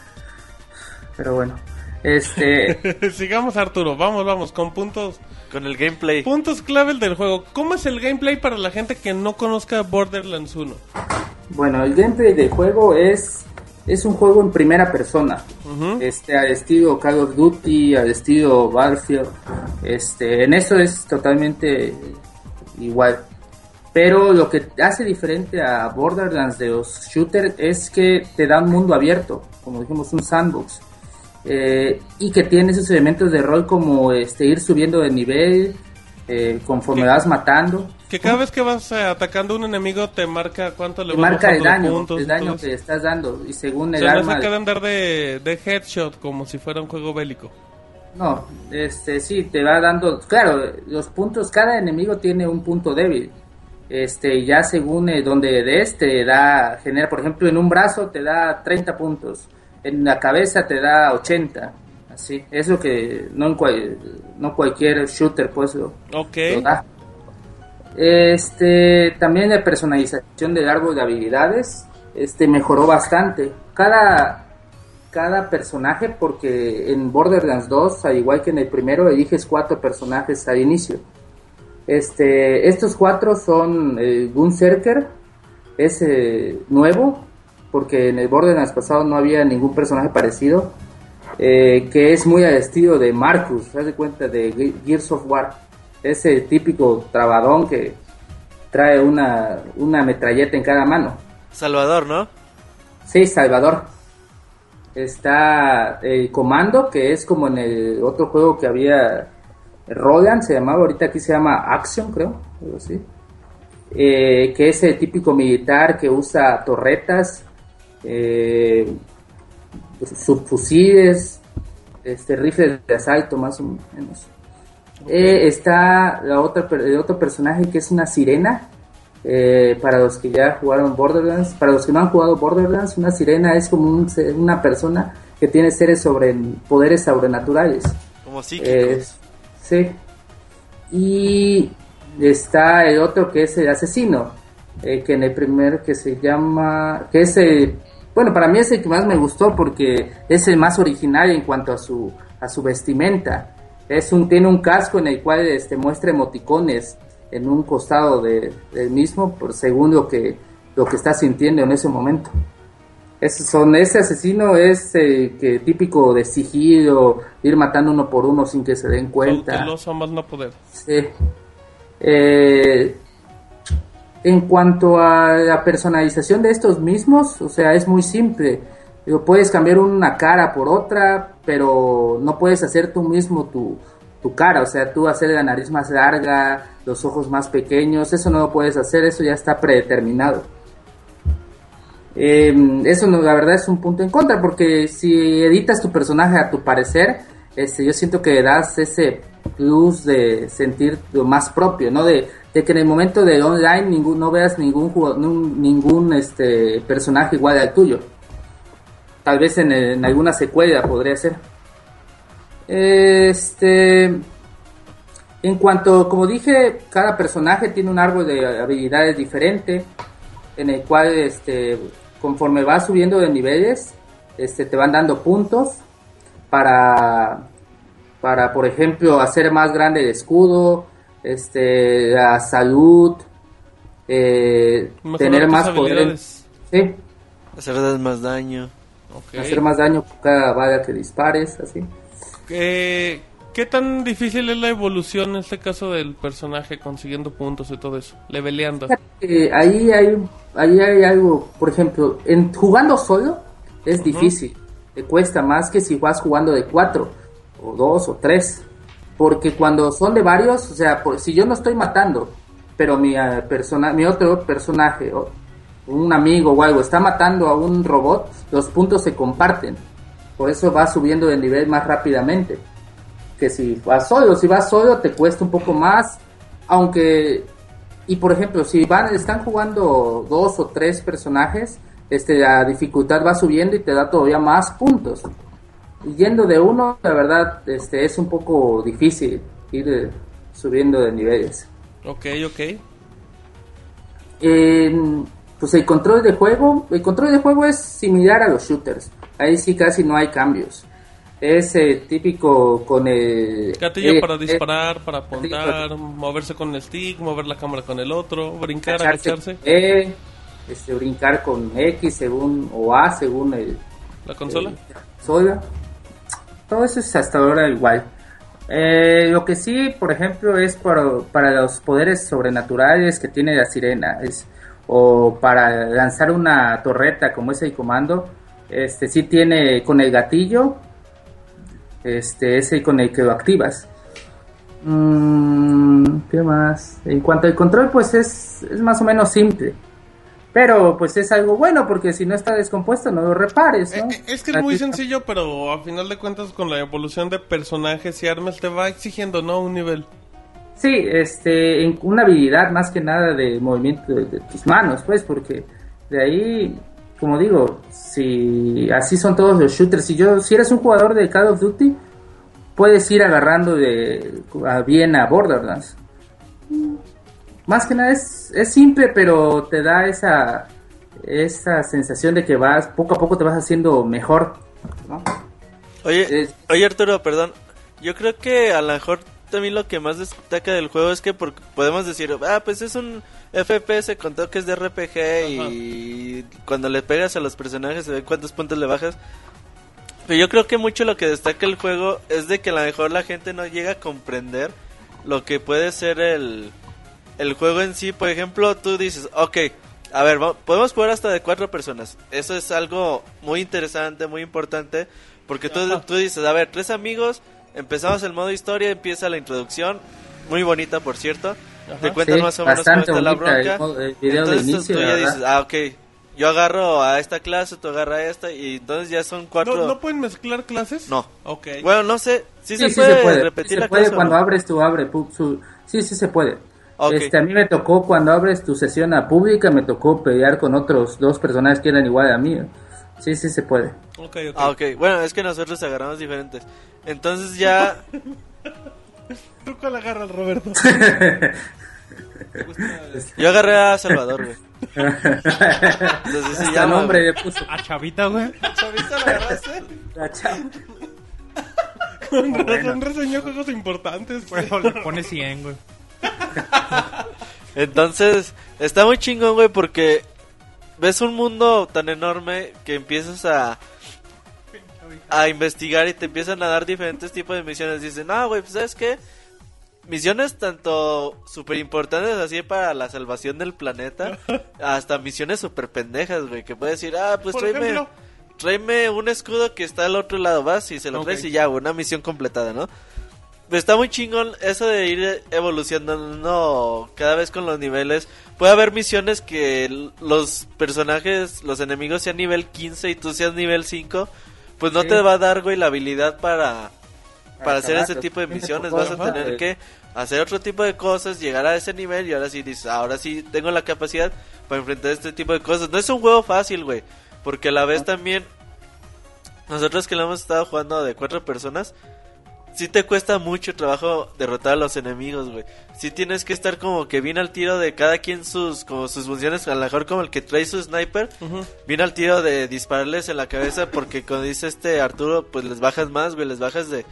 Speaker 7: Pero bueno, este
Speaker 2: Sigamos, Arturo. Vamos, vamos, con puntos.
Speaker 3: Con el gameplay.
Speaker 2: Puntos clave del juego. ¿Cómo es el gameplay para la gente que no conozca Borderlands 1?
Speaker 7: bueno, el gameplay del juego es es un juego en primera persona.
Speaker 2: Ujú.
Speaker 7: Este al estilo Call of Duty, al estilo Battlefield. Este, en eso es totalmente igual. Pero lo que hace diferente a Borderlands de los shooters es que te da un mundo abierto, como dijimos, un sandbox. Eh, y que tiene esos elementos de rol como este ir subiendo de nivel eh, conforme vas matando.
Speaker 2: Que cada vez que vas eh, atacando a un enemigo te marca cuánto le
Speaker 7: Te
Speaker 2: vas
Speaker 7: marca el daño,
Speaker 2: puntos
Speaker 7: el daño que estás dando. Y según
Speaker 2: O
Speaker 7: el
Speaker 2: no
Speaker 7: arma.
Speaker 2: se queda andar de, de headshot como si fuera un juego bélico.
Speaker 7: No, este sí, te va dando, claro, los puntos, cada enemigo tiene un punto débil. Este, ya según eh, donde des te da, genera, por ejemplo, en un brazo te da 30 puntos, en la cabeza te da 80, así. Es lo que no, en cual- no cualquier shooter pues lo, da. Este, también la personalización del árbol de habilidades, este mejoró bastante. Cada cada personaje porque en Borderlands 2, al igual que en el primero, eliges cuatro personajes al inicio. Este, estos cuatro son el Gunzerker, es eh, nuevo, porque en el Borderlands pasado no había ningún personaje parecido, eh, que es muy al estilo de Marcus, haz de cuenta de Ge- Gears of War, ese típico trabadón que trae una, una metralleta en cada mano.
Speaker 3: Salvador, ¿no?
Speaker 7: Sí, Salvador. Está el comando, que es como en el otro juego que había, Roland se llamaba, ahorita aquí se llama Action, creo, algo así. Eh, que es el típico militar que usa torretas, eh, subfusiles, este, rifles de asalto más o menos. Eh, está la otra, el otro personaje que es una sirena, eh, para los que ya jugaron Borderlands, para los que no han jugado Borderlands, una sirena es como un una persona que tiene seres sobre poderes sobrenaturales.
Speaker 3: Como psíquicos.
Speaker 7: Es- sí. Y está el otro que es el asesino, eh, que en el primer que se llama, que es el, bueno, para mí es el que más me gustó porque es el más original en cuanto a su, a su vestimenta. Es un, tiene un casco en el cual este, muestra emoticones en un costado de, del mismo, por según lo que, lo que está sintiendo en ese momento. Ese, son, ese asesino es que típico de sigilo, ir matando uno por uno sin que se den cuenta.
Speaker 2: Más no poder.
Speaker 7: Sí. Eh, en cuanto a la personalización de estos mismos, o sea, es muy simple. Puedes cambiar una cara por otra, pero no puedes hacer tú mismo tu, cara, o sea, tú hacer la nariz más larga, los ojos más pequeños, eso no lo puedes hacer, eso ya está predeterminado. Eh, eso no, la verdad es un punto en contra, porque si editas tu personaje a tu parecer, este, yo siento que das ese plus de sentir lo más propio, ¿no? De, de que en el momento de online no veas ningún jugador, ningún este, personaje igual al tuyo. Tal vez en, en alguna secuela podría ser. Este. En cuanto, como dije, cada personaje tiene un árbol de habilidades diferente, en el cual, este, conforme vas subiendo de niveles, este, te van dando puntos para, para, por ejemplo, hacer más grande el escudo, este, la salud, eh, tener más poder. en-
Speaker 2: habilidades.
Speaker 7: Sí,
Speaker 3: Hacer más daño.
Speaker 7: Hacer más daño por cada bala que dispares, así.
Speaker 2: Eh, ¿Qué tan difícil es la evolución en este caso del personaje consiguiendo puntos y todo eso? Leveleando.
Speaker 7: Eh, ahí hay ahí hay algo, por ejemplo, en jugando solo es difícil, te cuesta más que si vas jugando de cuatro o dos o tres, porque cuando son de varios, o sea, por- si yo no estoy matando, pero mi eh, persona, mi otro personaje un amigo o algo está matando a un robot, los puntos se comparten, por eso va subiendo de nivel más rápidamente que si vas solo, si vas solo te cuesta un poco más, aunque y por ejemplo, si van están jugando dos o tres personajes, este la dificultad va subiendo y te da todavía más puntos. Y yendo de uno, la verdad, este es un poco difícil ir eh, subiendo de niveles.
Speaker 2: Ok, ok.
Speaker 7: En, pues el control de juego, el control de juego es similar a los shooters. Ahí sí casi no hay cambios. Es eh, típico con el
Speaker 2: Gatillo
Speaker 7: eh,
Speaker 2: para
Speaker 7: eh,
Speaker 2: disparar, para apuntar, moverse con el stick, mover la cámara con el otro, brincar,
Speaker 7: agacharse
Speaker 2: agacharse.
Speaker 7: Este, brincar con X según o A según el
Speaker 2: ¿La consola?
Speaker 7: el. Todo eso es hasta ahora igual. Eh, lo que sí, por ejemplo, es para, para los poderes sobrenaturales que tiene la sirena, es, o para lanzar una torreta como es el comando, este sí tiene con el gatillo, este es el con el que lo activas. Mm, ¿Qué más? En cuanto al control, pues es, es más o menos simple. Pero pues es algo bueno porque si no está descompuesto no lo repares, ¿no?
Speaker 2: Eh, eh, es que es muy sencillo, pero a final de cuentas con la evolución de personajes y armas te va exigiendo, ¿no? Un nivel.
Speaker 7: Sí, este, en una habilidad más que nada de movimiento de, de tus manos, pues, porque de ahí, como digo, si así son todos los shooters, si yo, si eres un jugador de Call of Duty, puedes ir agarrando de a bien a Borderlands. Más que nada es, es simple, pero te da esa esa sensación de que vas poco a poco te vas haciendo mejor. ¿no?
Speaker 3: Oye,
Speaker 7: Es-
Speaker 3: oye Arturo, perdón. Yo creo que a lo mejor también lo que más destaca del juego es que por- podemos decir, ah, pues es un FPS con toques de RPG y cuando le pegas a los personajes se ve cuántos puntos le bajas. Pero yo creo que mucho lo que destaca el juego es de que a lo mejor la gente no llega a comprender lo que puede ser el, el juego en sí. Por ejemplo, tú dices, ok, a ver, podemos jugar hasta de cuatro personas. Eso es algo muy interesante, muy importante. Porque tú, tú dices, a ver, tres amigos, empezamos el modo historia, empieza la introducción. Muy bonita, por cierto. Te cuentan
Speaker 7: Sí,
Speaker 3: más o menos cómo está la
Speaker 7: el
Speaker 3: bronca.
Speaker 7: el video de
Speaker 3: entonces tú-
Speaker 7: inicio,
Speaker 3: tú ya
Speaker 7: verdad.
Speaker 3: dices, ah, ok. Yo agarro a esta clase, tú agarras a esta, y entonces ya son cuatro.
Speaker 2: ¿No, ¿No pueden mezclar clases?
Speaker 3: No.
Speaker 2: Ok.
Speaker 3: Bueno, no sé. Sí,
Speaker 7: Sí,
Speaker 3: se,
Speaker 7: sí
Speaker 3: puede
Speaker 7: se puede.
Speaker 3: repetir
Speaker 7: Sí se
Speaker 3: la
Speaker 7: puede
Speaker 3: clase.
Speaker 7: cuando
Speaker 3: no?
Speaker 7: abres tu abre pu- su- sí sí se puede. Este a mí me tocó cuando abres tu sesión a pública me tocó pelear con otros dos personajes que eran igual a mí. Sí sí se puede.
Speaker 2: Ok, ok.
Speaker 3: Ah, ok. Bueno, es que nosotros agarramos diferentes. Entonces ya.
Speaker 2: ¿Tú cuál agarras, Roberto?
Speaker 3: Yo agarré a Salvador, güey. Entonces se llama.
Speaker 7: nombre le puso.
Speaker 4: A Chavita, güey.
Speaker 3: ¿Chavita lo agarraste?
Speaker 7: La chava.
Speaker 2: Con razón reseñó juegos importantes.
Speaker 4: Le pone 100, güey.
Speaker 3: Entonces, está muy chingón, güey, porque ves un mundo tan enorme que empiezas a a investigar y te empiezan a dar diferentes tipos de misiones. Dicen, ah, güey, pues sabes qué? Misiones tanto súper importantes así para la salvación del planeta, hasta misiones súper pendejas, güey, que puedes decir, ah, pues tráeme, tráeme un escudo que está al otro lado, vas y se lo
Speaker 2: Ok.
Speaker 3: traes y ya, una misión completada, ¿no? Está muy chingón eso de ir evolucionando cada vez con los niveles. Puede haber misiones que los personajes, los enemigos sean nivel 15 y tú seas nivel 5. Pues no
Speaker 7: Sí.
Speaker 3: te va a dar, güey, la habilidad para, para hacer ese tipo de misiones. Vas a tener que hacer otro tipo de cosas, llegar a ese nivel y ahora sí dices, ahora sí tengo la capacidad para enfrentar este tipo de cosas. No es un juego fácil, güey. Porque a la vez también, nosotros que lo hemos estado jugando de cuatro personas, sí te cuesta mucho trabajo derrotar a los enemigos, güey. Sí tienes que estar como que bien al tiro de cada quien sus como sus funciones, a lo mejor como el que trae su sniper, bien al tiro de dispararles en la cabeza porque como dice este Arturo, pues les bajas más, güey, les bajas de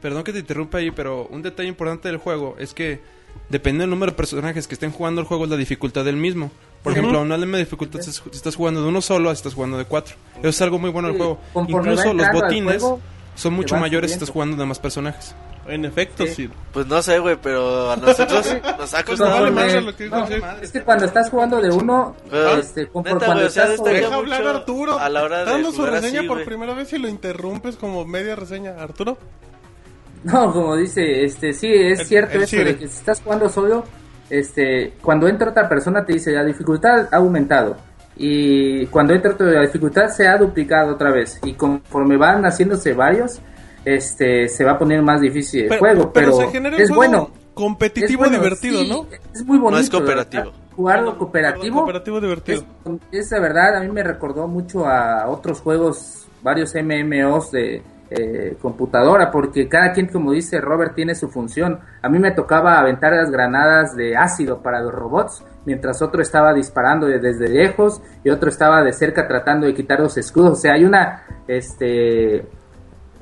Speaker 6: Perdón que te interrumpa ahí, pero un detalle importante del juego es que dependiendo del número de personajes que estén jugando el juego, es la dificultad del mismo. Por ejemplo, a una misma dificultad si estás jugando de uno solo, si estás jugando de cuatro. Eso es algo muy bueno del
Speaker 7: Sí,
Speaker 6: juego. Incluso los botines
Speaker 7: juego,
Speaker 6: son mucho mayores si estás jugando de más personajes.
Speaker 2: En efecto,
Speaker 7: Sí.
Speaker 2: sí.
Speaker 3: Pues no sé, güey, pero a nosotros nos ha
Speaker 2: Pues no vale lo que
Speaker 7: no, es que cuando estás jugando de uno,
Speaker 3: Pero,
Speaker 7: este,
Speaker 3: neta,
Speaker 7: cuando
Speaker 3: güey, o sea,
Speaker 7: estás
Speaker 2: Deja hablar a
Speaker 3: mucho
Speaker 2: Arturo.
Speaker 3: a la hora de
Speaker 2: dando su reseña
Speaker 3: así,
Speaker 2: por primera vez y lo interrumpes como media reseña. Arturo.
Speaker 7: No, como dice, este, sí, es
Speaker 2: El-
Speaker 7: cierto
Speaker 2: el
Speaker 7: eso
Speaker 2: Siri.
Speaker 7: de que si estás jugando solo, este, cuando entra otra persona te dice la dificultad ha aumentado y cuando entra otra la dificultad se ha duplicado otra vez y conforme van haciéndose varios, este, se va a poner más difícil el
Speaker 2: Pero-
Speaker 7: juego,
Speaker 2: pero
Speaker 7: pero,
Speaker 2: se genera un
Speaker 7: es
Speaker 2: juego
Speaker 7: bueno.
Speaker 2: competitivo
Speaker 7: es bueno,
Speaker 2: divertido,
Speaker 7: sí,
Speaker 2: ¿no?
Speaker 7: Es muy bonito.
Speaker 3: No es
Speaker 7: de
Speaker 3: cooperativo.
Speaker 7: Jugarlo cooperativo.
Speaker 2: Cooperativo divertido.
Speaker 7: Es, es de verdad, a mí me recordó mucho a otros juegos, varios MMOs de eh, computadora, porque cada quien, como dice Robert, tiene su función. A mí me tocaba aventar las granadas de ácido para los robots, mientras otro estaba disparando de- desde lejos y otro estaba de cerca tratando de quitar los escudos. O sea, hay una, este,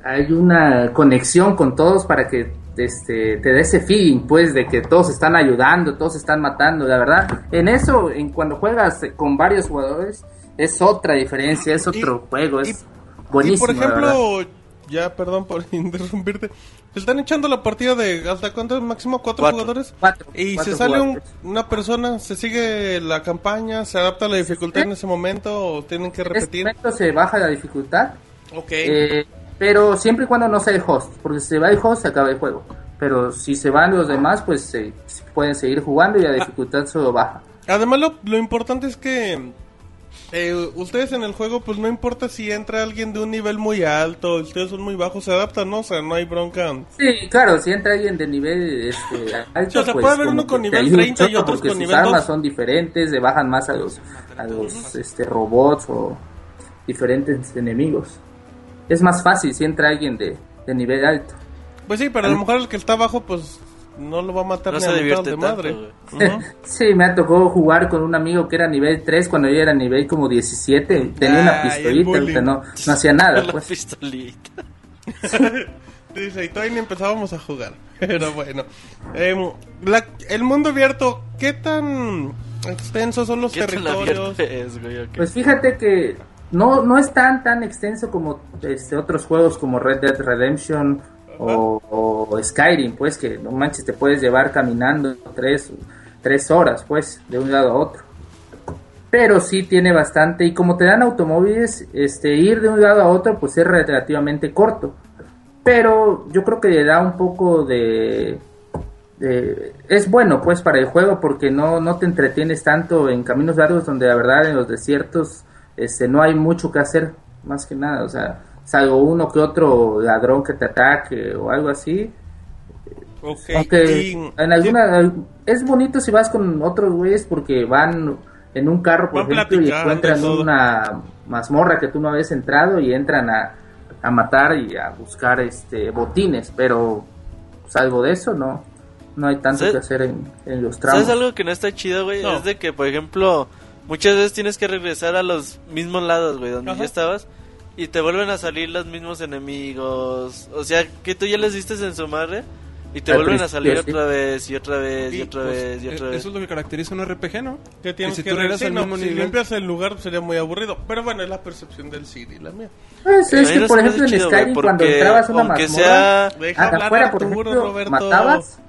Speaker 7: hay una conexión con todos para que este te dé ese feeling pues de que todos están ayudando, todos están matando, la verdad. En eso, en cuando juegas con varios jugadores es otra diferencia, es otro juego, es
Speaker 2: Y
Speaker 7: buenísimo.
Speaker 2: por
Speaker 7: la verdad.
Speaker 2: ejemplo, ya perdón por interrumpirte. Están echando la partida de hasta cuánto máximo cuatro,
Speaker 3: Cuatro.
Speaker 2: jugadores.
Speaker 7: Cuatro,
Speaker 2: Y
Speaker 7: cuatro
Speaker 2: se sale un- una persona, se sigue la campaña, se adapta a la dificultad en ese momento o tienen que
Speaker 7: en este
Speaker 2: repetir.
Speaker 7: momento se baja la dificultad,
Speaker 2: Ok.
Speaker 7: eh, pero siempre y cuando no sea el host, porque si se va el host se acaba el juego. Pero si se van los demás, pues se pueden seguir jugando y la dificultad solo baja.
Speaker 2: Además lo, lo importante es que eh, ustedes en el juego pues no importa si entra alguien de un nivel muy alto, ustedes son muy bajos, se adaptan, ¿no? O sea, no hay bronca.
Speaker 7: Sí, claro, si entra alguien de nivel este, alto,
Speaker 2: O sea,
Speaker 7: pues
Speaker 2: puede haber uno con nivel
Speaker 7: ayuda
Speaker 2: 30 y otros con
Speaker 7: sus
Speaker 2: nivel
Speaker 7: armas
Speaker 2: 2.
Speaker 7: son diferentes, le bajan más a los, a los este, robots o diferentes enemigos. Es más fácil si entra alguien de, de nivel alto.
Speaker 2: Pues sí, pero a lo mejor el que está abajo pues no lo va a matar
Speaker 3: No
Speaker 2: ni
Speaker 3: se
Speaker 2: a
Speaker 3: divierte
Speaker 2: de
Speaker 3: tanto,
Speaker 2: madre.
Speaker 7: Sí, me ha tocado jugar con un amigo que era nivel 3 cuando yo era nivel como 17. Tenía una pistolita,
Speaker 2: bullying.
Speaker 7: o sea, no, no hacía nada.
Speaker 3: La
Speaker 7: Pues.
Speaker 3: pistolita.
Speaker 2: Dice, y todavía ni empezábamos a jugar. Pero bueno. Em, la- el mundo abierto, ¿qué tan extensos son los
Speaker 3: ¿Qué tan
Speaker 2: territorios?
Speaker 3: es, güey?
Speaker 7: Pues fíjate que no, no es tan tan extenso como este otros juegos como Red Dead Redemption o, o Skyrim, pues que no manches te puedes llevar caminando tres, tres horas, pues, de un lado a otro. Pero sí tiene bastante y como te dan automóviles, este ir de un lado a otro pues es relativamente corto. Pero yo creo que le da un poco de eh, es bueno pues para el juego porque no, no te entretienes tanto en caminos largos donde la verdad en los desiertos este no hay mucho que hacer más que nada o sea salvo uno que otro ladrón que te ataque o algo así
Speaker 2: Ok,
Speaker 7: aunque
Speaker 2: y-
Speaker 7: en alguna es bonito si vas con otros güeyes porque van en un carro por
Speaker 2: Van
Speaker 7: ejemplo y encuentran una mazmorra que tú no habías entrado y entran a, a matar y a buscar este botines pero salvo de eso no no hay tanto
Speaker 3: ¿Sabes-
Speaker 7: que hacer en, en los tramos
Speaker 3: ¿Sabes algo que no está chido, güey?
Speaker 2: No.
Speaker 3: Es de que, por ejemplo, muchas veces tienes que regresar a los mismos lados, güey, donde
Speaker 2: Ajá.
Speaker 3: ya estabas. Y te vuelven a salir los mismos enemigos. O sea, que tú ya les diste en su madre. Y te
Speaker 7: Al
Speaker 3: vuelven a salir
Speaker 7: sí.
Speaker 3: otra vez, y otra vez, y
Speaker 2: Sí,
Speaker 3: otra
Speaker 6: Pues,
Speaker 3: vez, y otra
Speaker 6: eh,
Speaker 3: vez.
Speaker 6: Eso es lo que caracteriza un RPG, ¿no?
Speaker 2: que tienes
Speaker 6: si
Speaker 2: que
Speaker 6: tú regresas
Speaker 2: sí,
Speaker 6: al
Speaker 2: no,
Speaker 6: mismo
Speaker 2: si
Speaker 6: nivel.
Speaker 2: limpias el lugar sería muy aburrido. Pero bueno, es la percepción del CD, la mía.
Speaker 7: Pues, es que por ejemplo en Skyrim cuando entrabas a una
Speaker 3: aunque
Speaker 7: mazmorra
Speaker 3: sea...
Speaker 2: Deja hablar
Speaker 7: afuera por ejemplo
Speaker 2: Roberto.
Speaker 7: matabas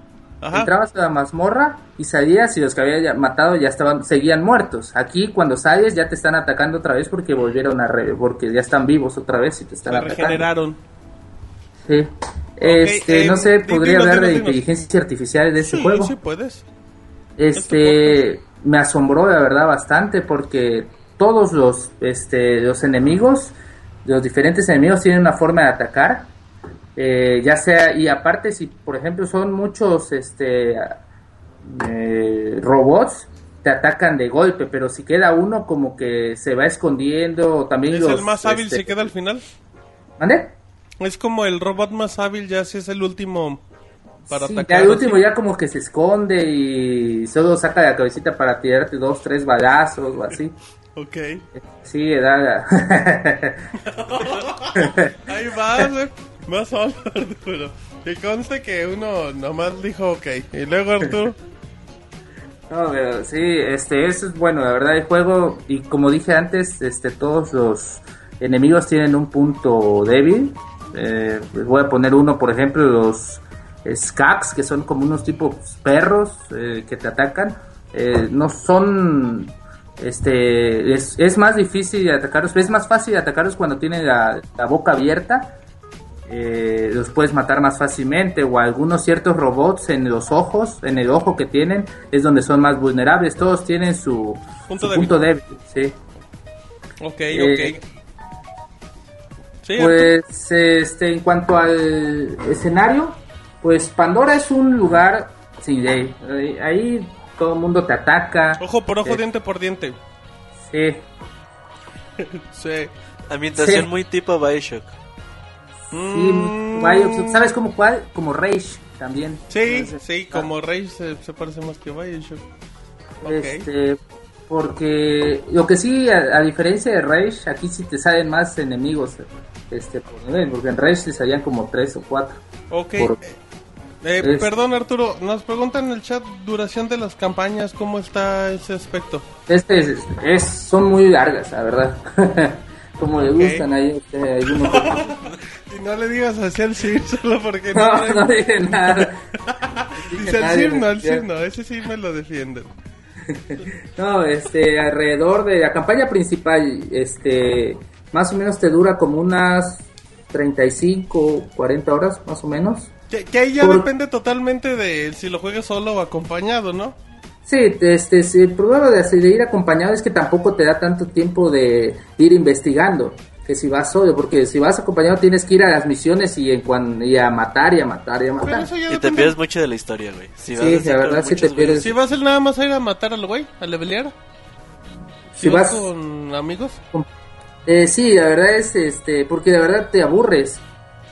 Speaker 2: Ajá.
Speaker 7: entrabas a la mazmorra y salías y los que habías matado ya estaban seguían muertos aquí cuando sales ya te están atacando otra vez porque volvieron a re- porque ya están vivos otra vez y te están atacando
Speaker 2: regeneraron.
Speaker 7: sí. este
Speaker 2: eh,
Speaker 7: no sé podría hablar de inteligencia artificial de ese
Speaker 2: Sí,
Speaker 7: juego
Speaker 2: sí puedes.
Speaker 7: este me asombró la verdad bastante porque todos los este los enemigos los diferentes enemigos tienen una forma de atacar eh, ya sea y aparte si por ejemplo son muchos este eh, robots te atacan de golpe pero si queda uno como que se va escondiendo también
Speaker 2: Es
Speaker 7: los,
Speaker 2: el más hábil
Speaker 7: este,
Speaker 2: si queda al final.
Speaker 7: ¿Mande?
Speaker 2: Es como el robot más hábil, ya si es el último para
Speaker 7: Sí,
Speaker 2: atacar.
Speaker 7: ya el último ya como que se esconde y solo saca la cabecita para tirarte dos, tres balazos o así.
Speaker 2: Ok.
Speaker 7: Sí, da.
Speaker 2: Ahí vas, Vas solo, Arturo. Y conste que uno nomás dijo ok. Y luego Arturo.
Speaker 7: No, pero sí, este, es bueno, la verdad, el juego, y como dije antes, este, todos los enemigos tienen un punto débil. Eh, les voy a poner uno, por ejemplo, los Skax, que son como unos tipos perros eh, que te atacan. Eh, no son este es, es, más difícil de atacarlos, es más fácil de atacarlos cuando tienen la boca abierta. Eh, los puedes matar más fácilmente o algunos ciertos robots en los ojos, en el ojo que tienen, es donde son más vulnerables. Todos tienen su
Speaker 2: Punto
Speaker 7: su
Speaker 2: débil.
Speaker 7: punto débil, sí.
Speaker 2: Ok,
Speaker 7: Eh,
Speaker 2: ok. Sí.
Speaker 7: Pues este en cuanto al escenario, pues Pandora es un lugar sin ley. Ahí- Ahí todo el mundo te ataca.
Speaker 2: Ojo por ojo,
Speaker 7: eh,
Speaker 2: diente por diente.
Speaker 7: Sí.
Speaker 2: Sí.
Speaker 3: Ambientación
Speaker 7: Sí.
Speaker 3: muy tipo Bioshock.
Speaker 7: Sí,
Speaker 2: Mm,
Speaker 7: Bioshock, ¿sabes como cuál? Como Rage también.
Speaker 2: Sí,
Speaker 7: Entonces,
Speaker 2: sí, como Rey se, se parece más que Bioshock.
Speaker 7: Este, porque lo que sí, a, a diferencia de Rage, aquí sí te salen más enemigos este, por nivel, porque en Rage te salían como tres o cuatro.
Speaker 2: Ok.
Speaker 7: Por-
Speaker 2: Eh,
Speaker 7: Es-
Speaker 2: Perdón, Arturo, nos preguntan en el chat duración de las campañas, ¿cómo está ese aspecto?
Speaker 7: Este es, es- son muy largas, la verdad. como le
Speaker 2: Ok.
Speaker 7: gustan ahí a usted, hay uno
Speaker 2: Y no le digas así al Sir, solo porque no.
Speaker 7: No, no dije nada.
Speaker 2: Dice
Speaker 7: nadie
Speaker 2: Sir, no,
Speaker 7: quiere.
Speaker 2: Sir no, ese sí me lo defienden.
Speaker 7: No, este, alrededor de la campaña principal, este, más o menos te dura como unas 35, 40 horas, más o menos.
Speaker 2: Que, que ahí ya
Speaker 7: Por-
Speaker 2: depende totalmente de si lo juegas solo o acompañado, ¿no?
Speaker 7: Sí, este, el problema de, de ir acompañado es que tampoco te da tanto tiempo de ir investigando que si vas solo, porque si vas acompañado tienes que ir a las misiones y, en cuan- y a matar y a matar y a matar.
Speaker 3: Y te pierdes mucho de la historia, güey. Si
Speaker 7: Sí, la verdad sí te pierdes.
Speaker 2: Si vas el nada más a ir a matar al güey, a levelear. Si,
Speaker 7: Si
Speaker 2: vas,
Speaker 7: vas-
Speaker 2: con amigos.
Speaker 7: Eh, sí, la verdad es, este, porque la verdad te aburres.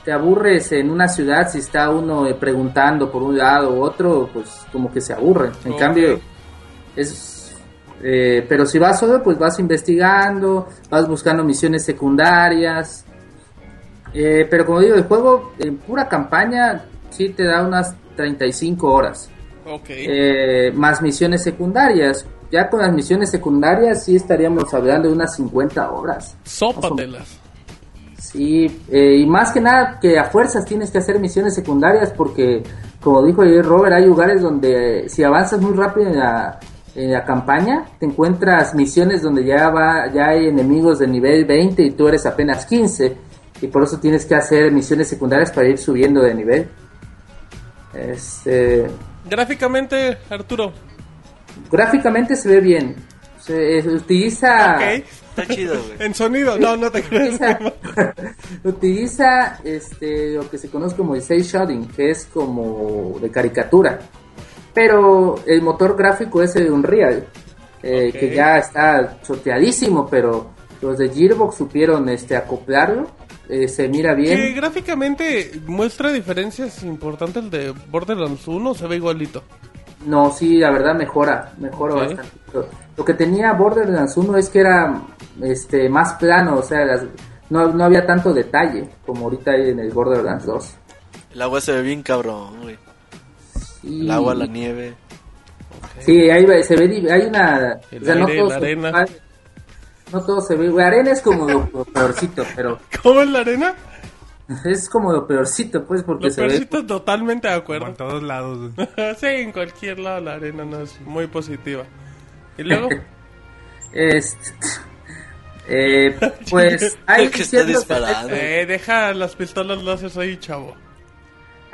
Speaker 7: Te aburres en una ciudad si está uno eh, preguntando por un lado u otro, pues como que se aburre. En cambio, es... eh, pero si vas solo, pues vas investigando, vas buscando misiones secundarias. Eh, pero como digo, el juego en pura campaña sí te da unas 35 horas.
Speaker 2: Ok.
Speaker 7: Eh, más misiones secundarias. Ya con las misiones secundarias sí estaríamos hablando de unas 50 horas.
Speaker 2: Sópatelas.
Speaker 7: Sí, eh, y más que nada que a fuerzas tienes que hacer misiones secundarias porque, como dijo ayer Robert, hay lugares donde si avanzas muy rápido en la, en la campaña, te encuentras misiones donde ya va, ya hay enemigos de nivel 20 y tú eres apenas 15 y por eso tienes que hacer misiones secundarias para ir subiendo de nivel. Este,
Speaker 2: Gráficamente, Arturo.
Speaker 7: gráficamente se ve bien. Se eh, utiliza
Speaker 2: Ok.
Speaker 3: Está chido, güey.
Speaker 2: En sonido, no, no te
Speaker 7: utiliza, utiliza este lo que se conoce como el cel shading, que es como de caricatura. Pero el motor gráfico es el Unreal, eh, que ya está choteadísimo, pero los de Gearbox supieron este acoplarlo, eh, se mira
Speaker 2: Que
Speaker 7: bien.
Speaker 2: gráficamente muestra diferencias importantes el de Borderlands 1, se ve igualito.
Speaker 7: No, sí, la verdad mejora, mejora bastante. Lo, lo que tenía Borderlands 1 es que era este más plano, o sea, las- no, no había tanto detalle como ahorita hay en el Borderlands 2.
Speaker 3: El agua se ve bien cabrón, güey.
Speaker 7: Y-
Speaker 3: El agua, la nieve.
Speaker 7: Sí, ahí va- se ve, hay una...
Speaker 2: El
Speaker 7: o sea, no
Speaker 2: aire,
Speaker 7: todo
Speaker 2: la
Speaker 7: ve
Speaker 2: arena.
Speaker 7: No todo se ve... La arena es como lo, lo peorcito, pero
Speaker 2: ¿Cómo es la arena?
Speaker 7: es como lo peorcito, pues, porque
Speaker 2: Lo
Speaker 7: se ve...
Speaker 2: peorcito totalmente de
Speaker 6: Como en
Speaker 2: acuerdo.
Speaker 6: todos lados.
Speaker 2: sí, en cualquier lado la arena no es muy positiva. Y luego,
Speaker 7: Este, eh, pues hay
Speaker 3: que está disparando.
Speaker 2: eh, deja las pistolas láser ahí, chavo.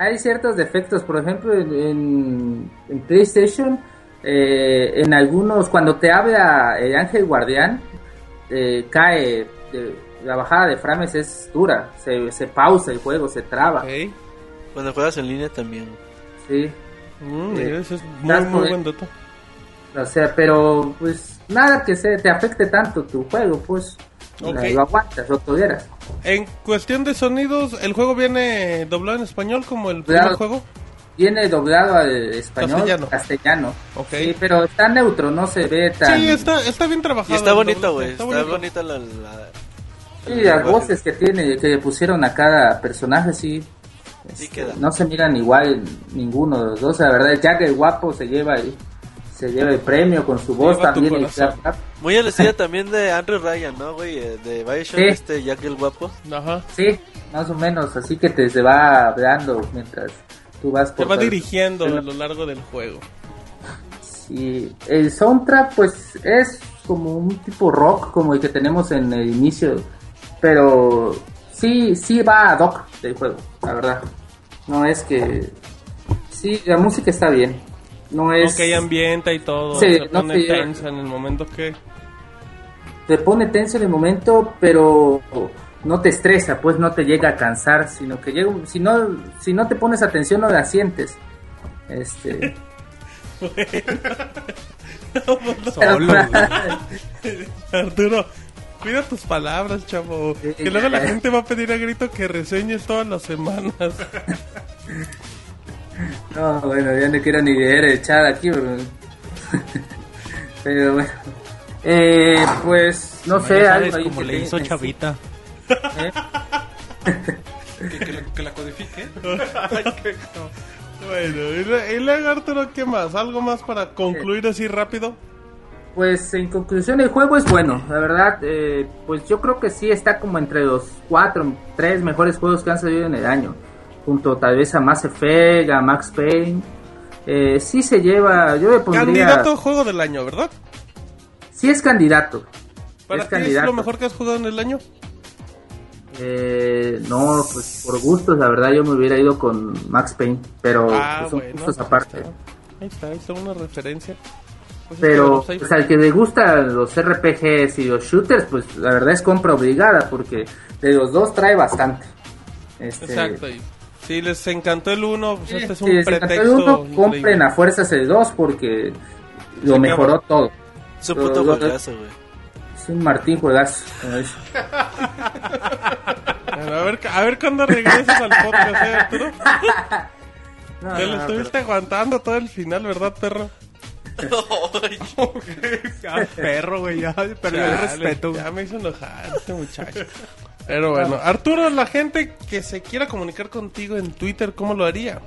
Speaker 7: Hay ciertos defectos, por ejemplo, en, PlayStation, eh, en algunos, cuando te habla el ángel guardián, eh, cae, eh, la bajada de frames es dura, se, se pausa el juego, se traba,
Speaker 2: Ok.
Speaker 3: Cuando juegas en línea también.
Speaker 7: sí.
Speaker 2: Mm,
Speaker 7: Eh,
Speaker 2: eso es muy, buen dato.
Speaker 7: O sea, pero pues nada que se te afecte tanto tu juego, pues lo aguantas, lo toleras.
Speaker 2: En cuestión de sonidos, ¿el juego viene doblado en español como el primer juego?
Speaker 7: Viene doblado al español,
Speaker 2: Castellano.
Speaker 7: Sí, pero está neutro, no se ve tan...
Speaker 2: Sí, está, está bien trabajado.
Speaker 3: Y está bonito, güey. Está,
Speaker 2: bonito.
Speaker 3: bonita la... la-
Speaker 7: Sí, las
Speaker 3: lenguaje.
Speaker 7: voces que tiene, que le pusieron a cada personaje, sí.
Speaker 3: Sí
Speaker 7: Este,
Speaker 3: queda.
Speaker 7: no se miran igual ninguno de los dos, la verdad, Jack el guapo se lleva el, se lleva el premio con su voz también.
Speaker 3: Muy al estilo también de Andrew Ryan, ¿no, güey? Eh, De Bioshock,
Speaker 7: Sí.
Speaker 3: este Jack el guapo.
Speaker 2: Ajá.
Speaker 7: Sí, más o menos, así que te se va hablando mientras tú vas
Speaker 2: Te
Speaker 7: por
Speaker 2: va
Speaker 7: todo.
Speaker 2: dirigiendo a lo largo del juego.
Speaker 7: Sí, el soundtrack pues es como un tipo rock como el que tenemos en el inicio, pero sí, sí va a doc del juego, la verdad. No es que... Sí, la música está bien. No es...
Speaker 2: Ok, ambienta y todo.
Speaker 7: Sí,
Speaker 2: se
Speaker 7: no
Speaker 2: pone
Speaker 7: te-
Speaker 2: tensa en el momento que...
Speaker 7: Te pone tenso en el momento, pero no te estresa, pues no te llega a cansar, sino que llega... Si no, si no te pones atención no la sientes. Este...
Speaker 4: Solo,
Speaker 2: Arturo, cuida tus palabras, chavo. Que luego la
Speaker 7: ya.
Speaker 2: gente va a pedir a grito que reseñes todas las semanas.
Speaker 7: No, bueno, ya no quiero ni leer el chat aquí, pero, pero bueno. Eh, pues, no
Speaker 4: No,
Speaker 7: sé, algo ahí
Speaker 4: como
Speaker 7: que
Speaker 4: le
Speaker 7: te-
Speaker 4: hizo Chavita.
Speaker 7: ¿eh?
Speaker 6: Que, que la, que la codifique.
Speaker 2: Bueno, y, le- y luego Arturo, ¿qué más? ¿Algo más para concluir así rápido?
Speaker 7: Pues en conclusión el juego es bueno, la verdad, eh, pues yo creo que sí está como entre los cuatro, tres mejores juegos que han salido en el año, junto tal vez a Mass Effect, a Max Payne, eh, sí se lleva, yo le pondría,
Speaker 2: Candidato a juego del año, ¿verdad?
Speaker 7: sí es candidato,
Speaker 2: ¿Para
Speaker 7: es
Speaker 2: ti es
Speaker 7: candidato.
Speaker 2: lo mejor que has jugado en el año?
Speaker 7: Eh, no, pues por gustos, la verdad yo me hubiera ido con Max Payne, pero
Speaker 2: ah,
Speaker 7: pues, son
Speaker 2: bueno.
Speaker 7: gustos aparte.
Speaker 2: Ahí está. ahí está, una referencia. Pues es que,
Speaker 7: Pero
Speaker 2: pues
Speaker 7: pues, al que le gustan los RPGs y los shooters, pues la verdad es compra obligada, porque de los dos trae bastante. Este,
Speaker 2: Exacto. Si les encantó el 1, pues
Speaker 7: sí,
Speaker 2: este es
Speaker 7: si
Speaker 2: un
Speaker 7: les encantó
Speaker 2: pretexto.
Speaker 7: el uno, compren a fuerzas el 2 porque lo
Speaker 2: Sí,
Speaker 7: mejoró todo.
Speaker 3: Es un puto
Speaker 7: Lo-
Speaker 3: juegazo, güey.
Speaker 7: Es un Martín juegazo. como dice.
Speaker 2: Bueno, a ver, a ver cuándo regresas al podcast, ¿eh, Arturo?
Speaker 7: No,
Speaker 2: Te lo
Speaker 7: no,
Speaker 2: estuviste aguantando todo el final, ¿verdad, perro?
Speaker 4: Ya, perro, güey, ya perdió el respeto.
Speaker 2: Ya me hizo enojar este muchacho. Pero bueno, Arturo, la gente que se quiera comunicar contigo en Twitter, ¿cómo lo haría?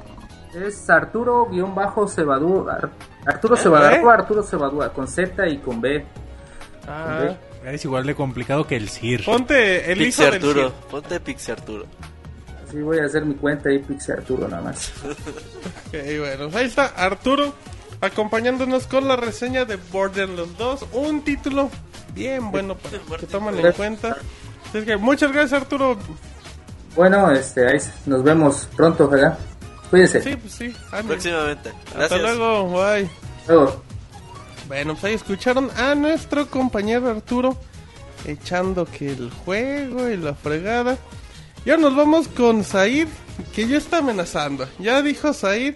Speaker 7: Es Arturo-Cebadúa. Ar- Arturo Cebadúa,
Speaker 2: ¿Eh?
Speaker 7: Arturo Cebadúa, con Z y con B.
Speaker 2: Ah,
Speaker 4: Es igual de complicado que el CIR.
Speaker 2: ponte el hijo
Speaker 3: Pixie
Speaker 2: del
Speaker 3: Arturo. Ponte Pixie Arturo.
Speaker 7: Así voy a hacer mi cuenta ahí, Pixie Arturo nada más.
Speaker 2: Ok, bueno, pues ahí está Arturo acompañándonos con la reseña de Borderlands 2, un título bien bueno para que tomen en cuenta. Así es que muchas gracias Arturo.
Speaker 7: Bueno, este, ahí nos vemos pronto, ¿verdad? Cuídense.
Speaker 2: Sí, pues sí.
Speaker 3: Próximamente.
Speaker 2: Hasta
Speaker 3: Gracias.
Speaker 2: luego, bye.
Speaker 7: Luego.
Speaker 2: Bueno, pues ahí escucharon a nuestro compañero Arturo echando que el juego y la fregada. Y ahora nos vamos con Said, que ya está amenazando. Ya dijo Said,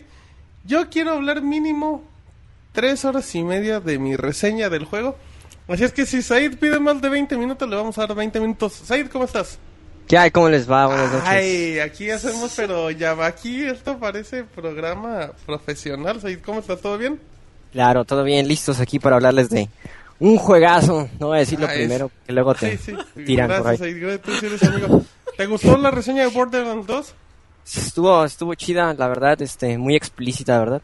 Speaker 2: yo quiero hablar mínimo tres horas y media de mi reseña del juego. Así es que si Said pide más de 20 minutos, le vamos a dar 20 minutos. Said, ¿cómo estás?
Speaker 8: ¿Qué hay? ¿Cómo les va? Buenas noches.
Speaker 2: Ay, aquí hacemos, pero ya va aquí, esto parece programa profesional. Said, ¿cómo estás? ¿Todo bien?
Speaker 8: Claro, todo bien, listos aquí para hablarles de un juegazo. No voy a decir lo
Speaker 2: Ah, es-
Speaker 8: primero, que luego te
Speaker 2: Sí, sí.
Speaker 8: tiran por
Speaker 2: Gracias,
Speaker 8: ahí.
Speaker 2: Said, tú eres amigo. ¿Te gustó la reseña de Borderlands 2?
Speaker 8: Estuvo, estuvo chida, la verdad, este, muy explícita, ¿verdad?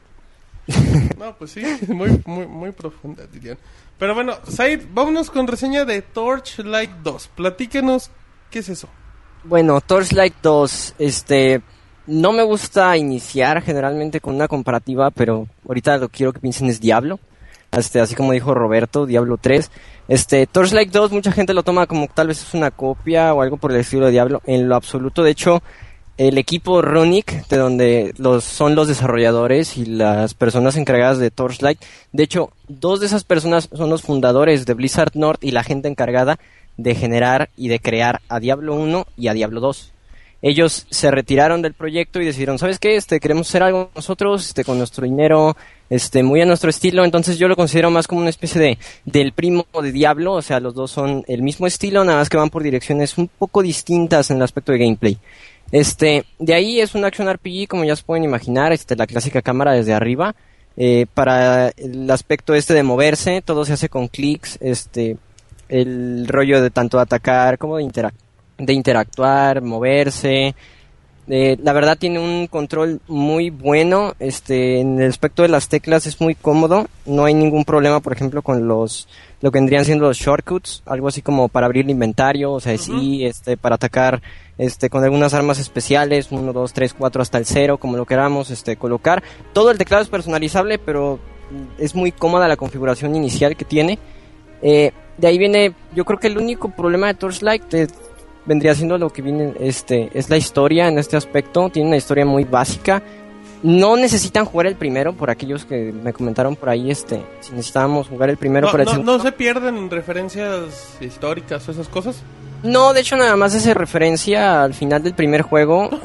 Speaker 2: No, pues sí, muy, muy, muy profunda, dirían. Pero bueno, Said, vámonos con reseña de Torchlight 2. Platíquenos, ¿qué es eso?
Speaker 8: Bueno, Torchlight 2, este, no me gusta iniciar generalmente con una comparativa, pero ahorita lo quiero que piensen es Diablo. Este, así como dijo Roberto, Diablo 3. Este, Torchlight 2, mucha gente lo toma como tal vez es una copia o algo por el estilo de Diablo. En lo absoluto, de hecho, el equipo Runic, de donde los, son los desarrolladores y las personas encargadas de Torchlight, de hecho, dos de esas personas son los fundadores de Blizzard North y la gente encargada de generar y de crear a Diablo 1 y a Diablo 2. Ellos se retiraron del proyecto y decidieron, ¿sabes qué? Este, queremos hacer algo nosotros, este, con nuestro dinero, este, muy a nuestro estilo. Entonces yo lo considero más como una especie de, del primo de Diablo. O sea, los dos son el mismo estilo, nada más que van por direcciones un poco distintas en el aspecto de gameplay. Este, de ahí es un action RPG, como ya se pueden imaginar, este, la clásica cámara desde arriba. Eh, para el aspecto este de moverse, todo se hace con clics, este, el rollo de tanto atacar como de, interac- de interactuar, moverse, Eh, la verdad tiene un control muy bueno. Este, en el aspecto de las teclas es muy cómodo. No hay ningún problema, por ejemplo, con los lo que vendrían siendo los shortcuts, algo así como para abrir el inventario, o sea, sí, este, para atacar, este, con algunas armas especiales, 1, 2, 3, 4 hasta el 0, como lo queramos, este, colocar. Todo el teclado es personalizable, pero es muy cómoda la configuración inicial que tiene. Eh, de ahí viene, yo creo que el único problema de Torchlight vendría siendo lo que viene, este, es la historia en este aspecto. Tiene una historia muy básica. No necesitan jugar el primero, por aquellos que me comentaron por ahí, este, si necesitábamos jugar el primero
Speaker 2: No,
Speaker 8: para el
Speaker 2: no-
Speaker 8: segundo.
Speaker 2: no se pierden referencias históricas o esas cosas.
Speaker 8: No, de hecho nada más hace referencia al final del primer juego.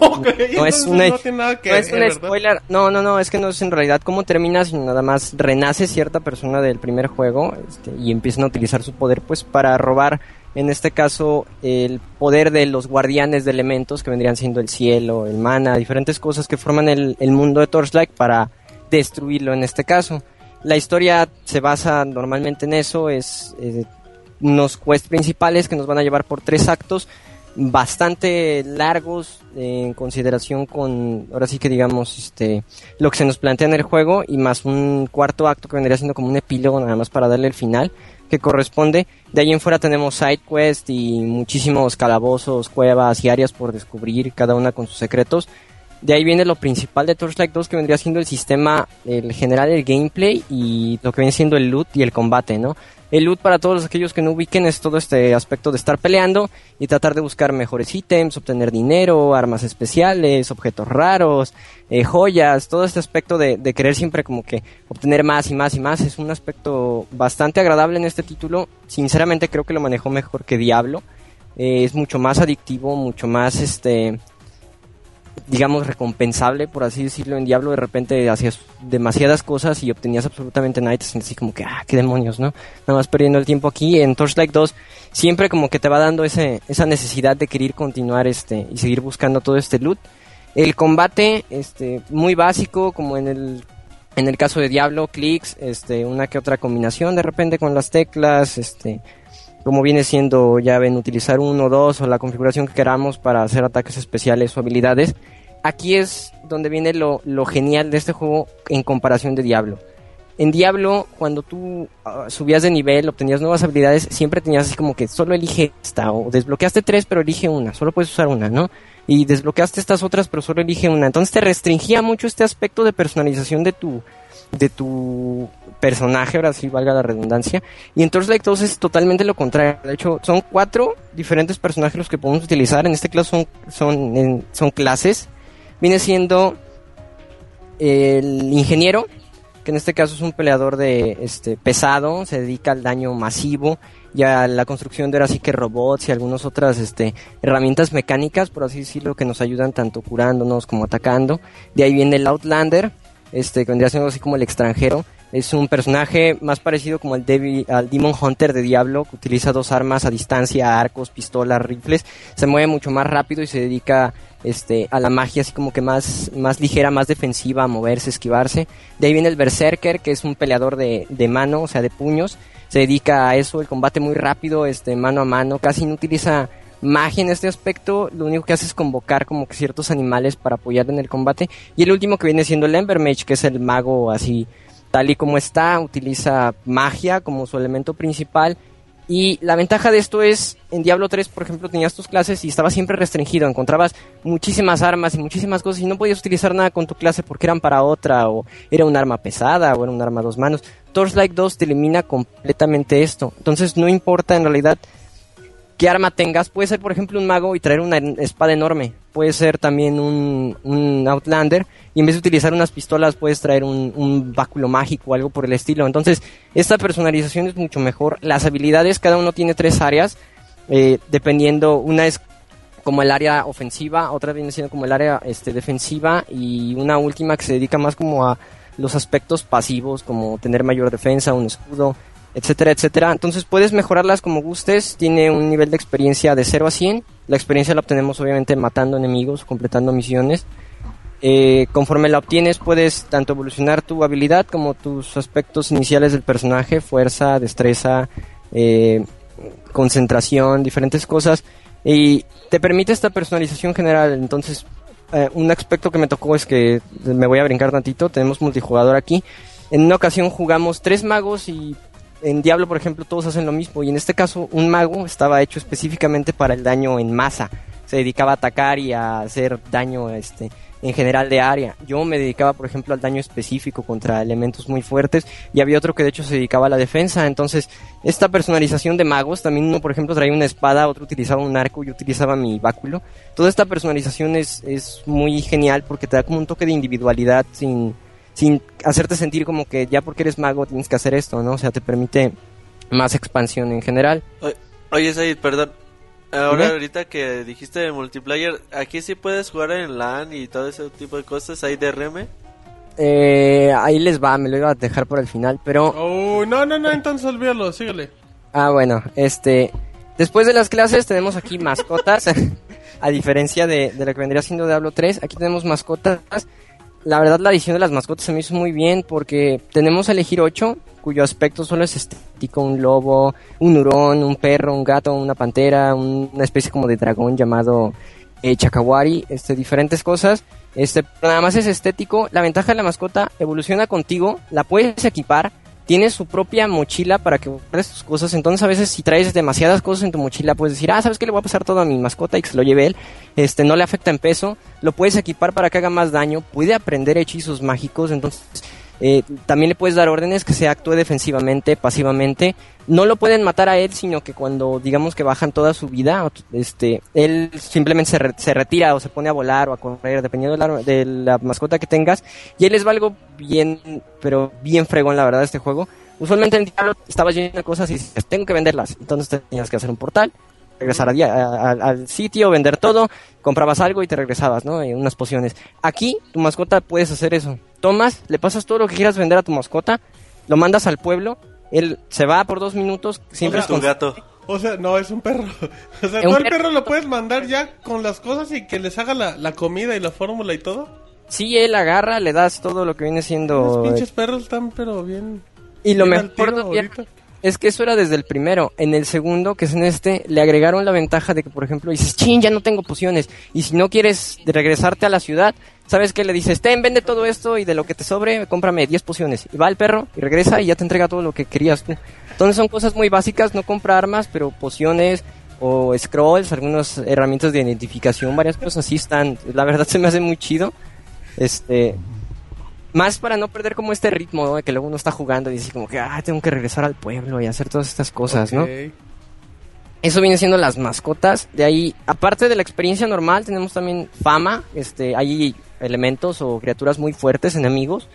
Speaker 8: No es una,
Speaker 2: no tiene nada que
Speaker 8: no es un spoiler. No, no, no, es que no es en realidad cómo termina, sino nada más renace cierta persona del primer juego este, y empiezan a utilizar su poder pues para robar, en este caso, el poder de los guardianes de elementos que vendrían siendo el cielo, el mana, diferentes cosas que forman el, mundo de Torchlight para destruirlo en este caso. La historia se basa normalmente en eso, es eh, unos quests principales que nos van a llevar por tres actos bastante largos eh, en consideración con ahora sí que digamos este lo que se nos plantea en el juego y más un cuarto acto que vendría siendo como un epílogo nada más para darle el final que corresponde de ahí en fuera tenemos side quest y muchísimos calabozos cuevas y áreas por descubrir cada una con sus secretos de ahí viene lo principal de Torchlight 2 que vendría siendo el sistema, el general, el gameplay y lo que viene siendo el loot y el combate, ¿no? El loot para todos aquellos que no ubiquen es todo este aspecto de estar peleando y tratar de buscar mejores ítems, obtener dinero, armas especiales, objetos raros, eh, joyas, todo este aspecto de, de querer siempre como que obtener más y más y más es un aspecto bastante agradable en este título. Sinceramente creo que lo manejó mejor que Diablo. Eh, es mucho más adictivo, mucho más este digamos, recompensable, por así decirlo, en Diablo de repente hacías demasiadas cosas y obtenías absolutamente nada y te sientes así como que, ah, qué demonios, ¿no? Nada más perdiendo el tiempo aquí. En Torchlight 2 siempre como que te va dando ese, esa necesidad de querer continuar este y seguir buscando todo este loot. El combate, este, muy básico, como en el en el caso de Diablo, clics, este, una que otra combinación de repente con las teclas, este, como viene siendo, ya ven, utilizar uno o dos o la configuración que queramos para hacer ataques especiales o habilidades. Aquí es donde viene lo, lo genial de este juego en comparación de Diablo. En Diablo, cuando tú ah, subías de nivel, obtenías nuevas habilidades, siempre tenías así como que solo elige esta, o desbloqueaste tres, pero elige una, solo puedes usar una, ¿no? Y desbloqueaste estas otras, pero solo elige una. Entonces te restringía mucho este aspecto de personalización de tu, de tu personaje, ahora sí valga la redundancia. Y en Torchlight 2 es totalmente lo contrario. De hecho, son cuatro diferentes personajes los que podemos utilizar. En este caso son, son, en- clases. Viene siendo el ingeniero, que en este caso es un peleador de este pesado, se dedica al daño masivo y a la construcción de ahora sí que robots y algunas otras este, herramientas mecánicas, por así decirlo, que nos ayudan tanto curándonos como atacando. De ahí viene el Outlander, este, que vendría así como el extranjero. Es un personaje más parecido como el Devi- al Demon Hunter de Diablo, que utiliza dos armas a distancia, arcos, pistolas, rifles. Se mueve mucho más rápido y se dedica este, a la magia así como que más, más ligera, más defensiva, a moverse, esquivarse. De ahí viene el Berserker, que es un peleador de, de mano, o sea, de puños. Se dedica a eso, el combate muy rápido, este, mano a mano. Casi no utiliza magia en este aspecto. Lo único que hace es convocar como que ciertos animales para apoyar en el combate. Y el último que viene siendo el Embermage, que es el mago así tal y como está, utiliza magia como su elemento principal. Y la ventaja de esto es, en Diablo 3, por ejemplo, tenías tus clases y estaba siempre restringido, encontrabas muchísimas armas y muchísimas cosas y no podías utilizar nada con tu clase porque eran para otra, o era un arma pesada, o era un arma a dos manos. Torchlight 2 te elimina completamente esto. Entonces no importa en realidad qué arma tengas. Puede ser, por ejemplo, un mago y traer una espada enorme. Puede ser también un, un Outlander. Y en vez de utilizar unas pistolas, puedes traer un, un báculo mágico o algo por el estilo. Entonces, esta personalización es mucho mejor. Las habilidades, cada uno tiene tres áreas. eh, dependiendo, una es como el área ofensiva, otra viene siendo como el área este, defensiva y una última que se dedica más como a los aspectos pasivos, como tener mayor defensa, un escudo, etcétera, etcétera. Entonces puedes mejorarlas como gustes, tiene un nivel de experiencia de 0 a 100. La experiencia la obtenemos obviamente matando enemigos, completando misiones. Eh, conforme la obtienes puedes tanto evolucionar tu habilidad como tus aspectos iniciales del personaje, fuerza, destreza, eh, concentración, diferentes cosas. Y te permite esta personalización general. Entonces eh, un aspecto que me tocó es que me voy a brincar tantito, tenemos multijugador aquí. En una ocasión jugamos tres magos y en Diablo, por ejemplo, todos hacen lo mismo. Y en este caso, un mago estaba hecho específicamente para el daño en masa. Se dedicaba a atacar y a hacer daño este, en general de área. Yo me dedicaba, por ejemplo, al daño específico contra elementos muy fuertes y había otro que de hecho se dedicaba a la defensa. Entonces, esta personalización de magos, también uno, por ejemplo, traía una espada, otro utilizaba un arco, yo utilizaba mi báculo. Toda esta personalización es, es muy genial porque te da como un toque de individualidad sin, sin hacerte sentir como que ya porque eres mago tienes que hacer esto, ¿no? O sea, te permite más expansión en general.
Speaker 3: Oye, Said, perdón. Ahora, ahorita que dijiste de multiplayer, ¿aquí sí puedes jugar en LAN y todo ese tipo de cosas? ¿Hay DRM?
Speaker 8: Eh, ahí les va, me lo iba a dejar por el final, pero...
Speaker 2: Oh, no, no, no, entonces olvídalo, síguele.
Speaker 8: Ah, bueno, este... Después de las clases tenemos aquí mascotas, a diferencia de, de lo que vendría siendo Diablo 3, aquí tenemos mascotas. La verdad la edición de las mascotas se me hizo muy bien porque tenemos a elegir 8 cuyo aspecto solo es estético, un lobo, un hurón, un perro, un gato, una pantera, una especie como de dragón llamado eh, chakawari, este, diferentes cosas. Este, nada más es estético. La ventaja de la mascota evoluciona contigo, la puedes equipar, tiene su propia mochila para que guardes tus cosas. Entonces, a veces, si traes demasiadas cosas en tu mochila, puedes decir, ah, ¿sabes qué? Le voy a pasar todo a mi mascota y que se lo lleve él. Este, no le afecta en peso. Lo puedes equipar para que haga más daño. Puede aprender hechizos mágicos. Entonces, eh, también le puedes dar órdenes que se actúe defensivamente, pasivamente. No lo pueden matar a él, sino que cuando digamos que bajan toda su vida, este, él simplemente se, se retira o se pone a volar o a correr, dependiendo de la, de la mascota que tengas. Y él es algo bien, pero bien fregón, la verdad, este juego. Usualmente en Diablo estabas lleno de cosas y dices, tengo que venderlas. Entonces tenías que hacer un portal, regresar al sitio, vender todo, comprabas algo y te regresabas, ¿no? Y unas pociones. Aquí, tu mascota puedes hacer eso. Tomas, le pasas todo lo que quieras vender a tu mascota, lo mandas al pueblo, él se va por dos minutos, siempre
Speaker 3: es tu gato.
Speaker 2: O sea, no, es un perro. O sea, ¿tú al perro lo puedes mandar ya con las cosas y que les haga la, la comida y la fórmula y todo?
Speaker 8: Sí, él agarra, le das todo lo que viene siendo...
Speaker 2: Los pinches perros están pero bien...
Speaker 8: Y lo mejor es que eso era desde el primero. En el segundo, que es en este, le agregaron la ventaja de que, por ejemplo, dices, chin, ya no tengo pociones. Y si no quieres regresarte a la ciudad, ¿sabes qué? Le dices, ten, vende todo esto y de lo que te sobre, cómprame 10 pociones. Y va el perro y regresa y ya te entrega todo lo que querías tú. Entonces son cosas muy básicas, no compra armas, pero pociones o scrolls, algunas herramientas de identificación, varias cosas así están. La verdad se me hace muy chido. Este, más para no perder como este ritmo, De que luego uno está jugando y dice como que, ah, tengo que regresar al pueblo y hacer todas estas cosas, ¿no? Eso viene siendo las mascotas. De ahí, aparte de la experiencia normal, tenemos también fama. Este, hay elementos o criaturas muy fuertes, enemigos.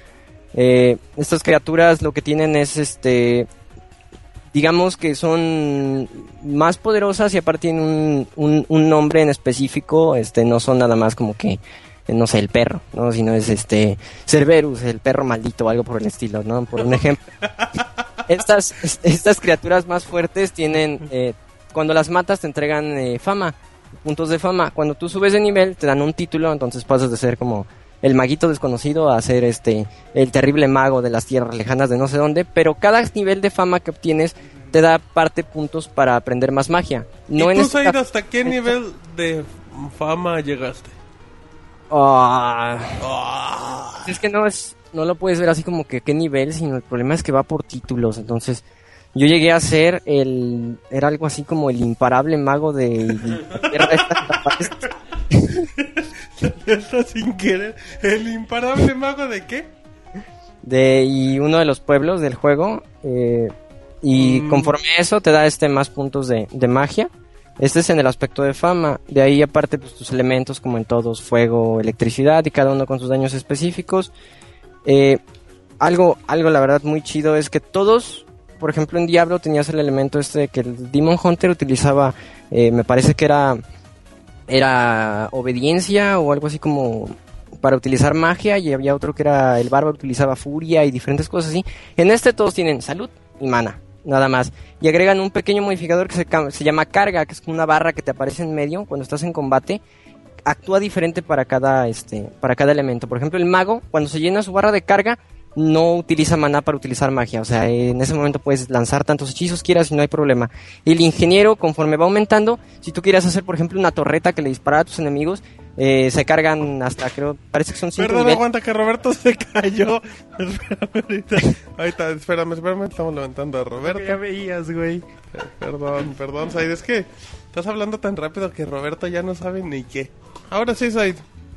Speaker 8: Eh, estas criaturas lo que tienen es este digamos que son más poderosas y aparte tienen un, un, un, nombre en específico, este no son nada más como que no sé, el perro, ¿no? Sino es este Cerberus, el perro maldito o algo por el estilo, ¿no? Por un ejemplo. estas, estas criaturas más fuertes tienen, eh, cuando las matas te entregan eh, fama, puntos de fama. Cuando tú subes de nivel te dan un título, entonces pasas de ser como el maguito desconocido a ser este el terrible mago de las tierras lejanas de no sé dónde, pero cada nivel de fama que obtienes te da parte puntos para aprender más magia.
Speaker 2: No ¿Y tú, en hasta qué nivel de fama llegaste?
Speaker 8: Ah. Es que no es, no lo puedes ver así como que qué nivel, sino el problema es que va por títulos. Entonces, yo llegué a ser el, era algo así como el imparable mago de.
Speaker 2: Está sin querer. ¿El imparable mago de qué?
Speaker 8: De y uno de los pueblos del juego. Eh, y mm. conforme a eso te da este más puntos de, de magia. Este es en el aspecto de fama. De ahí aparte pues tus elementos como en todos, fuego, electricidad y cada uno con sus daños específicos. Eh, algo, algo la verdad muy chido es que todos, por ejemplo en Diablo tenías el elemento este que el Demon Hunter utilizaba, eh, me parece que era, era obediencia o algo así como para utilizar magia y había otro que era el bárbaro utilizaba furia y diferentes cosas así. En este todos tienen salud y mana nada más. Y agregan un pequeño modificador que se, llama carga, que es una barra que te aparece en medio cuando estás en combate. Actúa diferente para cada, este, para cada elemento. Por ejemplo, el mago, cuando se llena su barra de carga, no utiliza maná para utilizar magia. O sea, en ese momento puedes lanzar tantos hechizos quieras y no hay problema. El ingeniero, conforme va aumentando, si tú quieres hacer, por ejemplo, una torreta que le dispara a tus enemigos, Eh, se cargan hasta, creo, parece que son 5
Speaker 2: Perdón, aguanta que Roberto se cayó. Espérame, ahorita. Ahorita, espérame, espérame, estamos levantando a Roberto.
Speaker 4: Ya veías, güey.
Speaker 2: Eh, Perdón, perdón, Said, es que estás hablando tan rápido que Roberto ya no sabe ni qué. Ahora sí, Said,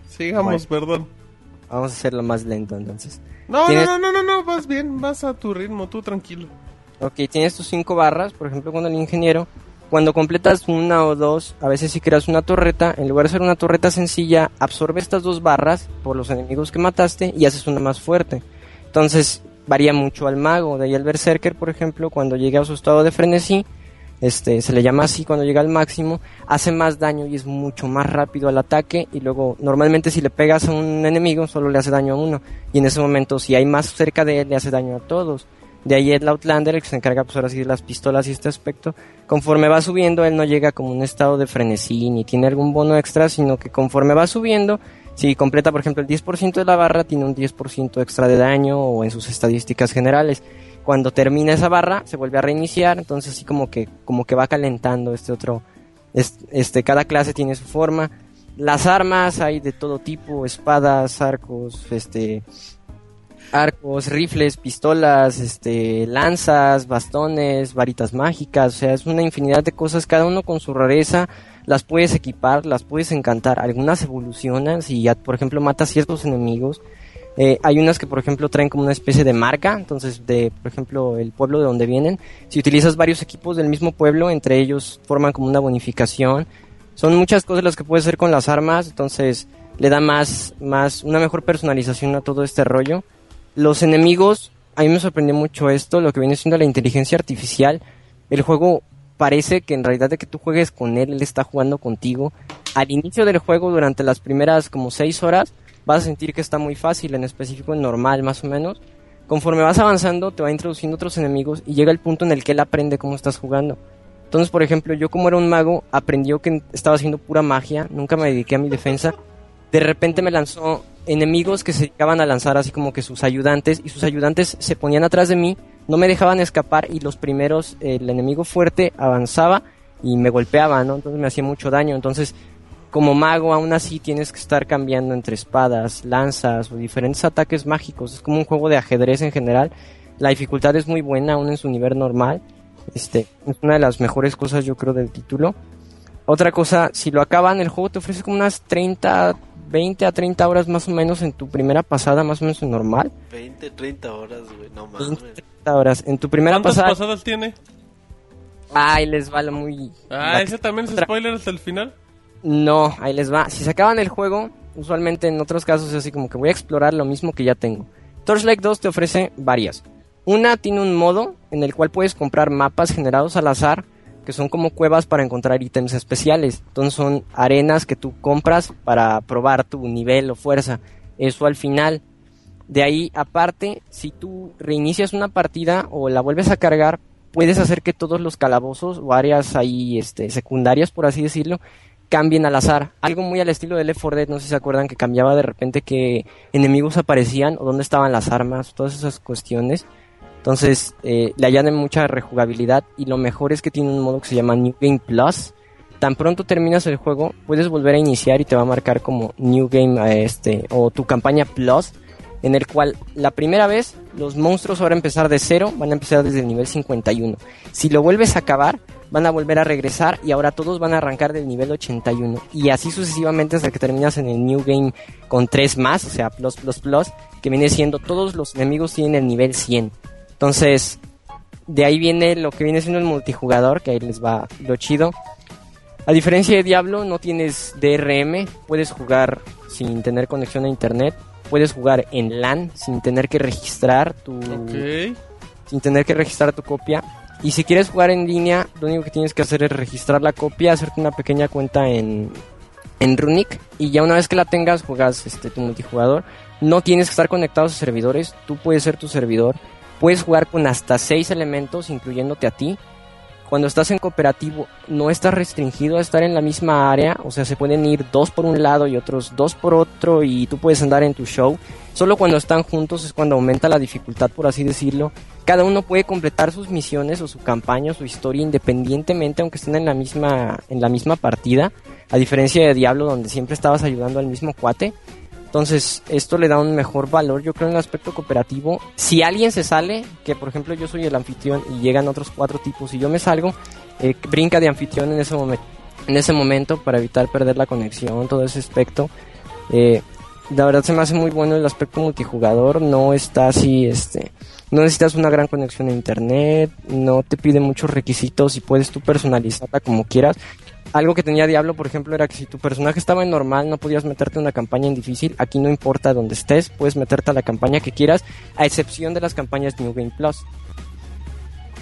Speaker 2: sigamos, perdón.
Speaker 8: Vamos a hacerlo más lento entonces.
Speaker 2: No, no,
Speaker 8: Tienes-
Speaker 2: no, no, no, no, vas bien, vas a tu ritmo, tú tranquilo.
Speaker 8: Ok, tienes tus cinco barras, por ejemplo, con el ingeniero. Cuando completas una o dos, a veces si creas una torreta, en lugar de hacer una torreta sencilla, absorbe estas dos barras por los enemigos que mataste y haces una más fuerte. Entonces, varía mucho al mago. De ahí el berserker, por ejemplo, cuando llega a su estado de frenesí, este, se le llama así cuando llega al máximo, hace más daño y es mucho más rápido al ataque y luego normalmente si le pegas a un enemigo solo le hace daño a uno. Y en ese momento si hay más cerca de él le hace daño a todos. De ahí el Outlander, el que se encarga pues ahora sí de las pistolas y este aspecto, conforme va subiendo él no llega como un estado de frenesí ni tiene algún bono extra, sino que conforme va subiendo, si completa por ejemplo el 10% de la barra, tiene un 10% extra de daño o en sus estadísticas generales cuando termina esa barra se vuelve a reiniciar entonces así como que como que va calentando este otro es- este cada clase tiene su forma. Las armas hay de todo tipo espadas arcos este arcos rifles pistolas este lanzas bastones varitas mágicas o sea es una infinidad de cosas cada uno con su rareza las puedes equipar las puedes encantar algunas evolucionan si ya por ejemplo matas ciertos enemigos eh, hay unas que, por ejemplo, traen como una especie de marca, entonces, de, por ejemplo, el pueblo de donde vienen. Si utilizas varios equipos del mismo pueblo, entre ellos forman como una bonificación. Son muchas cosas las que puedes hacer con las armas, entonces le da más, más, una mejor personalización a todo este rollo. Los enemigos, a mí me sorprendió mucho esto, lo que viene siendo la inteligencia artificial. El juego parece que en realidad de que tú juegues con él, él está jugando contigo. Al inicio del juego, durante las primeras como seis horas, vas a sentir que está muy fácil, en específico en normal más o menos. Conforme vas avanzando, te va introduciendo otros enemigos y llega el punto en el que él aprende cómo estás jugando. Entonces, por ejemplo, yo como era un mago, aprendió que estaba haciendo pura magia, nunca me dediqué a mi defensa. De repente me lanzó enemigos que se dedicaban a lanzar así como que sus ayudantes y sus ayudantes se ponían atrás de mí, no me dejaban escapar y los primeros, el enemigo fuerte avanzaba y me golpeaba, ¿no? Entonces me hacía mucho daño. Entonces, como mago aún así tienes que estar cambiando entre espadas, lanzas o diferentes ataques mágicos. Es como un juego de ajedrez en general. La dificultad es muy buena aún en su nivel normal. Este, es una de las mejores cosas yo creo del título. Otra cosa, si lo acaban, el juego te ofrece como unas 30, 20 a 30 horas más o menos en tu primera pasada, más o menos en normal.
Speaker 3: 20, 30 horas, güey, no
Speaker 8: 20,
Speaker 3: mames.
Speaker 8: 30 horas. En tu primera
Speaker 2: ¿Cuántas
Speaker 8: pasada...
Speaker 2: pasadas tiene?
Speaker 8: Ay, les va lo muy...
Speaker 2: Ah, ese también es
Speaker 8: otra-
Speaker 2: spoiler hasta el final.
Speaker 8: No, ahí les va. Si se acaban el juego, usualmente en otros casos es así como que voy a explorar lo mismo que ya tengo. Torchlight 2 te ofrece varias. Una tiene un modo en el cual puedes comprar mapas generados al azar, que son como cuevas para encontrar ítems especiales. Entonces son arenas que tú compras para probar tu nivel o fuerza. Eso al final. De ahí, aparte, si tú reinicias una partida o la vuelves a cargar, puedes hacer que todos los calabozos o áreas ahí este, secundarias, por así decirlo, cambien al azar. Algo muy al estilo de Left 4 Dead, no sé si se acuerdan que cambiaba de repente que enemigos aparecían o dónde estaban las armas, todas esas cuestiones. Entonces eh, le añaden mucha rejugabilidad y lo mejor es que tiene un modo que se llama New Game Plus. Tan pronto terminas el juego, puedes volver a iniciar y te va a marcar como New Game eh, este o tu campaña Plus, en el cual la primera vez los monstruos ahora empezar de cero, van a empezar desde el nivel 51. Si lo vuelves a acabar, van a volver a regresar y ahora todos van a arrancar del nivel 81 y así sucesivamente hasta que terminas en el New Game con 3 más, o sea, plus plus plus, que viene siendo todos los enemigos tienen el nivel 100. Entonces, de ahí viene lo que viene siendo el multijugador, que ahí les va lo chido. A diferencia de Diablo, no tienes DRM, puedes jugar sin tener conexión a internet, puedes jugar en LAN sin tener que registrar tu sin tener que registrar tu copia. Y si quieres jugar en línea, lo único que tienes que hacer es registrar la copia, hacerte una pequeña cuenta en, en Runic y ya una vez que la tengas juegas este, tu multijugador. No tienes que estar conectado a servidores, tú puedes ser tu servidor. Puedes jugar con hasta 6 elementos, incluyéndote a ti. Cuando estás en cooperativo, no estás restringido a estar en la misma área, o sea, se pueden ir dos por un lado y otros dos por otro, y tú puedes andar en tu show. Solo cuando están juntos es cuando aumenta la dificultad, por así decirlo. Cada uno puede completar sus misiones o su campaña o su historia independientemente, aunque estén en la misma, en la misma partida. A diferencia de Diablo, donde siempre estabas ayudando al mismo cuate. Entonces, esto le da un mejor valor, yo creo, en el aspecto cooperativo. Si alguien se sale, que por ejemplo yo soy el anfitrión y llegan otros cuatro tipos y yo me salgo, eh, brinca de anfitrión en ese, momento para evitar perder la conexión, todo ese aspecto. Eh, la verdad se me hace muy bueno el aspecto multijugador, no está así, este, no necesitas una gran conexión a internet, no te pide muchos requisitos y puedes tú personalizarla como quieras. Algo que tenía Diablo, por ejemplo, era que si tu personaje estaba en normal, no podías meterte una campaña en difícil. Aquí no importa dónde estés, puedes meterte a la campaña que quieras, a excepción de las campañas New Game Plus.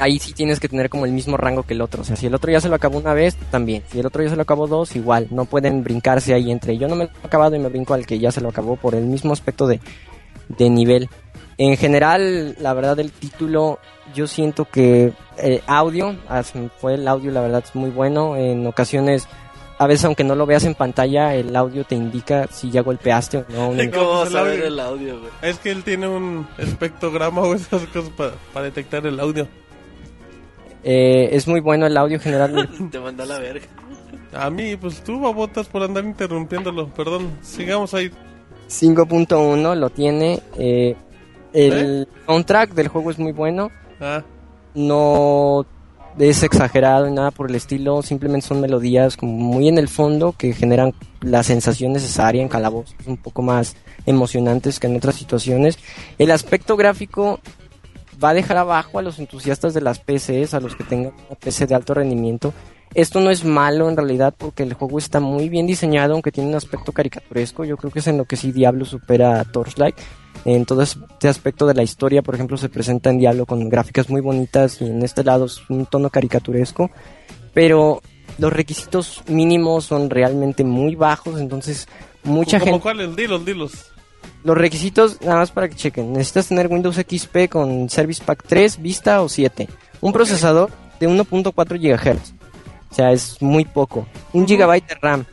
Speaker 8: Ahí sí tienes que tener como el mismo rango que el otro. O sea, si el otro ya se lo acabó una vez, también. Si el otro ya se lo acabó dos, igual. No pueden brincarse ahí entre yo no me lo he acabado y me brinco al que ya se lo acabó por el mismo aspecto de, de nivel. En general, la verdad, el título, yo siento que eh, audio, fue el audio, la verdad, es muy bueno. En ocasiones, a veces, aunque no lo veas en pantalla, el audio te indica si ya golpeaste o no.
Speaker 3: ¿Cómo vas a ver el audio, güey?
Speaker 2: Es que él tiene un espectrograma o esas cosas para detectar el audio.
Speaker 8: Eh, es muy bueno el audio general.
Speaker 3: Te manda la verga.
Speaker 2: A mí, pues tú babotas por andar interrumpiéndolo. Perdón, sigamos ahí.
Speaker 8: 5.1 lo tiene. Eh, el
Speaker 2: ¿Eh?
Speaker 8: soundtrack del juego es muy bueno.
Speaker 2: Ah,
Speaker 8: No es exagerado ni nada por el estilo. Simplemente son melodías como muy en el fondo que generan la sensación necesaria en calabozos un poco más emocionantes que en otras situaciones. El aspecto gráfico va a dejar abajo a los entusiastas de las PCs, a los que tengan una PC de alto rendimiento. Esto no es malo en realidad porque el juego está muy bien diseñado, aunque tiene un aspecto caricaturesco. Yo creo que es en lo que sí Diablo supera a Torchlight. En todo este aspecto de la historia, por ejemplo, se presenta en Diablo con gráficas muy bonitas y en este lado es un tono caricaturesco. Pero los requisitos mínimos son realmente muy bajos, entonces mucha
Speaker 2: ¿Cómo
Speaker 8: gente...
Speaker 2: cuáles? Dilos, dilos.
Speaker 8: Los requisitos, nada más para que chequen. Necesitas tener Windows XP con Service Pack 3, Vista o 7. Un procesador de 1.4 GHz. O sea, es muy poco. Un gigabyte de RAM.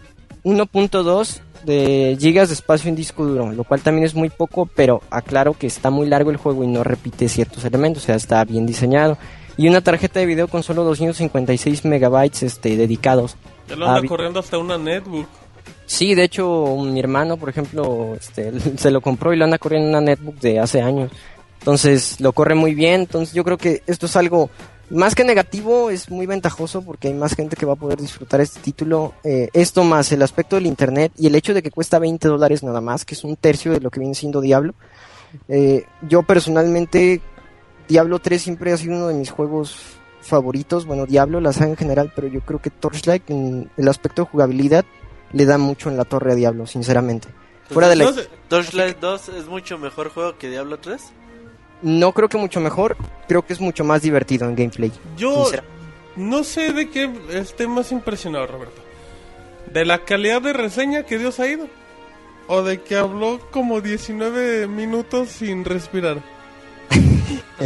Speaker 8: 1.2 de gigas de espacio en disco duro, lo cual también es muy poco, pero aclaro que está muy largo el juego y no repite ciertos elementos, o sea, está bien diseñado. Y una tarjeta de video con solo 256 megabytes este, dedicados.
Speaker 2: Ya lo anda corriendo hasta una netbook.
Speaker 8: Sí, de hecho, mi hermano, por ejemplo, este, se lo compró y lo anda corriendo en una netbook de hace años. Entonces, lo corre muy bien. Entonces, yo creo que esto es algo más que negativo, es muy ventajoso porque hay más gente que va a poder disfrutar este título. Eh, esto más el aspecto del internet y el hecho de que cuesta 20 dólares nada más, que es un tercio de lo que viene siendo Diablo. Eh, yo personalmente, Diablo 3 siempre ha sido uno de mis juegos favoritos. Bueno, Diablo, la saga en general, pero yo creo que Torchlight, en el aspecto de jugabilidad, le da mucho en la torre a Diablo, sinceramente. Fuera de la...
Speaker 3: Torchlight 2 es mucho mejor juego que Diablo 3.
Speaker 8: No creo que mucho mejor, creo que es mucho más divertido en gameplay.
Speaker 2: yo no sé de qué esté más impresionado, Roberto. ¿De la calidad de reseña que Dios ha ido? ¿O de que habló como 19 minutos sin respirar?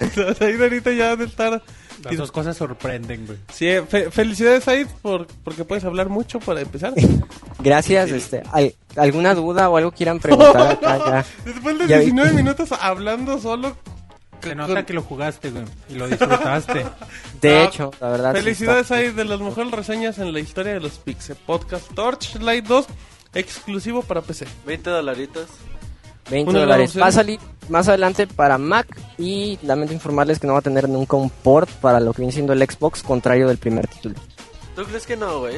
Speaker 2: o sea, ahorita ya de estar...
Speaker 4: Las dos cosas sorprenden, güey.
Speaker 2: Sí, eh, fe- felicidades, Said, por, porque puedes hablar mucho para empezar.
Speaker 8: Gracias, este, ¿al- ¿alguna duda o algo quieran preguntar acá? Ya.
Speaker 2: Después de
Speaker 8: Ya vi-
Speaker 2: 19 minutos hablando solo...
Speaker 4: Se nota que lo jugaste, güey, y lo disfrutaste.
Speaker 8: De
Speaker 2: Ah,
Speaker 8: hecho, la verdad. sí
Speaker 2: Felicidades, Said, de las mejores reseñas en la historia de los Pixel Podcast Torchlight 2, exclusivo para PC.
Speaker 3: 20 dolaritos.
Speaker 8: 20
Speaker 2: Una
Speaker 8: dólares. Va a salir más adelante para Mac y lamento informarles que no va a tener nunca un port para lo que viene siendo el Xbox, contrario del primer título.
Speaker 3: ¿Tú crees que no, güey?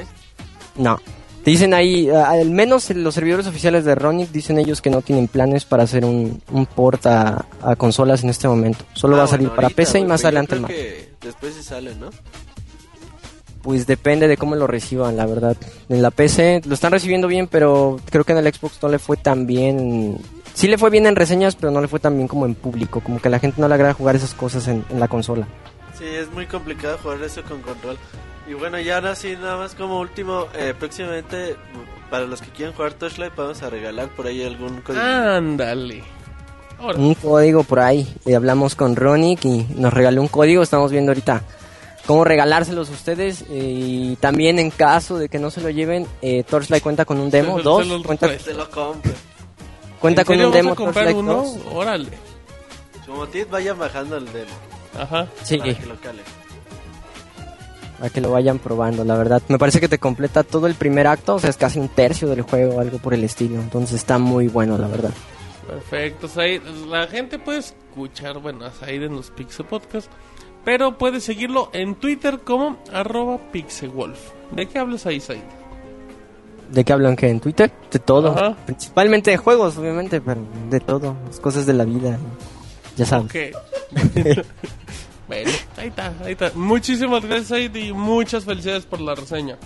Speaker 8: No. Dicen ahí, a- al menos en los servidores oficiales de Ronic dicen ellos que no tienen planes para hacer un, un port a, a consolas en este momento. Solo
Speaker 3: Ah,
Speaker 8: va a salir
Speaker 3: bueno,
Speaker 8: para
Speaker 3: ahorita,
Speaker 8: PC y más adelante
Speaker 3: creo
Speaker 8: Mac.
Speaker 3: que después sí sale, ¿no?
Speaker 8: Pues depende de cómo lo reciban, la verdad. En la PC lo están recibiendo bien, pero creo que en el Xbox no le fue tan bien. Sí le fue bien en reseñas, pero no le fue tan bien como en público. Como que a la gente no le agrada jugar esas cosas en, en la consola.
Speaker 3: Sí, es muy complicado jugar eso con control. Y bueno, ya ahora sí, nada más como último, eh, próximamente, para los que quieran jugar Torchlight, vamos a regalar por ahí algún código.
Speaker 2: Ándale.
Speaker 8: Un código por ahí. Y hablamos con Ronic y nos regaló un código. Estamos viendo ahorita cómo regalárselos a ustedes. Y también en caso de que no se lo lleven, eh, Torchlight cuenta con un demo.
Speaker 2: Se-
Speaker 8: Dos,
Speaker 2: se lo
Speaker 8: cuenta.
Speaker 3: Se lo compro.
Speaker 8: Cuenta
Speaker 2: ¿en
Speaker 8: con un demo.
Speaker 2: a comprar uno?
Speaker 8: 2.
Speaker 2: Órale.
Speaker 3: Como Tit, vayan bajando el demo.
Speaker 2: Ajá.
Speaker 8: Sí.
Speaker 3: Para que lo calen.
Speaker 8: para que lo vayan probando, la verdad. Me parece que te completa todo el primer acto, o sea, es casi un tercio del juego, algo por el estilo. Entonces está muy bueno, la verdad.
Speaker 2: Perfecto, Said. La gente puede escuchar, bueno, a Said en los Pixel Podcast, pero puede seguirlo en Twitter como arroba pixewolf. ¿De qué hablas ahí, Said?
Speaker 8: ¿De qué hablan que en Twitter? De todo.
Speaker 2: Ajá.
Speaker 8: Principalmente de juegos, obviamente, pero de todo. Las cosas de la vida. Ya sabes.
Speaker 2: Ok. bueno, ahí está, ahí está. Muchísimas gracias, Said, y muchas felicidades por la reseña.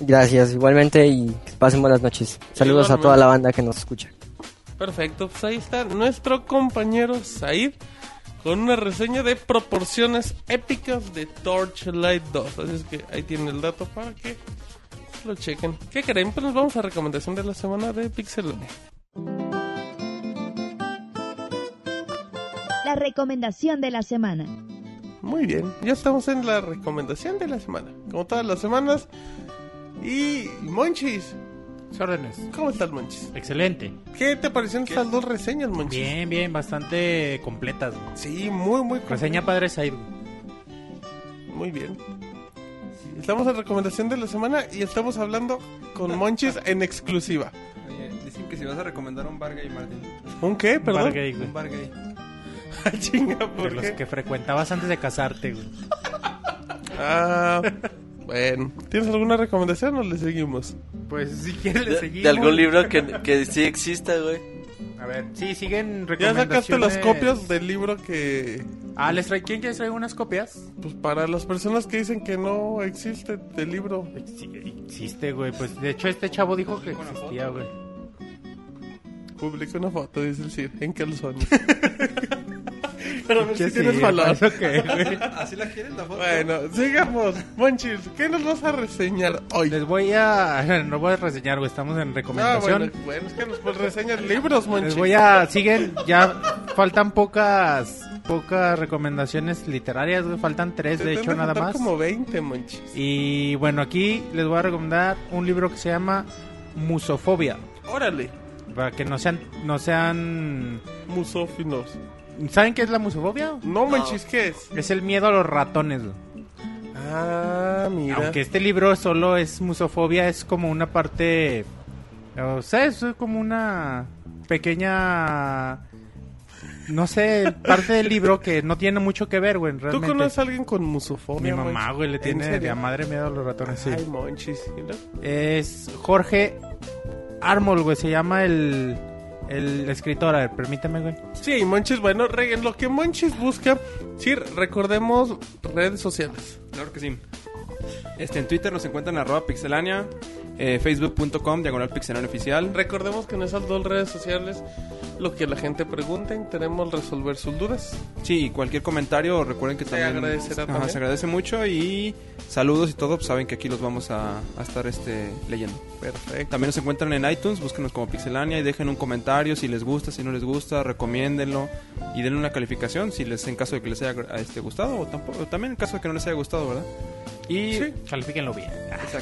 Speaker 8: Gracias, igualmente, y que pasen buenas noches. Saludos a toda la banda que nos escucha.
Speaker 2: Perfecto, pues ahí está nuestro compañero Said con una reseña de proporciones épicas de Torchlight 2. Así es que ahí tiene el dato para que lo chequen. ¿Qué creen? Pues nos vamos a recomendación de la semana de Pixelania.
Speaker 1: La recomendación de la semana.
Speaker 2: Muy bien, ya estamos en la recomendación de la semana. Como todas las semanas. Y Monchis,
Speaker 4: órdenes.
Speaker 2: ¿cómo estás Monchis?
Speaker 4: Excelente.
Speaker 2: ¿Qué te parecieron estas dos reseñas, Monchis?
Speaker 4: Bien, bien, bastante completas. güey.
Speaker 2: Sí, muy, muy
Speaker 4: Reseña Padre Said.
Speaker 2: Muy bien. Estamos en recomendación de la semana y estamos hablando con Monchis en exclusiva.
Speaker 6: Oye, dicen que si vas a recomendar un bar gay, Martín.
Speaker 2: ¿Un qué? Perdón.
Speaker 4: Bar gay, güey.
Speaker 6: Un bar gay.
Speaker 2: Ah, chinga,
Speaker 4: De
Speaker 2: ¿por
Speaker 4: los
Speaker 2: qué?
Speaker 4: que frecuentabas antes de casarte, güey.
Speaker 2: Ah, bueno. ¿Tienes alguna recomendación o le seguimos?
Speaker 4: Pues si quieres le
Speaker 3: De,
Speaker 4: seguimos.
Speaker 3: de algún libro que, que sí exista, güey.
Speaker 4: A ver, sí, siguen
Speaker 2: Ya sacaste las
Speaker 4: recomendaciones.
Speaker 2: copias del libro que...
Speaker 4: Ah, ¿les trae... ¿quién quiere traer unas copias?
Speaker 2: Pues para las personas que dicen que no existe del libro.
Speaker 4: Sí, existe, güey. Pues de hecho este chavo dijo que existía, güey.
Speaker 2: Publica una foto, dice el Sir, en calzones. Pero ver
Speaker 4: ¿Qué
Speaker 2: si tienes valor.
Speaker 6: ¿Así la quieres la foto?
Speaker 2: Bueno, sigamos. Monchis, ¿qué nos vas a reseñar hoy?
Speaker 4: Les voy a... No voy a reseñar, güey. Estamos en
Speaker 2: Ah,
Speaker 4: recomendación.
Speaker 2: bueno, bueno, es que nos pues, reseñas libros, Monchis.
Speaker 4: Les voy a... Siguen, ya faltan pocas... Pocas recomendaciones literarias, güey. Faltan tres,
Speaker 2: Te
Speaker 4: de hecho, nada más.
Speaker 2: como 20, Monchis.
Speaker 4: Y bueno, aquí les voy a recomendar un libro que se llama Musofobia.
Speaker 2: Órale,
Speaker 4: Para que no sean... No sean...
Speaker 2: musófinos.
Speaker 4: ¿Saben qué es la musofobia?
Speaker 2: No, Monchis, ¿qué es?
Speaker 4: Es el miedo a los ratones, güey.
Speaker 2: Ah, mira.
Speaker 4: Aunque este libro solo es musofobia, es como una parte. O sea, es como una pequeña. No sé, parte del libro que no tiene mucho que ver, güey.
Speaker 2: ¿Tú
Speaker 4: Realmente.
Speaker 2: conoces a alguien con musofobia,
Speaker 4: Mi mamá,
Speaker 2: Monchis?
Speaker 4: güey, le
Speaker 2: ¿En
Speaker 4: tiene
Speaker 2: serio?
Speaker 4: de a madre miedo a los ratones, sí.
Speaker 2: Ay, Monchis. ¿y luego?
Speaker 4: Es Jorge Armol, güey, se llama el, el escritor. A ver, permíteme, güey.
Speaker 2: Sí, Monchis, bueno, en lo que Monchis busca, sí, recordemos redes sociales.
Speaker 6: Claro que sí. Este, en Twitter nos encuentran arroba pixelania, eh, facebook.com, diagonal pixelania oficial.
Speaker 2: Recordemos que en esas dos redes sociales, lo que la gente pregunte, tenemos resolver sus dudas.
Speaker 6: Sí, cualquier comentario, recuerden que
Speaker 2: Se
Speaker 6: también
Speaker 2: agradecerá
Speaker 6: Ajá,
Speaker 2: también.
Speaker 6: se agradece mucho y saludos y todo, pues saben que aquí los vamos a, a estar este, leyendo.
Speaker 2: Perfecto.
Speaker 6: También nos encuentran en iTunes, búsquenos como Pixelania y dejen un comentario si les gusta, si no les gusta, recomiéndenlo y denle una calificación si les en caso de que les haya este, gustado o, tampoco, o también en caso de que no les haya gustado, ¿verdad? Y
Speaker 2: Sí.
Speaker 4: Califíquenlo bien.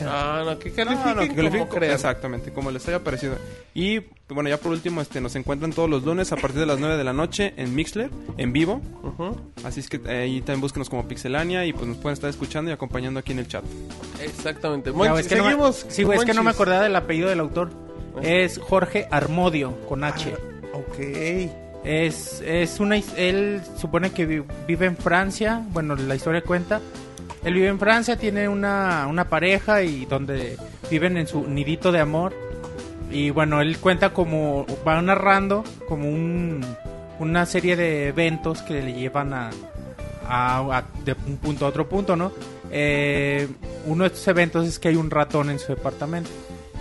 Speaker 2: Ah, no, que
Speaker 6: No,
Speaker 2: califiquen
Speaker 6: no, que
Speaker 2: como
Speaker 6: califiquen co-
Speaker 2: crean.
Speaker 6: Exactamente, como les haya parecido. Y bueno, ya por último, este, nos encuentran todos los lunes a partir de las 9 de la noche en Mixler, en vivo. Así es que eh, ahí también búsquenos como Pixelania y pues nos pueden estar escuchando y acompañando aquí en el chat.
Speaker 2: Exactamente. Monchis,
Speaker 4: es que no me-
Speaker 2: seguimos.
Speaker 4: sí, güey, es que no me acordaba del apellido del autor. Es Jorge Armodio, con H.
Speaker 2: Ok.
Speaker 4: Es, es una él supone que vi- vive en Francia, bueno, la historia cuenta. Él vive en Francia, tiene una, una pareja y donde viven en su nidito de amor. Y bueno, él cuenta como, va narrando como un, una serie de eventos que le llevan a, de un punto a otro punto, ¿no? Eh, uno de estos eventos es que hay un ratón en su departamento.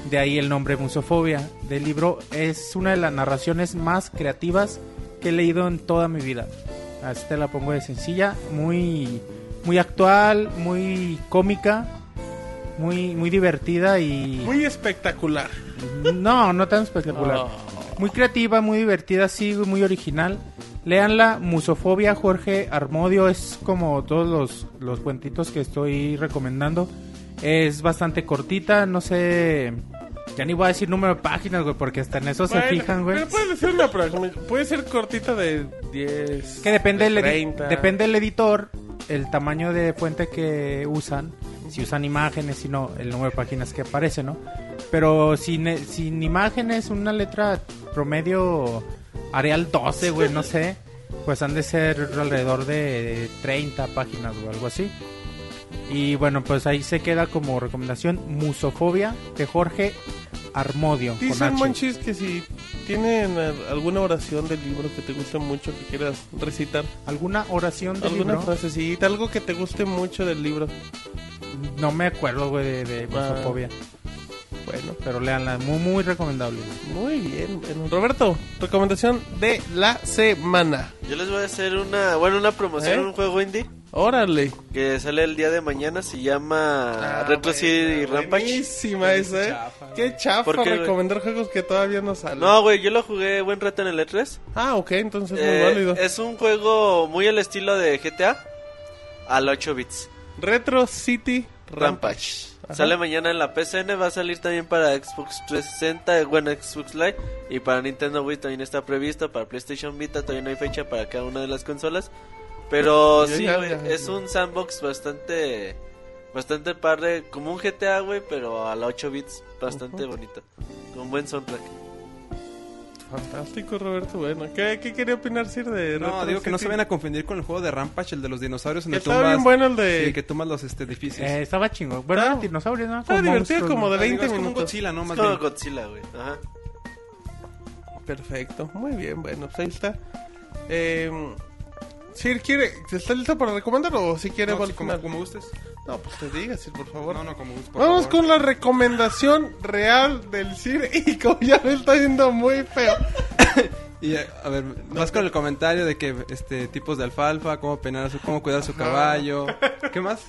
Speaker 4: De ahí el nombre Musofobia del libro. Es una de las narraciones más creativas que he leído en toda mi vida. Así te la pongo de sencilla, muy, muy actual, muy cómica, muy, muy divertida y...
Speaker 2: Muy espectacular.
Speaker 4: No, no tan espectacular.
Speaker 2: Oh.
Speaker 4: Muy creativa, muy divertida, sí, muy original. Leanla, Musofobia, Jorge Armodio, es como todos los, los cuentitos que estoy recomendando. Es bastante cortita, no sé... Ya ni voy a decir número de páginas, güey, porque hasta en eso se fijan, güey.
Speaker 2: Pero una. Puede ser cortita de 10.
Speaker 4: Que depende
Speaker 2: de 30.
Speaker 4: depende del editor, el tamaño de fuente que usan. si usan imágenes, si no, el número de páginas que aparece, ¿no? Pero sin, sin imágenes, una letra promedio Arial 12, güey, no sé, pues han de ser alrededor de 30 páginas o algo así. Y bueno, pues ahí se queda como recomendación Musofobia de Jorge Armodio.
Speaker 2: Dicen. Monchis que si tienen eh, alguna oración del libro que te guste mucho, que quieras recitar,
Speaker 4: ¿Alguna oración del
Speaker 2: alguna
Speaker 4: libro?
Speaker 2: frasecita, algo que te guste mucho del libro.
Speaker 4: No me acuerdo, güey, de, de
Speaker 2: Ah.
Speaker 4: Musofobia.
Speaker 2: Bueno,
Speaker 4: Pero léanla, muy, muy recomendable.
Speaker 2: muy bien. bueno. Roberto, recomendación de la semana.
Speaker 3: Yo les voy a hacer una, bueno, una promoción
Speaker 2: ¿Eh?
Speaker 3: un juego indie
Speaker 2: Órale.
Speaker 3: que sale el día de mañana. Se llama Retro City Rampage.
Speaker 2: Buenísima esa, ¿eh? Qué chafa
Speaker 3: ¿Por qué, güey?
Speaker 2: recomendar juegos que todavía no salen.
Speaker 3: No, güey, yo lo jugué buen rato en el E3.
Speaker 2: Ah, ok, entonces es
Speaker 3: Eh,
Speaker 2: muy válido.
Speaker 3: es un juego muy al estilo de GTA al 8 bits.
Speaker 2: Retro City Rampage.
Speaker 3: Rampage. Sale mañana en la PCN, va a salir también para Xbox 360, bueno, Xbox Live y para Nintendo Wii también está previsto, para PlayStation Vita todavía no hay fecha para cada una de las consolas. Pero sí,
Speaker 2: ya,
Speaker 3: es un sandbox bastante bastante padre, como un GTA, güey, pero a la 8 bits, bastante bonito. Con buen soundtrack.
Speaker 2: Fantástico, Roberto. Bueno, ¿qué, qué quería opinar Sir de
Speaker 6: No,
Speaker 2: Retro
Speaker 6: digo que no se vayan a confundir con el juego de Rampage, el de los dinosaurios
Speaker 2: Que
Speaker 6: donde
Speaker 2: estaba bien bueno el de...
Speaker 6: sí, que tumbas los este, edificios.
Speaker 4: Eh, estaba chingón. Bueno,
Speaker 2: Ah.
Speaker 4: eran dinosaurios, ¿no?
Speaker 2: Estaba divertido como
Speaker 4: ¿no?
Speaker 2: de
Speaker 6: Ah, digo,
Speaker 2: 20
Speaker 6: es como un. Godzilla, ¿no?
Speaker 3: Es
Speaker 6: Más
Speaker 3: como
Speaker 6: bien.
Speaker 3: Godzilla, güey. Ajá.
Speaker 2: Perfecto, muy bien, bueno, pues ahí está. Eh, Sir, ¿quiere, ¿está listo para recomendar o si quiere
Speaker 6: No, sí, como, como gustes.
Speaker 2: No, pues te digas, Sir, por favor.
Speaker 6: No, no, como gustes, por
Speaker 2: Vamos
Speaker 6: favor.
Speaker 2: con la recomendación real del Sir y como ya me está yendo muy feo.
Speaker 6: Y eh, a ver, vas con el comentario de que este tipos de alfalfa, cómo penar su, cómo cuidar su caballo. ¿Qué más?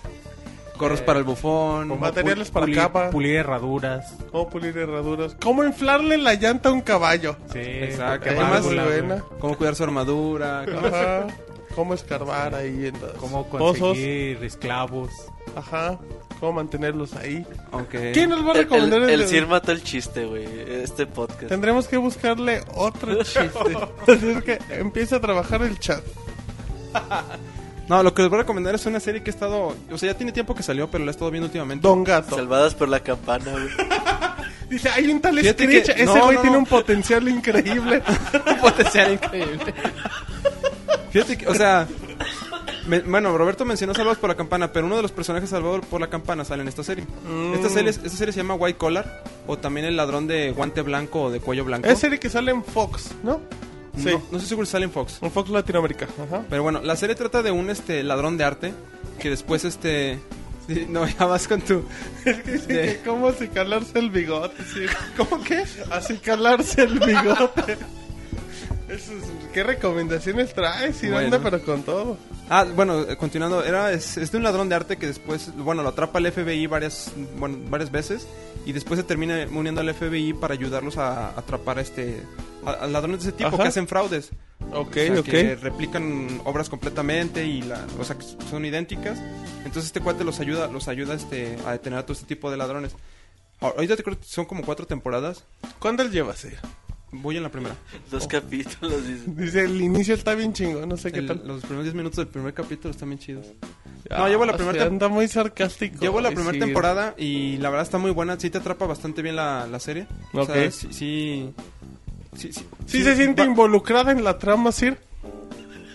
Speaker 6: Gorros para el bufón.
Speaker 2: Con materiales para
Speaker 4: Pulir-
Speaker 2: capa,
Speaker 4: Pulir herraduras.
Speaker 2: cómo pulir herraduras, cómo inflarle la llanta a un caballo.
Speaker 4: Sí,
Speaker 6: Exacto.
Speaker 4: porque
Speaker 6: ¿Qué más?
Speaker 2: muy
Speaker 4: válvulas,
Speaker 2: buena.
Speaker 6: Cómo cuidar su armadura. ¿qué más?
Speaker 2: Ajá. Cómo escarbar ahí en los
Speaker 4: Cómo
Speaker 2: pozos.
Speaker 4: conseguir esclavos.
Speaker 2: Ajá. Cómo mantenerlos ahí.
Speaker 6: Aunque...
Speaker 2: ¿Quién nos va a
Speaker 3: El,
Speaker 2: recomendar
Speaker 3: el, el Sir mató el chiste, güey, este podcast.
Speaker 2: Tendremos que buscarle otro chiste. Es que empieza a trabajar el chat.
Speaker 6: No, lo que les voy a recomendar es una serie que he estado... O sea, ya tiene tiempo que salió, pero la he estado viendo últimamente.
Speaker 2: Don Gato.
Speaker 3: Salvadas por la campana, güey.
Speaker 2: Dice, hay un tal
Speaker 6: Fíjate
Speaker 2: Screech.
Speaker 6: que-
Speaker 2: Ese güey
Speaker 6: no,
Speaker 2: tiene
Speaker 6: no.
Speaker 2: un potencial increíble.
Speaker 6: potencial increíble. Fíjate que, o sea... me- bueno, Roberto mencionó Salvados por la Campana, pero uno de los personajes salvados por la campana sale en esta serie.
Speaker 2: Mm.
Speaker 6: Esta, serie esta serie se llama White Collar, o también el ladrón de guante blanco o de cuello blanco.
Speaker 2: es serie que sale en Fox, ¿no? Sí.
Speaker 6: No, no sé seguro si sale en Fox.
Speaker 2: En Fox Latinoamérica. Ajá.
Speaker 6: Pero bueno, la serie trata de un este ladrón de arte que después este... sí, no, ya vas con tu... De-
Speaker 2: cómo acicalarse el bigote.
Speaker 6: ¿Cómo qué?
Speaker 2: Acicalarse el bigote. ¿Qué recomendaciones traes? Y
Speaker 6: Bueno.
Speaker 2: anda, pero con todo.
Speaker 6: Ah, bueno, eh, continuando, era es, es de un ladrón de arte que después, bueno, lo atrapa el FBI varias, bueno, varias veces y después se termina uniendo al FBI para ayudarlos a, atrapar a este a, a ladrones de ese tipo
Speaker 2: Ajá.
Speaker 6: que hacen fraudes,
Speaker 2: Ok,
Speaker 6: o sea,
Speaker 2: ok.
Speaker 6: que replican obras completamente y la, o sea, que son idénticas. Entonces este cuate los ayuda, los ayuda este a detener a todo este tipo de ladrones. Ahorita te creo que son como cuatro temporadas.
Speaker 2: ¿Cuándo llevas? eh?
Speaker 6: Voy en la primera.
Speaker 3: Dos capítulos, dice.
Speaker 2: Dice, el inicio está bien chingo, no sé qué tal.
Speaker 6: los primeros 10 minutos del primer capítulo están bien chidos.
Speaker 2: Ah,
Speaker 6: no, llevo la primera
Speaker 2: sí,
Speaker 6: tem-
Speaker 2: Anda muy sarcástico.
Speaker 6: Llevo la primera
Speaker 2: sí.
Speaker 6: temporada y la verdad está muy buena. Sí te atrapa bastante bien la, la serie. O sea,
Speaker 2: Ok.
Speaker 6: sí, sí, sí, sí,
Speaker 2: Sí, se siente
Speaker 6: va-
Speaker 2: involucrada en la trama, Sir.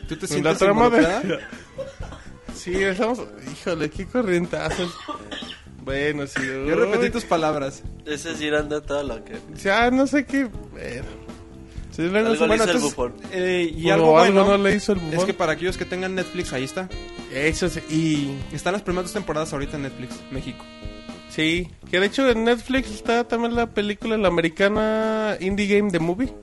Speaker 6: ¿Tú te
Speaker 2: En la
Speaker 6: sientes
Speaker 2: trama
Speaker 6: involucrada?
Speaker 2: de... Sí, estamos... Híjole, qué corrientazos. Bueno, sí.
Speaker 6: Yo repetí tus palabras.
Speaker 3: Ese Sir anda todo lo que...
Speaker 2: Ya, no sé qué... Bueno. Sí,
Speaker 3: Algo le
Speaker 6: Bueno,
Speaker 3: hizo el bufón.
Speaker 6: eh, y
Speaker 2: o
Speaker 6: algo
Speaker 2: algo
Speaker 6: bueno
Speaker 2: no le hizo el
Speaker 6: es
Speaker 2: bufón.
Speaker 6: que para aquellos que tengan Netflix, ahí está.
Speaker 2: Eso sí. Y...
Speaker 6: Están las primeras dos temporadas ahorita en Netflix, México.
Speaker 2: Sí. Que de hecho en Netflix está también la película, la americana Indie Game The Movie.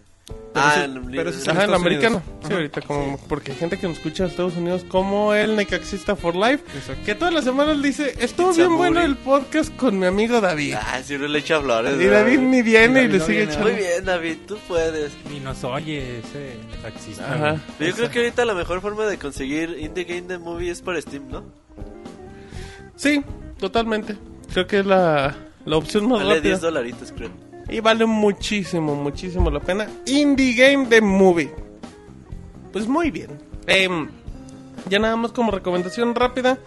Speaker 3: Ah,
Speaker 6: sí-
Speaker 3: en
Speaker 6: pero
Speaker 3: libro.
Speaker 6: sí En
Speaker 2: Ajá, en americana.
Speaker 6: Unidos.
Speaker 2: Sí, ahorita como... Porque hay gente que nos escucha de Estados Unidos como el Necaxista for Life.
Speaker 6: Exacto.
Speaker 2: Que todas las semanas dice, estuvo
Speaker 3: It's
Speaker 2: bien bueno el podcast con mi amigo David.
Speaker 3: Ah, Sir le echa flores.
Speaker 2: y David ni viene y,
Speaker 6: David
Speaker 2: le
Speaker 6: no
Speaker 2: sigue
Speaker 6: viene.
Speaker 2: echando.
Speaker 3: Muy bien, David, tú puedes.
Speaker 4: Ni nos oye ese taxista.
Speaker 2: Ajá.
Speaker 3: Pero yo creo que ahorita la mejor forma de conseguir Indie Game The Movie es por Steam, ¿no?
Speaker 2: Sí, totalmente. Creo que es la, la opción más
Speaker 3: Vale
Speaker 2: rápida.
Speaker 3: 10 dolaritos, creo.
Speaker 2: Y vale muchísimo, muchísimo la pena. Indie Game The Movie. Pues muy bien. Em, ya nada más como recomendación rápida.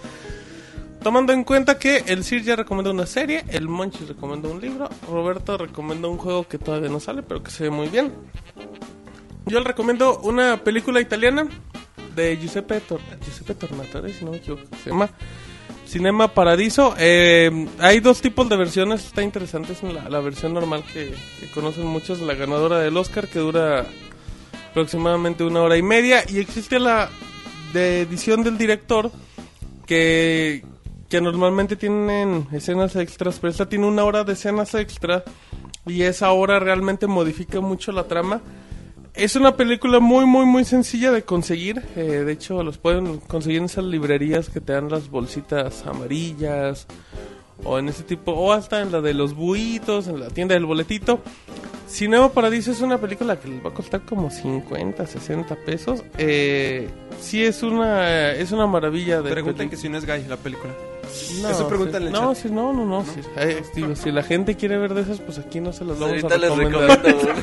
Speaker 2: Tomando en cuenta que el Sir ya recomendó una serie, el Monchi recomendó un libro, Roberto recomendó un juego que todavía no sale, pero que se ve muy bien. Yo le recomiendo una película italiana de Giuseppe, Tor Giuseppe Tornatore, si no me equivoco, se llama Cinema Paradiso. Eh, hay dos tipos de versiones, está interesante, es la, versión normal que, que conocen muchos, la ganadora del Oscar, que dura aproximadamente una hora y media, y existe la de edición del director, que, que normalmente tienen escenas extras, pero esta tiene una hora de escenas extra y esa hora realmente modifica mucho la trama. Es una película muy, muy, muy sencilla de conseguir. eh, de hecho, los pueden conseguir en esas librerías que te dan las bolsitas amarillas o en ese tipo, o hasta en la de los buitos, en la tienda del boletito. Cinema Paradiso es una película que les va a costar como 50, 60 pesos. Eh, sí es una es una maravilla de
Speaker 6: Preguntan
Speaker 2: peli-
Speaker 6: que si no es gay la película.
Speaker 2: no,
Speaker 6: Eso pregunta
Speaker 2: sí,
Speaker 6: en el
Speaker 2: no,
Speaker 6: chat.
Speaker 2: sí, no, no, no, sí. Eh, digo, si la gente quiere ver de esas, pues aquí no se las vamos
Speaker 3: Ahorita
Speaker 2: a
Speaker 3: les
Speaker 2: recomendar.
Speaker 3: recomiendo.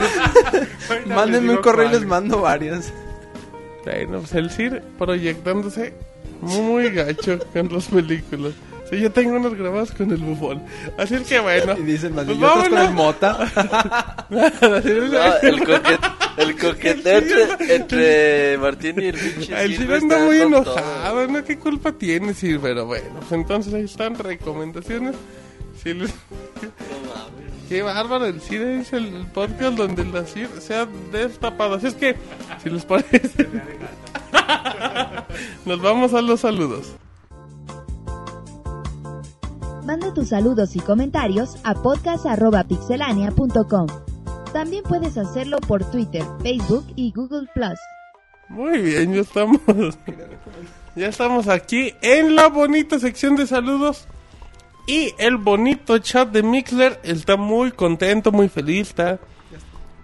Speaker 6: Mándenme un correo y les mando varias.
Speaker 2: Bueno, pues el CIR proyectándose muy gacho con las películas. Sí, yo tengo unos grabados con el bufón. Así es que bueno.
Speaker 6: Y dicen más
Speaker 2: Pues
Speaker 6: con el mota.
Speaker 3: No, el, coquet, el coqueteo entre, entre Martín y el pinche
Speaker 2: El
Speaker 3: Silvio
Speaker 2: anda muy enojado, ¿no? ¿Qué culpa tiene CIR? Pero bueno, pues entonces ahí están recomendaciones. Les- Qué bárbaro, el CIR es el podcast donde la CIR se ha destapado. Así es que, si les parece, nos vamos a los saludos.
Speaker 1: Manda tus saludos y comentarios a podcast.pixelania.com. También puedes hacerlo por Twitter, Facebook y Google Plus.
Speaker 2: Muy bien, ya estamos. Ya estamos aquí en la bonita sección de saludos. Y el bonito chat de Mixler está muy contento, muy feliz. Está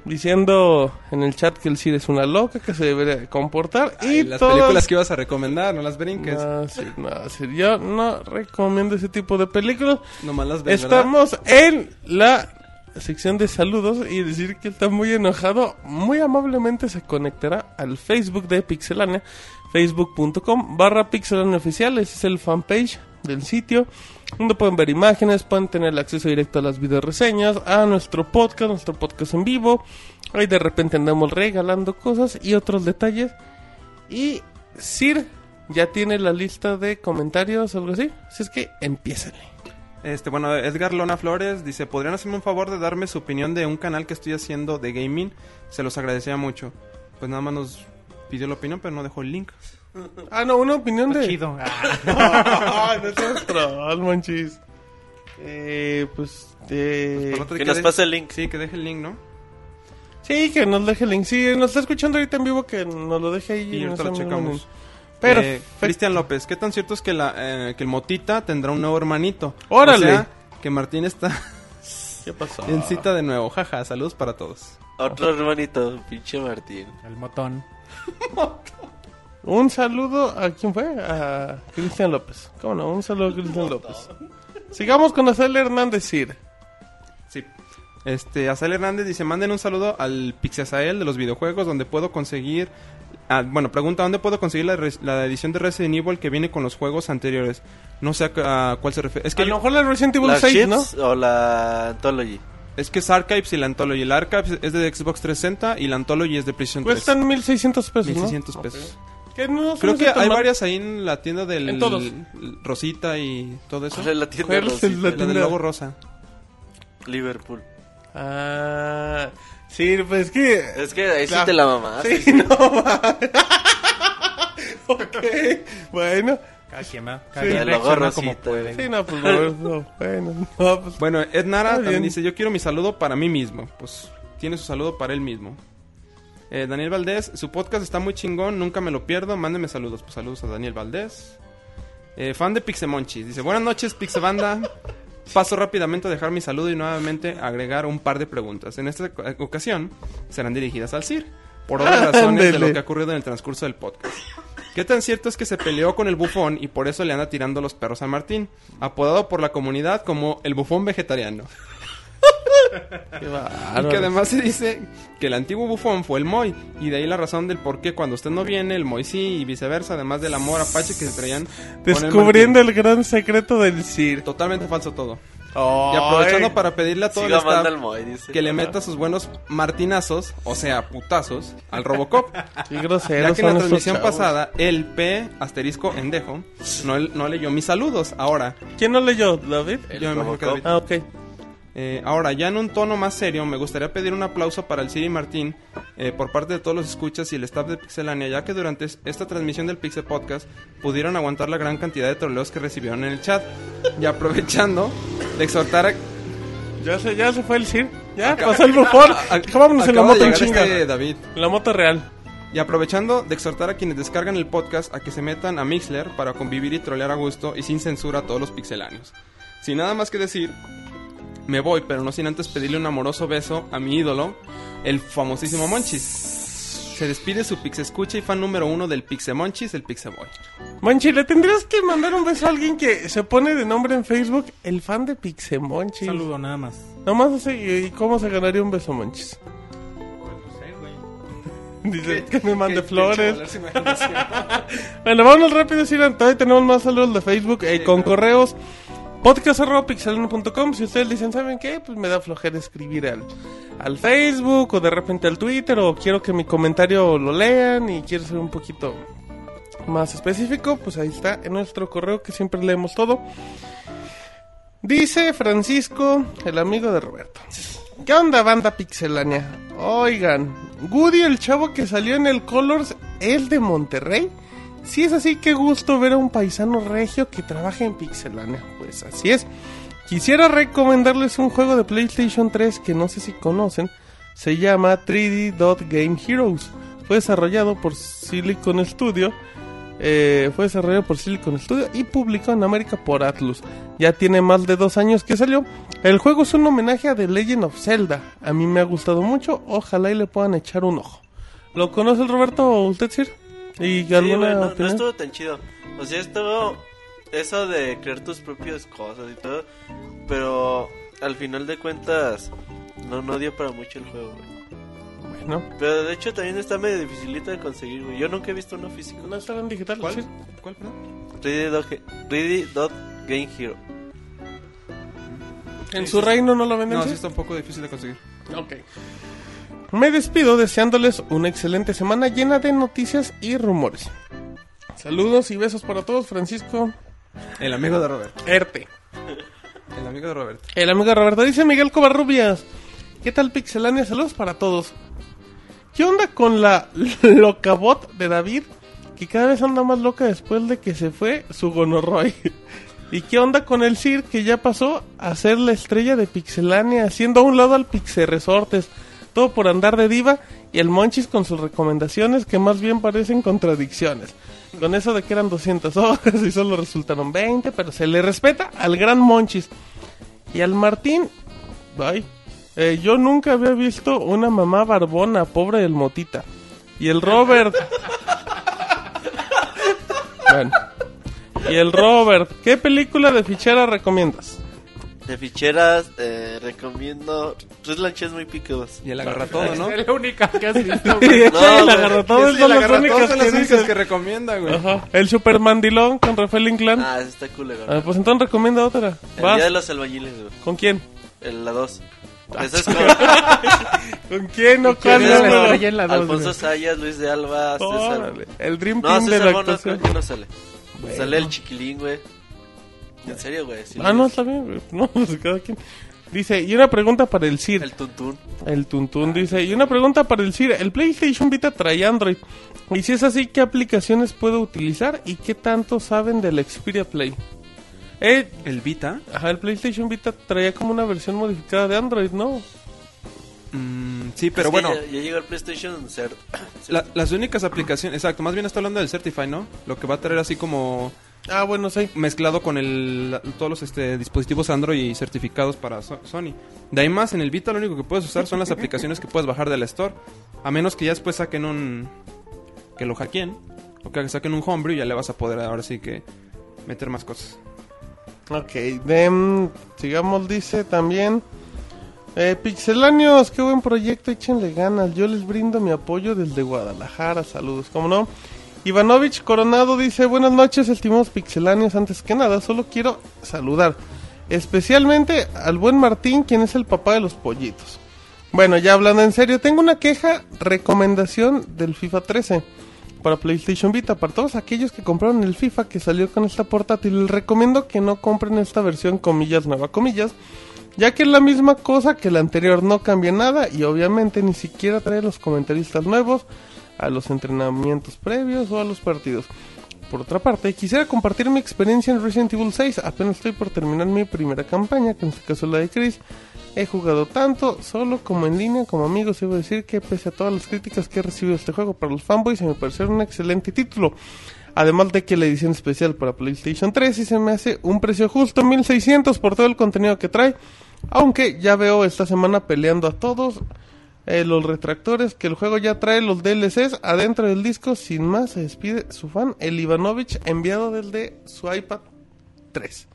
Speaker 2: diciendo en el chat que el Cid es una loca, que se debería de comportar.
Speaker 6: Y
Speaker 2: y
Speaker 6: las
Speaker 2: todas-
Speaker 6: películas que ibas a recomendar, no las brinques.
Speaker 2: No, sí, no, sí, yo no recomiendo ese tipo de películas.
Speaker 6: Nomás las ¿verdad?
Speaker 2: Estamos en la sección de saludos y decir que está muy enojado. Muy amablemente se conectará al Facebook de Pixelania, facebook.com barra Pixelania Oficial. Ese es el fanpage del sitio, donde pueden ver imágenes, pueden tener acceso directo a las video reseñas, a nuestro podcast, nuestro podcast en vivo. Ahí de repente andamos regalando cosas y otros detalles. Y Sir ya tiene la lista de comentarios algo así. Así es que empiézale.
Speaker 6: Este, bueno, Edgar Lona Flores dice, ¿podrían hacerme un favor de darme su opinión de un canal que estoy haciendo de gaming? Se los agradecería mucho. Pues nada más nos pidió la opinión, pero no dejó el link.
Speaker 2: Ah, no, una opinión de.
Speaker 4: Chido. Ah.
Speaker 2: Ay, no seas troll, manchis. Eh, pues. Eh...
Speaker 6: Otro
Speaker 3: Que
Speaker 6: que
Speaker 3: nos pase el link.
Speaker 6: Sí, que deje el link, ¿no?
Speaker 2: Sí, que nos deje el link. Sí, nos está escuchando ahorita en vivo, que nos lo deje ahí.
Speaker 6: Y
Speaker 2: en
Speaker 6: ahorita lo checamos.
Speaker 2: Pero.
Speaker 6: Eh, Cristian López, ¿qué tan cierto es que, la, eh, que el Motita tendrá un nuevo hermanito?
Speaker 2: ¡Órale!
Speaker 6: O sea, que Martín está
Speaker 2: ¿Qué pasó?
Speaker 6: en cita de nuevo. Jaja, saludos para todos.
Speaker 3: Otro hermanito, pinche Martín.
Speaker 4: El motón.
Speaker 2: Un saludo a quién fue? A Cristian López. ¿Cómo no? Un saludo a Cristian López. Sigamos con Acel Hernández Sir.
Speaker 6: Sí. Este, Azael Hernández dice, manden un saludo al Pixiasael de los videojuegos donde puedo conseguir... ah, bueno, pregunta, ¿dónde puedo conseguir la, la edición de Resident Evil que viene con los juegos anteriores? No sé a, a cuál se refiere. Es que,
Speaker 2: a lo mejor la Resident Evil
Speaker 3: ¿La
Speaker 2: 6, ¿no?
Speaker 3: Chips o la Anthology?
Speaker 6: es que es Archives y la Anthology. El Archives es de Xbox 360 y la Anthology es de PlayStation 3.
Speaker 2: Cuestan 1600 pesos, ¿no?
Speaker 6: 1600 pesos.
Speaker 2: Que no
Speaker 6: Creo que hay varias ahí en la tienda del
Speaker 2: En todos.
Speaker 6: Rosita y todo eso.
Speaker 3: ¿Cuál es la tienda
Speaker 2: ¿Cuál es
Speaker 3: Rosita?
Speaker 2: la
Speaker 6: La del logo rosa.
Speaker 3: Liverpool.
Speaker 2: Ah, sí, pues es que...
Speaker 3: Es que ahí sí te la mamaste.
Speaker 2: Sí, no, va. ok, bueno.
Speaker 4: Cada quien.
Speaker 2: Sí.
Speaker 3: Logo
Speaker 4: reacciona como puede.
Speaker 2: Sí, no, pues no, no, bueno, no, pues...
Speaker 6: Bueno, Ed Nara también
Speaker 2: bien.
Speaker 6: dice, yo quiero mi saludo para mí mismo. Pues tiene su saludo para él mismo. Eh, Daniel Valdés, su podcast está muy chingón, nunca me lo pierdo, mándeme saludos. Pues saludos a Daniel Valdés. Eh, fan de Pixemonchis, dice, buenas noches Pixebanda. Paso rápidamente a dejar mi saludo y nuevamente agregar un par de preguntas. En esta oc- ocasión serán dirigidas al CIR, por otras razones de lo que ha ocurrido en el transcurso del podcast. ¿Qué tan cierto es que se peleó con el bufón y por eso le anda tirando los perros a Martín? Apodado por la comunidad como el bufón vegetariano.
Speaker 2: Qué
Speaker 6: Y que además se dice que el antiguo bufón fue el Moy. Y de ahí la razón del por qué cuando usted no viene, el Moy sí y viceversa. Además del amor apache que se traían. el
Speaker 2: Descubriendo
Speaker 6: Martín.
Speaker 2: el gran secreto del Sir.
Speaker 6: Totalmente falso todo. Y
Speaker 2: Ay.
Speaker 6: aprovechando para pedirle a todo el staff
Speaker 3: al Moy, dice.
Speaker 6: que le meta sus buenos martinazos, o sea, putazos, al Robocop.
Speaker 2: Qué
Speaker 6: Ya que en la transmisión pasada, el P asterisco endejo no, no leyó mis saludos. Ahora,
Speaker 2: ¿Quién no leyó, David?
Speaker 6: yo me imagino que David.
Speaker 2: Ah, ok.
Speaker 6: Eh, ahora, ya en un tono más serio, me gustaría pedir un aplauso para el Siri Martín eh, por parte de todos los escuchas y el staff de Pixelania, ya que durante es- esta transmisión del Pixel Podcast pudieron aguantar la gran cantidad de troleos que recibieron en el chat. Y aprovechando de exhortar a...
Speaker 2: Ya se, ya se fue el Sir. Ya pasó el bufón. Vámonos en la moto en
Speaker 6: llegar
Speaker 2: chinga.
Speaker 6: este David.
Speaker 2: La moto real.
Speaker 6: Y aprovechando de exhortar a quienes descargan el podcast a que se metan a Mixler para convivir y trolear a gusto y sin censura a todos los pixeláneos. Sin nada más que decir, me voy, pero no sin antes pedirle un amoroso beso a mi ídolo, el famosísimo Monchis. Se despide su Pixescucha y fan número uno del Pixemonchis, el Pixeboy.
Speaker 2: Monchi, le tendrías que mandar un beso a alguien que se pone de nombre en Facebook el fan de Pixemonchis.
Speaker 4: Saludo nada más.
Speaker 2: Nomás así, ¿y cómo se ganaría un beso, Monchis? Dice que me mande flores. Bueno, vámonos rápido, Siran. Todavía tenemos más saludos de Facebook eh, con correos. Podcast.pixelano.com Si ustedes dicen, ¿saben qué? Pues me da flojera escribir al, al Facebook o de repente al Twitter o quiero que mi comentario lo lean y quiero ser un poquito más específico, pues ahí está en nuestro correo que siempre leemos todo. Dice Francisco, el amigo de Roberto. ¿Qué onda, banda pixelánea? Oigan, Woody, el chavo que salió en el Colors, ¿es de Monterrey? Si es así, qué gusto ver a un paisano regio que trabaja en pixelánea. Pues así es. Quisiera recomendarles un juego de PlayStation 3 que no sé si conocen. Se llama 3D Dot Game Heroes. Fue desarrollado por Silicon Studio. Eh, fue desarrollado por Silicon Studio y publicado en América por Atlus. Ya tiene más de dos años que salió. El juego es un homenaje a The Legend of Zelda. A mí me ha gustado mucho. Ojalá y le puedan echar un ojo. ¿Lo conoce el Roberto usted, Sir? ¿Y
Speaker 3: Sí,
Speaker 2: alguna
Speaker 3: güey, no, no estuvo tan chido. O sea, estuvo eso de crear tus propias cosas y todo. Pero al final de cuentas, no, no dio para mucho el juego, güey.
Speaker 2: Bueno,
Speaker 3: Pero de hecho también está medio dificilito de conseguir, güey. Yo nunca he visto uno físico.
Speaker 2: ¿no está en digital?
Speaker 6: ¿Cuál?
Speaker 2: Sir?
Speaker 6: ¿Cuál, perdón?
Speaker 3: Ready Dot, Ready Dot Game Hero.
Speaker 2: ¿En su reino no lo venden?
Speaker 6: No, sí está un poco difícil de conseguir.
Speaker 2: Ok. Me despido deseándoles una excelente semana llena de noticias y rumores. Saludos y besos para todos, Francisco
Speaker 6: El amigo de Roberto.
Speaker 2: Erte.
Speaker 6: El amigo de Roberto.
Speaker 2: El amigo Roberto dice Miguel Covarrubias. ¿Qué tal Pixelania? Saludos para todos. ¿Qué onda con la locabot de David? Que cada vez anda más loca después de que se fue su gonorroy. ¿Y qué onda con el Sir que ya pasó a ser la estrella de Pixelania, haciendo a un lado al Pixel Resortes? Todo por andar de diva y el Monchis con sus recomendaciones que más bien parecen contradicciones. Con eso de que eran 200 hojas y solo resultaron 20, pero se le respeta al gran Monchis. Y al Martín, ay, eh, yo nunca había visto una mamá barbona, pobre del Motita. Y el Robert. bueno. Y el Robert, ¿qué película de fichera recomiendas?
Speaker 3: De ficheras, eh, recomiendo. Red Launch es muy picos.
Speaker 6: Y él agarra todo, ¿no?
Speaker 4: Es la única que has visto, güey.
Speaker 3: No,
Speaker 2: la
Speaker 3: güey.
Speaker 2: agarró todo,
Speaker 6: el
Speaker 2: las
Speaker 6: agarra
Speaker 2: únicas
Speaker 6: todo son las
Speaker 2: que
Speaker 6: únicas que recomienda, güey.
Speaker 2: Ajá. El Supermandilón con Rafael Inclán.
Speaker 3: Ah, esa está cool, güey.
Speaker 2: Ah, pues entonces recomienda otra.
Speaker 3: El
Speaker 2: Vas.
Speaker 3: día de los albañiles, güey.
Speaker 2: ¿Con quién?
Speaker 3: El, la 2.
Speaker 2: Ah,
Speaker 3: Esa es con
Speaker 2: ¿Con quién o
Speaker 4: quién
Speaker 2: cuál número?
Speaker 3: Alfonso? Sayas, Luis de Alba, César.
Speaker 2: El Dream
Speaker 3: No,
Speaker 2: Team de
Speaker 3: César
Speaker 2: la actuación.
Speaker 3: que no sale.
Speaker 2: Bueno.
Speaker 3: Sale el chiquilín, güey. En serio, güey.
Speaker 2: Ah, no, está bien, güey. No, pues cada quien. Dice, y una pregunta para el Sir.
Speaker 3: El tuntún.
Speaker 2: El Tuntún dice, y una pregunta para el Sir. El PlayStation Vita trae Android. Y si es así, ¿qué aplicaciones puedo utilizar y qué tanto saben del Xperia Play? Eh,
Speaker 6: El Vita.
Speaker 2: ajá, el PlayStation Vita traía como una versión modificada de Android, ¿no?
Speaker 6: mm, sí, pero
Speaker 3: Es que
Speaker 6: bueno.
Speaker 3: Ya, ya llegó el PlayStation Cert.
Speaker 6: la- las únicas aplicaciones. Exacto, más bien está hablando del Certify, ¿no? Lo que va a traer así como
Speaker 2: Ah, bueno, sí.
Speaker 6: mezclado con el, todos los este, dispositivos Android y certificados para So- Sony. De ahí más, en el Vita lo único que puedes usar son las aplicaciones que puedes bajar de la Store. A menos que ya después saquen un... que lo hackeen. O que saquen un homebrew y ya le vas a poder ahora sí que meter más cosas.
Speaker 2: Ok, then, sigamos, dice también. Eh, Pixelanios, qué buen proyecto, échenle ganas. Yo les brindo mi apoyo desde Guadalajara. Saludos, ¿cómo no? Ivanovich Coronado dice: Buenas noches, estimados Pixelanios. Antes que nada, solo quiero saludar especialmente al buen Martín, quien es el papá de los pollitos. Bueno, ya hablando en serio, tengo una queja, recomendación del FIFA 13 para PlayStation Vita. Para todos aquellos que compraron el FIFA que salió con esta portátil, les recomiendo que no compren esta versión, comillas, nueva, comillas, ya que es la misma cosa que la anterior, no cambia nada y obviamente ni siquiera trae los comentaristas nuevos a los entrenamientos previos o a los partidos. Por otra parte, quisiera compartir mi experiencia en Resident Evil 6. Apenas estoy por terminar mi primera campaña, que en este caso es la de Chris. He jugado tanto solo como en línea como amigos. Debo decir que pese a todas las críticas que he recibido este juego para los fanboys, se me pareció un excelente título. Además de que la edición especial para PlayStation 3 y se me hace un precio justo, 1600 por todo el contenido que trae. Aunque ya veo esta semana peleando a todos eh, los retractores que el juego ya trae los DLCs adentro del disco. Sin más, se despide su fan, el Ivanovich, enviado desde su iPad 3.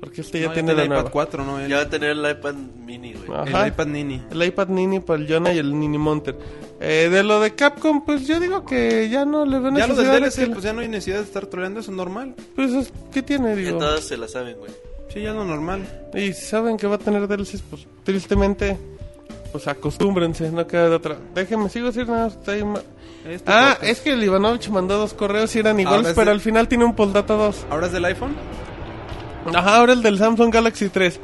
Speaker 2: Porque este ya
Speaker 6: No,
Speaker 2: tiene la
Speaker 6: el iPad
Speaker 2: nueva.
Speaker 6: 4, ¿no? El,
Speaker 3: Ya va a tener el iPad mini, güey.
Speaker 2: Ajá.
Speaker 6: el iPad Nini.
Speaker 2: El iPad Nini para el Jonah y el Nini Monter. Eh, de lo de Capcom, pues yo digo que ya no le veo
Speaker 6: Ya lo del DLC,
Speaker 2: que-
Speaker 6: pues ya no hay necesidad de estar troleando, eso es normal.
Speaker 2: Pues es- ¿qué tiene,
Speaker 3: Que
Speaker 2: digo?
Speaker 3: todas se la saben, güey.
Speaker 6: Sí, ya lo normal.
Speaker 2: Y si saben que va a tener DLCs, pues tristemente, pues acostúmbrense, no queda de otra. Déjenme, sigo decir nada.
Speaker 6: Este
Speaker 2: Ah,
Speaker 6: podcast.
Speaker 2: es que el Ivanovich mandó dos correos y eran iguales,
Speaker 6: es
Speaker 2: pero
Speaker 6: de-
Speaker 2: al final tiene un postdata 2.
Speaker 6: ¿Ahora es del iPhone?
Speaker 2: Ajá, ahora el del Samsung Galaxy 3.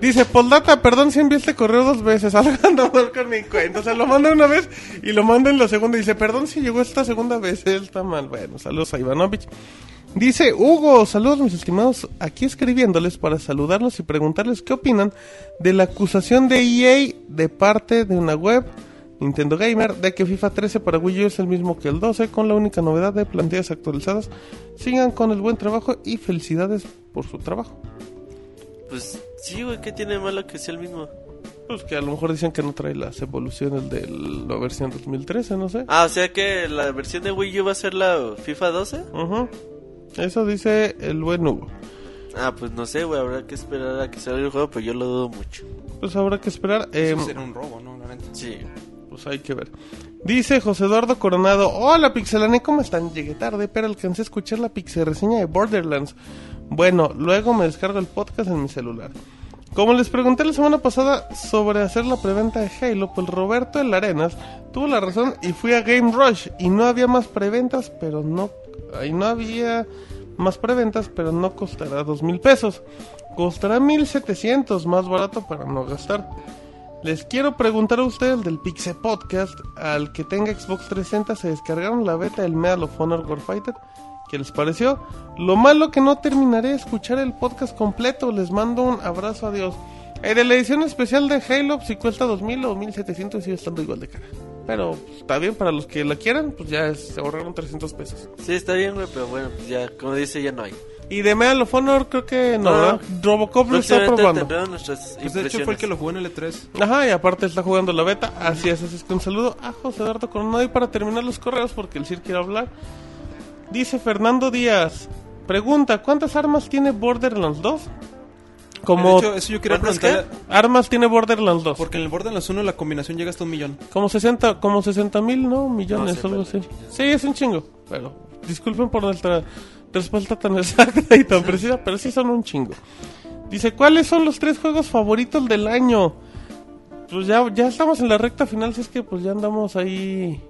Speaker 2: Dice, postdata, perdón si envié este correo dos veces, Alejandro con mi cuenta. O sea, lo manda una vez y lo manda en la segunda. Dice, perdón si llegó esta segunda vez, él está mal. Bueno, saludos a Ivanovich. Dice, Hugo, saludos mis estimados, aquí escribiéndoles para saludarlos y preguntarles qué opinan de la acusación de EA de parte de una web, Nintendo Gamer, de que FIFA 13 para Wii U es el mismo que el 12, con la única novedad de plantillas actualizadas. Sigan con el buen trabajo y felicidades por su trabajo.
Speaker 3: Pues sí, güey, ¿qué tiene de malo que sea el mismo?
Speaker 2: Pues que a lo mejor dicen que no trae las evoluciones de la versión 2013, no sé.
Speaker 3: Ah, o sea que la versión de Wii U va a ser la FIFA 12.
Speaker 2: Ujú. Eso dice el buen Hugo.
Speaker 3: Ah, pues no sé, güey, habrá que esperar a que salga el juego, pero yo lo dudo mucho.
Speaker 2: Pues habrá que esperar.
Speaker 6: Eso
Speaker 2: Em,
Speaker 6: será un robo, ¿no? La neta.
Speaker 3: Sí.
Speaker 2: Pues hay que ver. Dice José Eduardo Coronado, hola Pixelane, ¿cómo están? Llegué tarde, pero alcancé a escuchar la pixel reseña de Borderlands. Bueno, luego me descargo el podcast en mi celular. Como les pregunté la semana pasada sobre hacer la preventa de Halo, pues Roberto El Arenas tuvo la razón y fui a Game Rush y no había más preventas, pero no, ahí no había más preventas, pero no costará dos mil pesos. Costará 1700, más barato para no gastar. Les quiero preguntar a ustedes del Pixel Podcast, al que tenga Xbox 360, ¿se descargaron la beta del Medal of Honor Warfighter? ¿Qué les pareció? Lo malo que no terminaré de escuchar el podcast completo, les mando un abrazo, adiós. Eh, de la edición especial de Halo, si cuesta 2000 o 1700, sigue estando igual de cara. Pero pues, está bien, para los que la quieran, pues ya es- se ahorraron 300 pesos.
Speaker 3: Sí, está bien, güey, pero bueno, pues ya, como dice, ya no hay.
Speaker 2: Y de Medal of Honor creo que no,
Speaker 3: No.
Speaker 2: ¿verdad? Robocop lo está probando.
Speaker 6: Pues de hecho fue el que lo jugó en el E E3.
Speaker 2: Ajá, y aparte está jugando la beta. Así es, así es que un saludo a José Eduardo Coronado. Y para terminar los correos, porque el Sir quiere hablar, dice Fernando Díaz: Pregunta: ¿Cuántas armas tiene Borderlands 2? Como
Speaker 6: De hecho, eso yo quería
Speaker 3: ¿Cuántas
Speaker 6: preguntarle.
Speaker 2: armas tiene Borderlands 2.
Speaker 6: Porque en el Borderlands 1 la combinación llega hasta un millón.
Speaker 2: Como 60 como 60 mil, ¿no? Millones,
Speaker 3: No
Speaker 2: algo así. Sí, es un chingo. Pero disculpen por nuestra respuesta tan exacta y tan precisa, pero sí son un chingo. Dice, ¿cuáles son los tres juegos favoritos del año? Pues ya, ya estamos en la recta final, si es que pues ya andamos ahí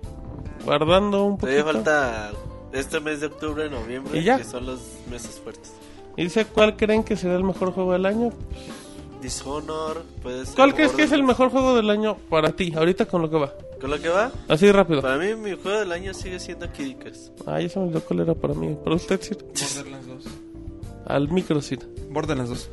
Speaker 2: guardando un
Speaker 3: Todavía
Speaker 2: poquito.
Speaker 3: falta este mes de octubre, noviembre,
Speaker 2: ¿Y ya?
Speaker 3: que son los meses fuertes.
Speaker 2: Y dice, ¿cuál creen que será el mejor juego del año?
Speaker 3: Dishonor, puede ser.
Speaker 2: ¿Cuál crees que es el mejor juego del año para ti? Ahorita con lo que va.
Speaker 3: ¿Con lo que va?
Speaker 2: Así rápido.
Speaker 3: Para mí, mi juego del año sigue siendo Kid Icarus.
Speaker 2: Ay, eso me olvidó cuál era para mí. Para usted, Sir.
Speaker 6: Borderlands 2.
Speaker 2: Al micro, Sir.
Speaker 6: Borderlands 2.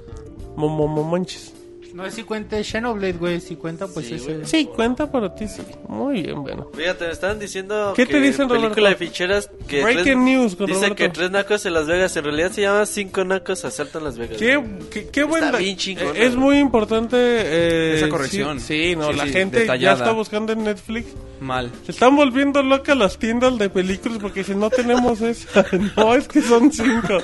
Speaker 2: Momomonchis.
Speaker 4: No es si cuenta Xenoblade, güey. Si cuenta, pues
Speaker 3: Sí,
Speaker 4: ese.
Speaker 2: Sí, cuenta para ti, sí. Muy bien, bueno.
Speaker 3: Fíjate, me estaban diciendo
Speaker 2: ¿Qué
Speaker 3: que
Speaker 2: te dicen,
Speaker 3: película
Speaker 2: Roberto?
Speaker 3: de ficheras que
Speaker 2: Breaking
Speaker 3: tres-
Speaker 2: news con
Speaker 3: dice
Speaker 2: Roberto.
Speaker 3: que tres nacos en Las Vegas, en realidad se llama cinco nacos asaltan Las Vegas.
Speaker 2: Qué, qué, qué buen
Speaker 3: Está
Speaker 2: da-
Speaker 3: bien chingona,
Speaker 2: eh, Es muy importante eh,
Speaker 6: Esa corrección.
Speaker 2: Sí, sí, no,
Speaker 6: Sí,
Speaker 2: la
Speaker 6: sí,
Speaker 2: gente ya
Speaker 6: detallada.
Speaker 2: está buscando en Netflix.
Speaker 6: Mal.
Speaker 2: Se están volviendo locas las tiendas de películas porque si no tenemos esa. No, es que son cinco.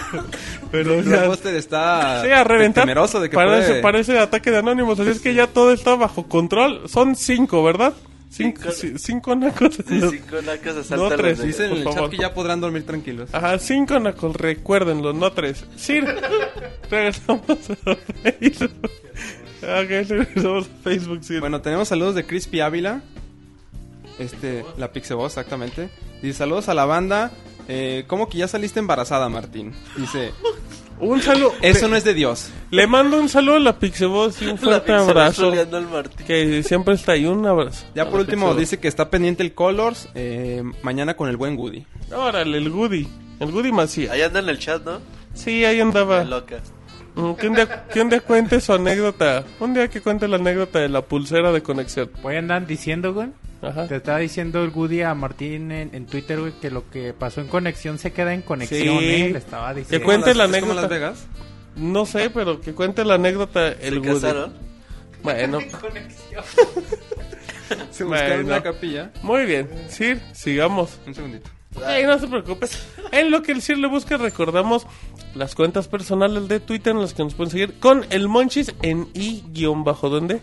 Speaker 2: Pero
Speaker 6: El
Speaker 2: ya...
Speaker 6: póster está
Speaker 2: Sí, a reventar.
Speaker 6: temeroso de que
Speaker 2: parece,
Speaker 6: puede-
Speaker 2: parece ataque de anónimos. Así es que ya todo está bajo control. Son cinco, ¿verdad? Cinco,
Speaker 3: Cinco.
Speaker 2: sí, cinco nacos.
Speaker 3: Sí, cinco nacos
Speaker 2: No,
Speaker 3: los
Speaker 2: tres,
Speaker 3: de-
Speaker 6: Dicen en el chat que ya podrán dormir tranquilos.
Speaker 2: Ajá, cinco nacos, recuérdenlo, no tres. Sir, regresamos a Facebook. Ok, regresamos a Facebook, Sir.
Speaker 6: Bueno, tenemos saludos de Crispy Ávila. Este, la Pixeboss, exactamente. Dice, saludos a la banda. Eh, ¿Cómo que ya saliste embarazada, Martín? Dice,
Speaker 2: un saludo.
Speaker 6: eso
Speaker 2: le,
Speaker 6: no es de Dios.
Speaker 2: le mando un saludo a la Pixeboss y un
Speaker 3: La
Speaker 2: fuerte abrazo. Que siempre está ahí, un abrazo.
Speaker 6: Ya
Speaker 2: A
Speaker 6: por
Speaker 2: la
Speaker 6: último dice que está pendiente el Colors eh, mañana con el buen Woody.
Speaker 2: Órale, el Goody. El Goody Macías.
Speaker 3: Ahí anda en el chat, ¿no?
Speaker 2: Sí, ahí andaba.
Speaker 3: Loca.
Speaker 2: Mm, Que un, día, que un día cuente su anécdota. Un día que cuente la anécdota de la pulsera de conexión.
Speaker 4: Voy a andar diciendo, güey.
Speaker 2: Ajá.
Speaker 4: Te estaba diciendo el Goody a Martín en, en Twitter, güey, que lo que pasó en conexión se queda en conexión,
Speaker 2: Sí.
Speaker 4: ¿eh? Le estaba diciendo.
Speaker 2: Que cuente la
Speaker 6: ¿Es como
Speaker 2: anécdota.
Speaker 6: Las Vegas?
Speaker 2: No sé, pero que cuente la anécdota el
Speaker 3: ¿Se
Speaker 2: Goody.
Speaker 3: casaron?
Speaker 2: Bueno,
Speaker 6: Se buscaron
Speaker 2: Bueno.
Speaker 6: una capilla.
Speaker 2: muy bien. Sir, sigamos.
Speaker 6: Un segundito.
Speaker 2: Ay, no se preocupe. En lo que el Sir le busca, recordamos las cuentas personales de Twitter en las que nos pueden seguir con el Monchis en i-donde.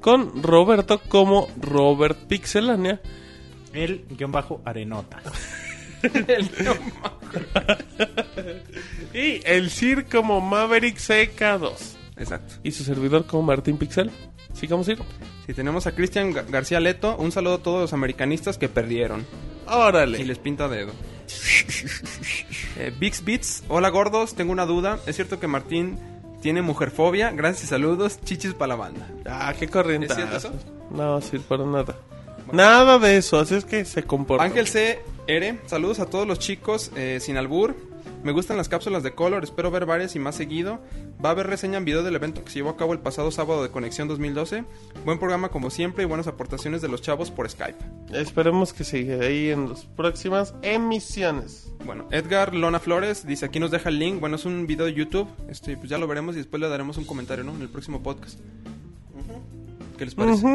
Speaker 2: Con Roberto como Robert Pixelania.
Speaker 4: El guion bajo arenota.
Speaker 2: Y el Sir como Maverick CK2.
Speaker 6: Exacto.
Speaker 2: Y su servidor como Martín Pixel. Sigamos, Sir.
Speaker 6: Si tenemos a Cristian Gar- García Leto, un saludo a todos los americanistas que perdieron. Y
Speaker 2: Órale.
Speaker 6: les pinta dedo. Eh, Bix Beats, hola gordos, tengo una duda. ¿Es cierto que Martín tiene mujerfobia? Gracias y saludos, chichis para la banda.
Speaker 2: Ah, qué corriente.
Speaker 6: ¿Es cierto eso?
Speaker 2: No, Sir, para nada. Nada de eso, así es que se comporta.
Speaker 6: Ángel CR, saludos a todos los chicos eh, sin albur. Me gustan las cápsulas de color, espero ver varias y más seguido. Va a haber reseña en video del evento que se llevó a cabo el pasado sábado de Conexión 2012. Buen programa como siempre y buenas aportaciones de los chavos por Skype.
Speaker 2: Esperemos que siga ahí en las próximas emisiones.
Speaker 6: Bueno, Edgar Lona Flores dice aquí nos deja el link. Bueno, es un video de YouTube. Este, pues ya lo veremos y después le daremos un comentario, ¿no? En el próximo podcast. ¿Qué les parece?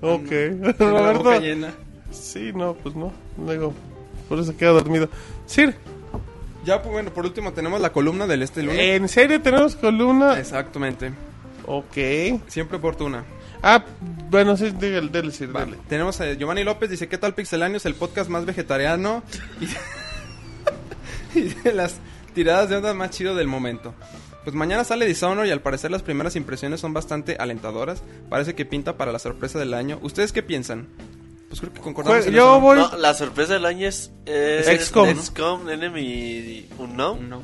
Speaker 2: Ok.
Speaker 6: Tiene la boca llena.
Speaker 2: Sí, no, pues no. Luego, por eso queda dormido. Sir,
Speaker 6: Ya, pues bueno, por último tenemos la columna del este lunes.
Speaker 2: ¿en serio tenemos columna?
Speaker 6: Exactamente.
Speaker 2: Ok.
Speaker 6: Siempre oportuna.
Speaker 2: Ah, bueno, sí, dígale, dele, Sir,
Speaker 6: Va,
Speaker 2: dele.
Speaker 6: Tenemos a Giovanni López, dice, ¿qué tal Pixelanios? El podcast más vegetariano y, y de las tiradas de onda más chido del momento. Pues mañana sale Dishonor y al parecer las primeras impresiones son bastante alentadoras. Parece que pinta para la sorpresa del año. ¿Ustedes qué piensan? Pues creo que concordamos
Speaker 2: Jue-
Speaker 6: en
Speaker 2: yo
Speaker 6: eso,
Speaker 2: voy-
Speaker 3: No, la sorpresa del año es... es
Speaker 2: XCOM.
Speaker 3: XCOM, Enemy Unknown.
Speaker 6: No.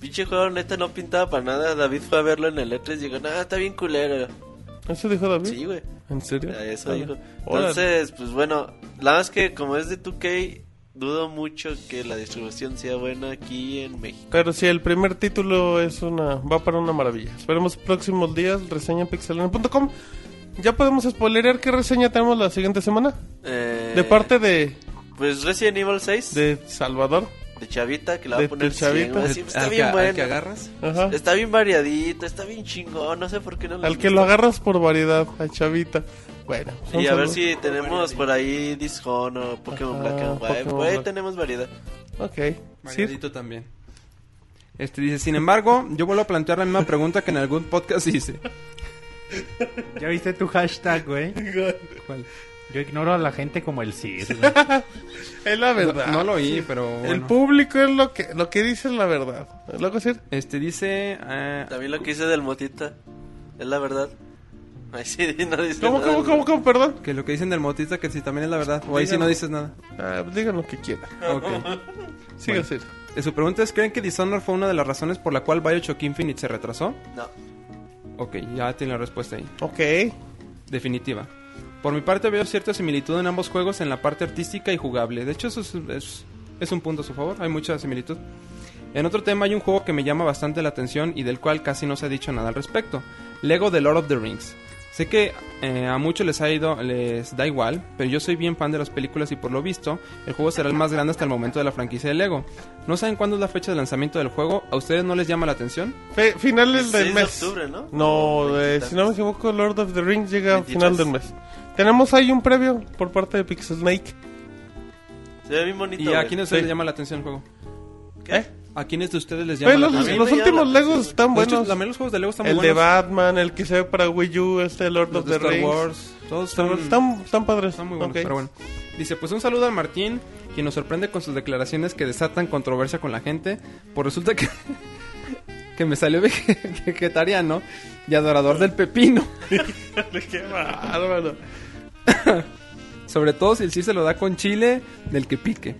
Speaker 3: Pinche juego neta no pintaba para nada. David fue a verlo en el E3 y dijo, nah, está bien culero.
Speaker 2: ¿Eso dijo David?
Speaker 3: Sí, güey.
Speaker 2: ¿En serio?
Speaker 3: Eso
Speaker 2: Órale.
Speaker 3: dijo. Entonces, pues bueno, la verdad es que como es de 2K, dudo mucho que la distribución sea buena aquí en México.
Speaker 2: Pero si el primer título es una va para una maravilla. Esperemos próximos días, reseña en pixelania.com. ¿Ya podemos spoilerear qué reseña tenemos la siguiente semana?
Speaker 3: Eh,
Speaker 2: De parte de,
Speaker 3: Pues Resident Evil 6, de,
Speaker 2: de Salvador.
Speaker 3: Chavita, que le va
Speaker 2: de-
Speaker 3: a poner
Speaker 2: Chavita.
Speaker 3: 100, güey, sí, está
Speaker 6: Al que-
Speaker 3: bien
Speaker 6: al
Speaker 3: bueno.
Speaker 6: que agarras.
Speaker 2: Ajá.
Speaker 3: Está bien variadito, está bien chingón, no sé por qué no
Speaker 2: Al que lo agarras por variedad, a Chavita. Bueno,
Speaker 3: Y a ver si tenemos por ahí Dishonor, Pokémon
Speaker 2: Ajá,
Speaker 3: Black and White.
Speaker 2: Pokémon
Speaker 3: Por ahí
Speaker 2: Black.
Speaker 3: tenemos variedad.
Speaker 2: Ok. Sí.
Speaker 6: Variadito también. Este dice, sin embargo, yo vuelvo a plantear la misma pregunta que en algún podcast hice.
Speaker 4: ¿Ya viste tu hashtag, güey?
Speaker 6: ¿Cuál?
Speaker 4: Yo ignoro a la gente como el güey.
Speaker 2: Es la verdad.
Speaker 6: No, no lo oí, pero
Speaker 2: El público es lo que lo que dice es la verdad. ¿Lo que decir?
Speaker 6: Este dice... eh,
Speaker 3: También lo que hice del Motita, es la verdad. Ay, sí, no dice
Speaker 2: ¿Cómo,
Speaker 3: nada,
Speaker 2: cómo, cómo, cómo, perdón?
Speaker 6: que lo que dicen del motista que si también es la verdad. O ahí sí no dices nada.
Speaker 2: Ah, digan lo que quieran.
Speaker 6: Ok.
Speaker 2: Siga,
Speaker 6: Bueno.
Speaker 2: Sir.
Speaker 6: Eh, Su pregunta es, ¿creen que Dishonored fue una de las razones por la cual Bioshock Infinite se retrasó?
Speaker 3: No.
Speaker 6: Ok, ya tiene la respuesta ahí.
Speaker 2: Ok.
Speaker 6: Definitiva. Por mi parte veo cierta similitud en ambos juegos en la parte artística y jugable. De hecho, eso es, es- es un punto a su favor. Hay mucha similitud. En otro tema hay un juego que me llama bastante la atención y del cual casi no se ha dicho nada al respecto. Lego The Lord of the Rings. Sé que eh, a muchos les ha ido, les da igual, pero yo soy bien fan de las películas y por lo visto, el juego será el más grande hasta el momento de la franquicia de Lego. ¿No saben cuándo es la fecha de lanzamiento del juego? ¿A ustedes no les llama la atención?
Speaker 2: Fe- finales
Speaker 3: 6
Speaker 2: del
Speaker 3: de
Speaker 2: mes.
Speaker 3: octubre, ¿no?
Speaker 2: Eh,
Speaker 3: 23.
Speaker 2: si no me equivoco, Lord of the Rings llega a
Speaker 3: 23.
Speaker 2: final del mes. Tenemos ahí un previo por parte de Pixel Snake.
Speaker 3: Se ve bien bonito.
Speaker 6: ¿Y a quién no se
Speaker 2: Sí.
Speaker 6: les llama la atención el juego?
Speaker 3: ¿Qué?
Speaker 6: ¿A quiénes de ustedes les llama
Speaker 2: Pues
Speaker 6: la
Speaker 2: los, los últimos Legos están
Speaker 6: hecho,
Speaker 2: buenos.
Speaker 6: la mayoría de los juegos de Lego están muy
Speaker 2: El de
Speaker 6: buenos.
Speaker 2: Batman, el que se ve para Wii U, este Lord
Speaker 6: Los
Speaker 2: of the
Speaker 6: Star
Speaker 2: Rings.
Speaker 6: Wars. Todos
Speaker 2: Están,
Speaker 6: están,
Speaker 2: están, padres.
Speaker 6: están muy buenos,
Speaker 2: Ok.
Speaker 6: pero bueno. Dice, pues un saludo al Martín, quien nos sorprende con sus declaraciones que desatan controversia con la gente. Pues resulta que, que me salió vege- vegetariano y adorador del pepino.
Speaker 2: Qué bárbaro.
Speaker 6: Sobre todo si el sí se lo da con chile del que pique.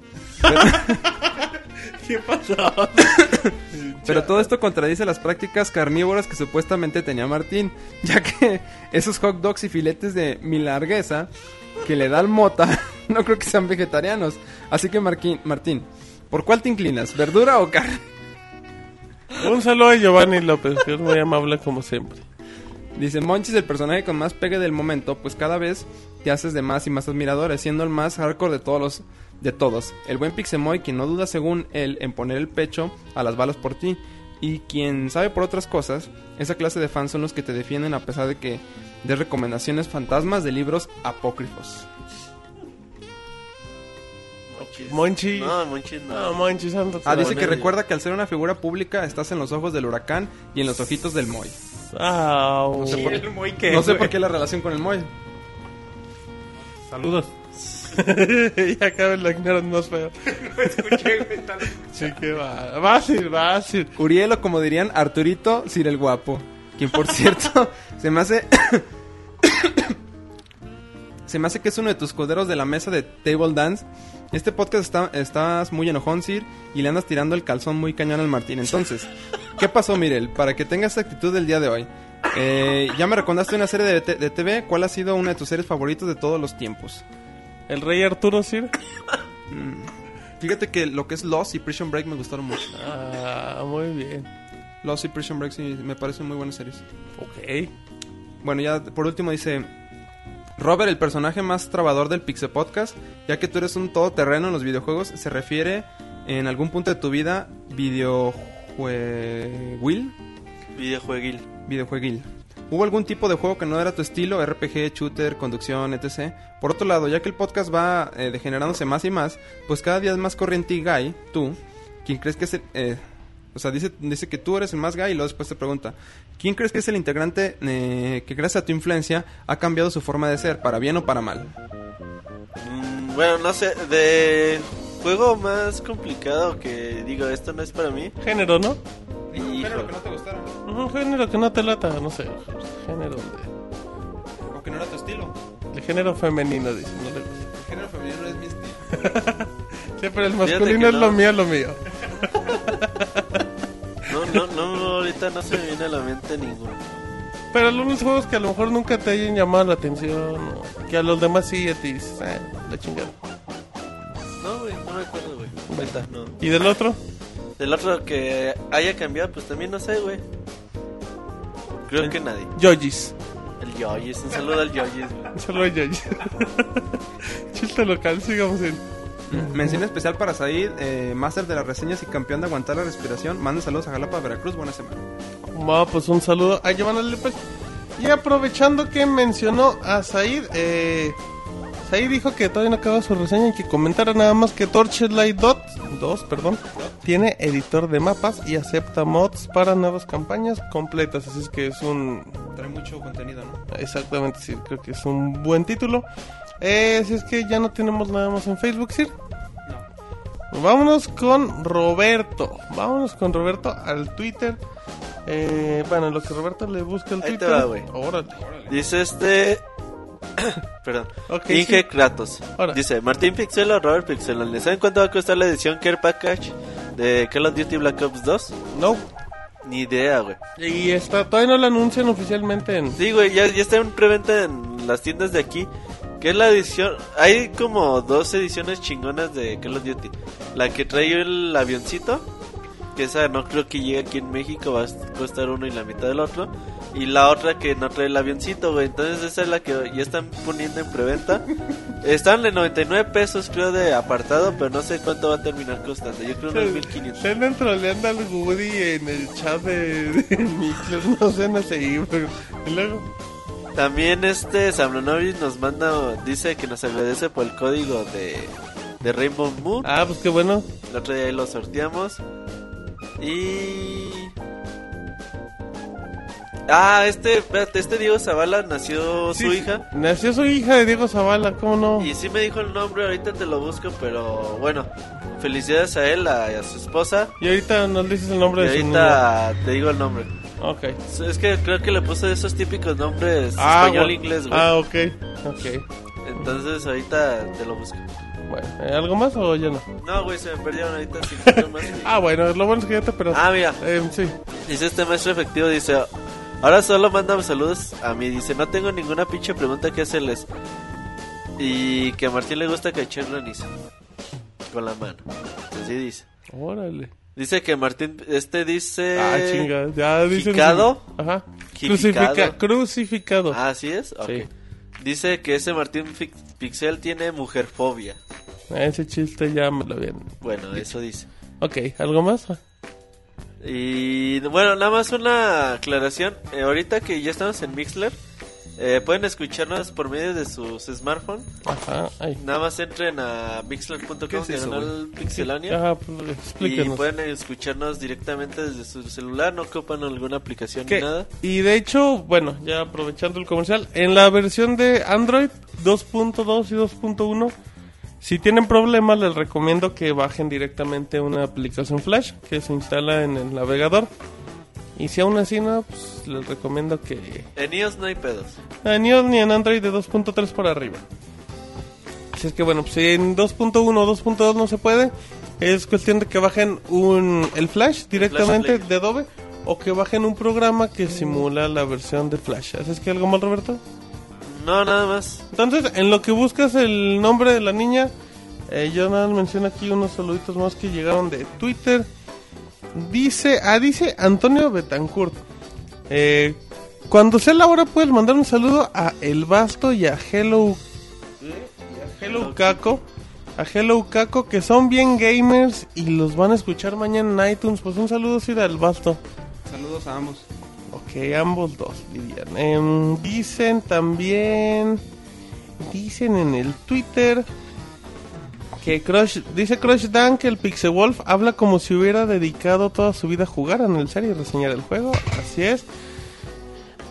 Speaker 2: ¿Qué pasó?
Speaker 6: Pero todo esto contradice las prácticas carnívoras que supuestamente tenía Martín, ya que esos hot dogs y filetes de milarguesa que le da al mota no creo que sean vegetarianos. Así que Marquín, Martín, ¿por cuál te inclinas? ¿Verdura o carne?
Speaker 2: Un saludo a Giovanni López, que es muy amable como siempre.
Speaker 6: Dice Monchis, el personaje con más pegue del momento, pues cada vez te haces de más y más admiradores, siendo el más hardcore de todos los de todos. El buen Pixemoy, quien no duda según él en poner el pecho a las balas por ti. Y quien sabe por otras cosas, esa clase de fans son los que te defienden a pesar de que des recomendaciones fantasmas de libros apócrifos.
Speaker 2: Monchi.
Speaker 3: No, Monchis no.
Speaker 2: No, Monchi.
Speaker 6: Ah, dice que recuerda que al ser una figura pública estás en los ojos del huracán y en los ojitos del Moy.
Speaker 2: Ah,
Speaker 6: No sé por,
Speaker 2: el
Speaker 4: Moy que,
Speaker 6: no sé por qué la relación con el Moy.
Speaker 2: Saludos. ya cada vez la ignoran más feo. Sí, que va. Fácil, fácil.
Speaker 6: Uriel o como dirían Arturito Sir el Guapo. Quien por cierto se me hace... se me hace que es uno de tus escuderos de la mesa de Table Dance. Este podcast está, estás muy enojón, Sir, y le andas tirando el calzón muy cañón al Martín. Entonces, ¿qué pasó, Mirel? Para que tengas esta actitud del día de hoy. Eh, ya me recomendaste una serie de, TV. ¿Cuál ha sido una de tus series favoritas de todos los tiempos?
Speaker 2: El rey Arturo, Sir.
Speaker 6: Fíjate que lo que es Lost y Prison Break me gustaron mucho.
Speaker 2: Ah, muy bien.
Speaker 6: Lost y Prison Break sí me parecen muy buenas series.
Speaker 2: Ok.
Speaker 6: Bueno, ya por último dice Robert, el personaje más trabador del Pixel Podcast, ya que tú eres un todoterreno en los videojuegos, se refiere en algún punto de tu vida videojueguil,
Speaker 3: Videojueguil.
Speaker 6: videojueguil. ¿Hubo algún tipo de juego que no era tu estilo, RPG, shooter, conducción, etc? Por otro lado, ya que el podcast va eh, degenerándose más y más, pues cada día es más corriente y gay, tú, ¿quién crees que es el, eh, o sea, dice, dice que tú eres el más gay y luego después te pregunta, ¿quién crees que es el integrante eh, que gracias a tu influencia ha cambiado su forma de ser, para bien o para mal?
Speaker 3: Mm, bueno, no sé, de juego más complicado que digo, esto no es para mí.
Speaker 2: Género, ¿no?
Speaker 3: Hijo.
Speaker 6: te gustara,
Speaker 2: Un género que no te lata, no sé. Género de,
Speaker 6: o que no era tu estilo.
Speaker 2: de género femenino, dice. No le gusta.
Speaker 6: El género femenino no es mi estilo.
Speaker 2: Siempre el
Speaker 3: Fíjate
Speaker 2: masculino
Speaker 3: que
Speaker 2: es
Speaker 3: no.
Speaker 2: lo mío, lo mío.
Speaker 3: No, no, no, ahorita no se me viene a la mente ninguno.
Speaker 2: Pero algunos juegos que a lo mejor nunca te hayan llamado la atención, o que a los demás sí, a ti dices, "Ah, la chingada.
Speaker 3: No, güey, no me acuerdo, güey. No.
Speaker 2: ¿Y del otro?
Speaker 3: Del otro que haya cambiado, pues también no sé, güey. Creo que nadie.
Speaker 2: Yojis.
Speaker 3: El Yoyis, un saludo al Yoyis, güey.
Speaker 2: Solo hay Yojis. Chiste local, sigamos en.
Speaker 6: Mención especial para Said, eh, máster de las reseñas y campeón de aguantar la respiración. Manda saludos a Jalapa, Veracruz. Buena semana.
Speaker 2: Va, pues un saludo a Giovanna López. Y aprovechando que mencionó a Said, eh, Said dijo que todavía no acaba su reseña y que comentara nada más que Torchlight Dot 2, perdón, tiene editor de mapas y acepta mods para nuevas campañas completas. Así es que es un
Speaker 6: Trae mucho contenido, ¿no?
Speaker 2: Exactamente, sí, creo que es un buen título. Eh, si es que ya no tenemos nada más en Facebook, ¿sí? Vámonos con Roberto. Vámonos con Roberto al Twitter. Eh, bueno, en lo que Roberto le busca el
Speaker 3: Ahí te
Speaker 2: Twitter.
Speaker 3: va, güey.
Speaker 2: Órale.
Speaker 3: Dice este. Perdón.
Speaker 2: Ok,
Speaker 3: Inge
Speaker 2: sí.
Speaker 3: Kratos.
Speaker 2: Ahora.
Speaker 3: Dice Martín Pixelo, Robert Pixelo. ¿Le saben cuánto va a costar la edición Care Package de Call of Duty Black Ops 2?
Speaker 2: No.
Speaker 3: Ni idea, güey.
Speaker 2: Y está, todavía no lo anuncian oficialmente en.
Speaker 3: Sí, güey, ya, ya está en preventa en las tiendas de aquí. Que es la edición. Hay como dos ediciones chingonas de Call of Duty. La que trae el avioncito. Que esa no creo que llegue aquí en México. Va a costar uno y la mitad del otro. Y la otra que no trae el avioncito, güey. Entonces esa es la que ya están poniendo en preventa. Están en 99 pesos, creo, de apartado. Pero no sé cuánto va a terminar costando. Yo creo unos 1500.
Speaker 2: Se andan troleando al Woody en el chat de, de Mixler, no sé, no sé, pero... Y luego...
Speaker 3: También este Samnonovic nos manda, dice que nos agradece por el código de, de Rainbow Moon.
Speaker 2: Ah, pues qué bueno.
Speaker 3: El otro día ahí lo sorteamos. Y... Ah, este, espérate, este Diego Zavala nació su hija.
Speaker 2: Nació su hija de Diego Zavala, ¿cómo no?
Speaker 3: Y sí me dijo el nombre, ahorita te lo busco, pero bueno, felicidades a él, a, a su esposa.
Speaker 2: Y ahorita nos dices el nombre
Speaker 3: Y
Speaker 2: de su
Speaker 3: ahorita te digo el nombre.
Speaker 2: Ok.
Speaker 3: Es que creo que le puse esos típicos nombres
Speaker 2: Ah,
Speaker 3: español
Speaker 2: bueno.
Speaker 3: inglés, güey.
Speaker 2: Ah, ok. Ok.
Speaker 3: Entonces ahorita te lo busco.
Speaker 2: Bueno, ¿eh, ¿algo más o ya no?
Speaker 3: No, güey, se me perdieron ahorita cinco más.
Speaker 2: Ah, bueno, lo bueno es que ya te pero
Speaker 3: Ah, mira,
Speaker 2: Eh, sí.
Speaker 3: dice este maestro efectivo, dice, ahora solo mándame saludos a mí, dice, no tengo ninguna pinche pregunta que hacerles. Y que a Martín le gusta que echen granizo. Con la mano. Así dice.
Speaker 2: Órale.
Speaker 3: Dice que Martín, este dice...
Speaker 2: Ah, chinga. Ya dicen.
Speaker 3: ¿Jicado?
Speaker 2: Ajá. Crucifica- crucificado.
Speaker 3: Ah, ¿sí es?
Speaker 2: Sí.
Speaker 3: Dice que ese Martín Pixel tiene mujerfobia.
Speaker 2: Ese chiste ya me lo habían.
Speaker 3: Bueno, eso dice.
Speaker 2: Ok, ¿algo más?
Speaker 3: Y bueno, nada más una aclaración. Eh, ahorita que ya estamos en Mixler, eh, pueden escucharnos por medio de sus smartphones.
Speaker 2: Ajá. Ay.
Speaker 3: Nada más entren a mixler.com,
Speaker 6: ¿Qué es
Speaker 3: pixelania.
Speaker 2: Ajá, pues,
Speaker 3: Y pueden escucharnos directamente desde su celular, no ocupan alguna aplicación
Speaker 2: ¿Qué?
Speaker 3: ni nada.
Speaker 2: Y de hecho, bueno, ya aprovechando el comercial, en la versión de Android 2.2 y 2.1, si tienen problemas, les recomiendo que bajen directamente una aplicación Flash que se instala en el navegador. Y si aún así no, pues les recomiendo que
Speaker 3: En iOS no hay pedos.
Speaker 2: Ni iOS ni en Android de 2.3 por arriba. Así es que bueno, pues si en 2.1 o 2.2 no se puede, es cuestión de que bajen un, el Flash directamente de Adobe o que bajen un programa que simula la versión de Flash. ¿Haces que algo mal, Roberto?
Speaker 3: No, nada más.
Speaker 2: Entonces, en lo que buscas el nombre de la niña, eh, yo nada más menciono aquí unos saluditos más que llegaron de Twitter. Dice, ah, dice Antonio Betancourt. Eh, cuando sea la hora puedes mandar un saludo a El Basto y a Hello, y a Hello Caco. A Hello Caco que son bien gamers y los van a escuchar mañana en iTunes. Pues un saludo sí al Basto.
Speaker 6: Saludos a ambos.
Speaker 2: Ok, ambos dos dirían. Em, dicen también. Dicen en el Twitter. Que Crush. Dice Crush Dan que el Pixel Wolf habla como si hubiera dedicado toda su vida a jugar, a analizar y reseñar el juego. Así es.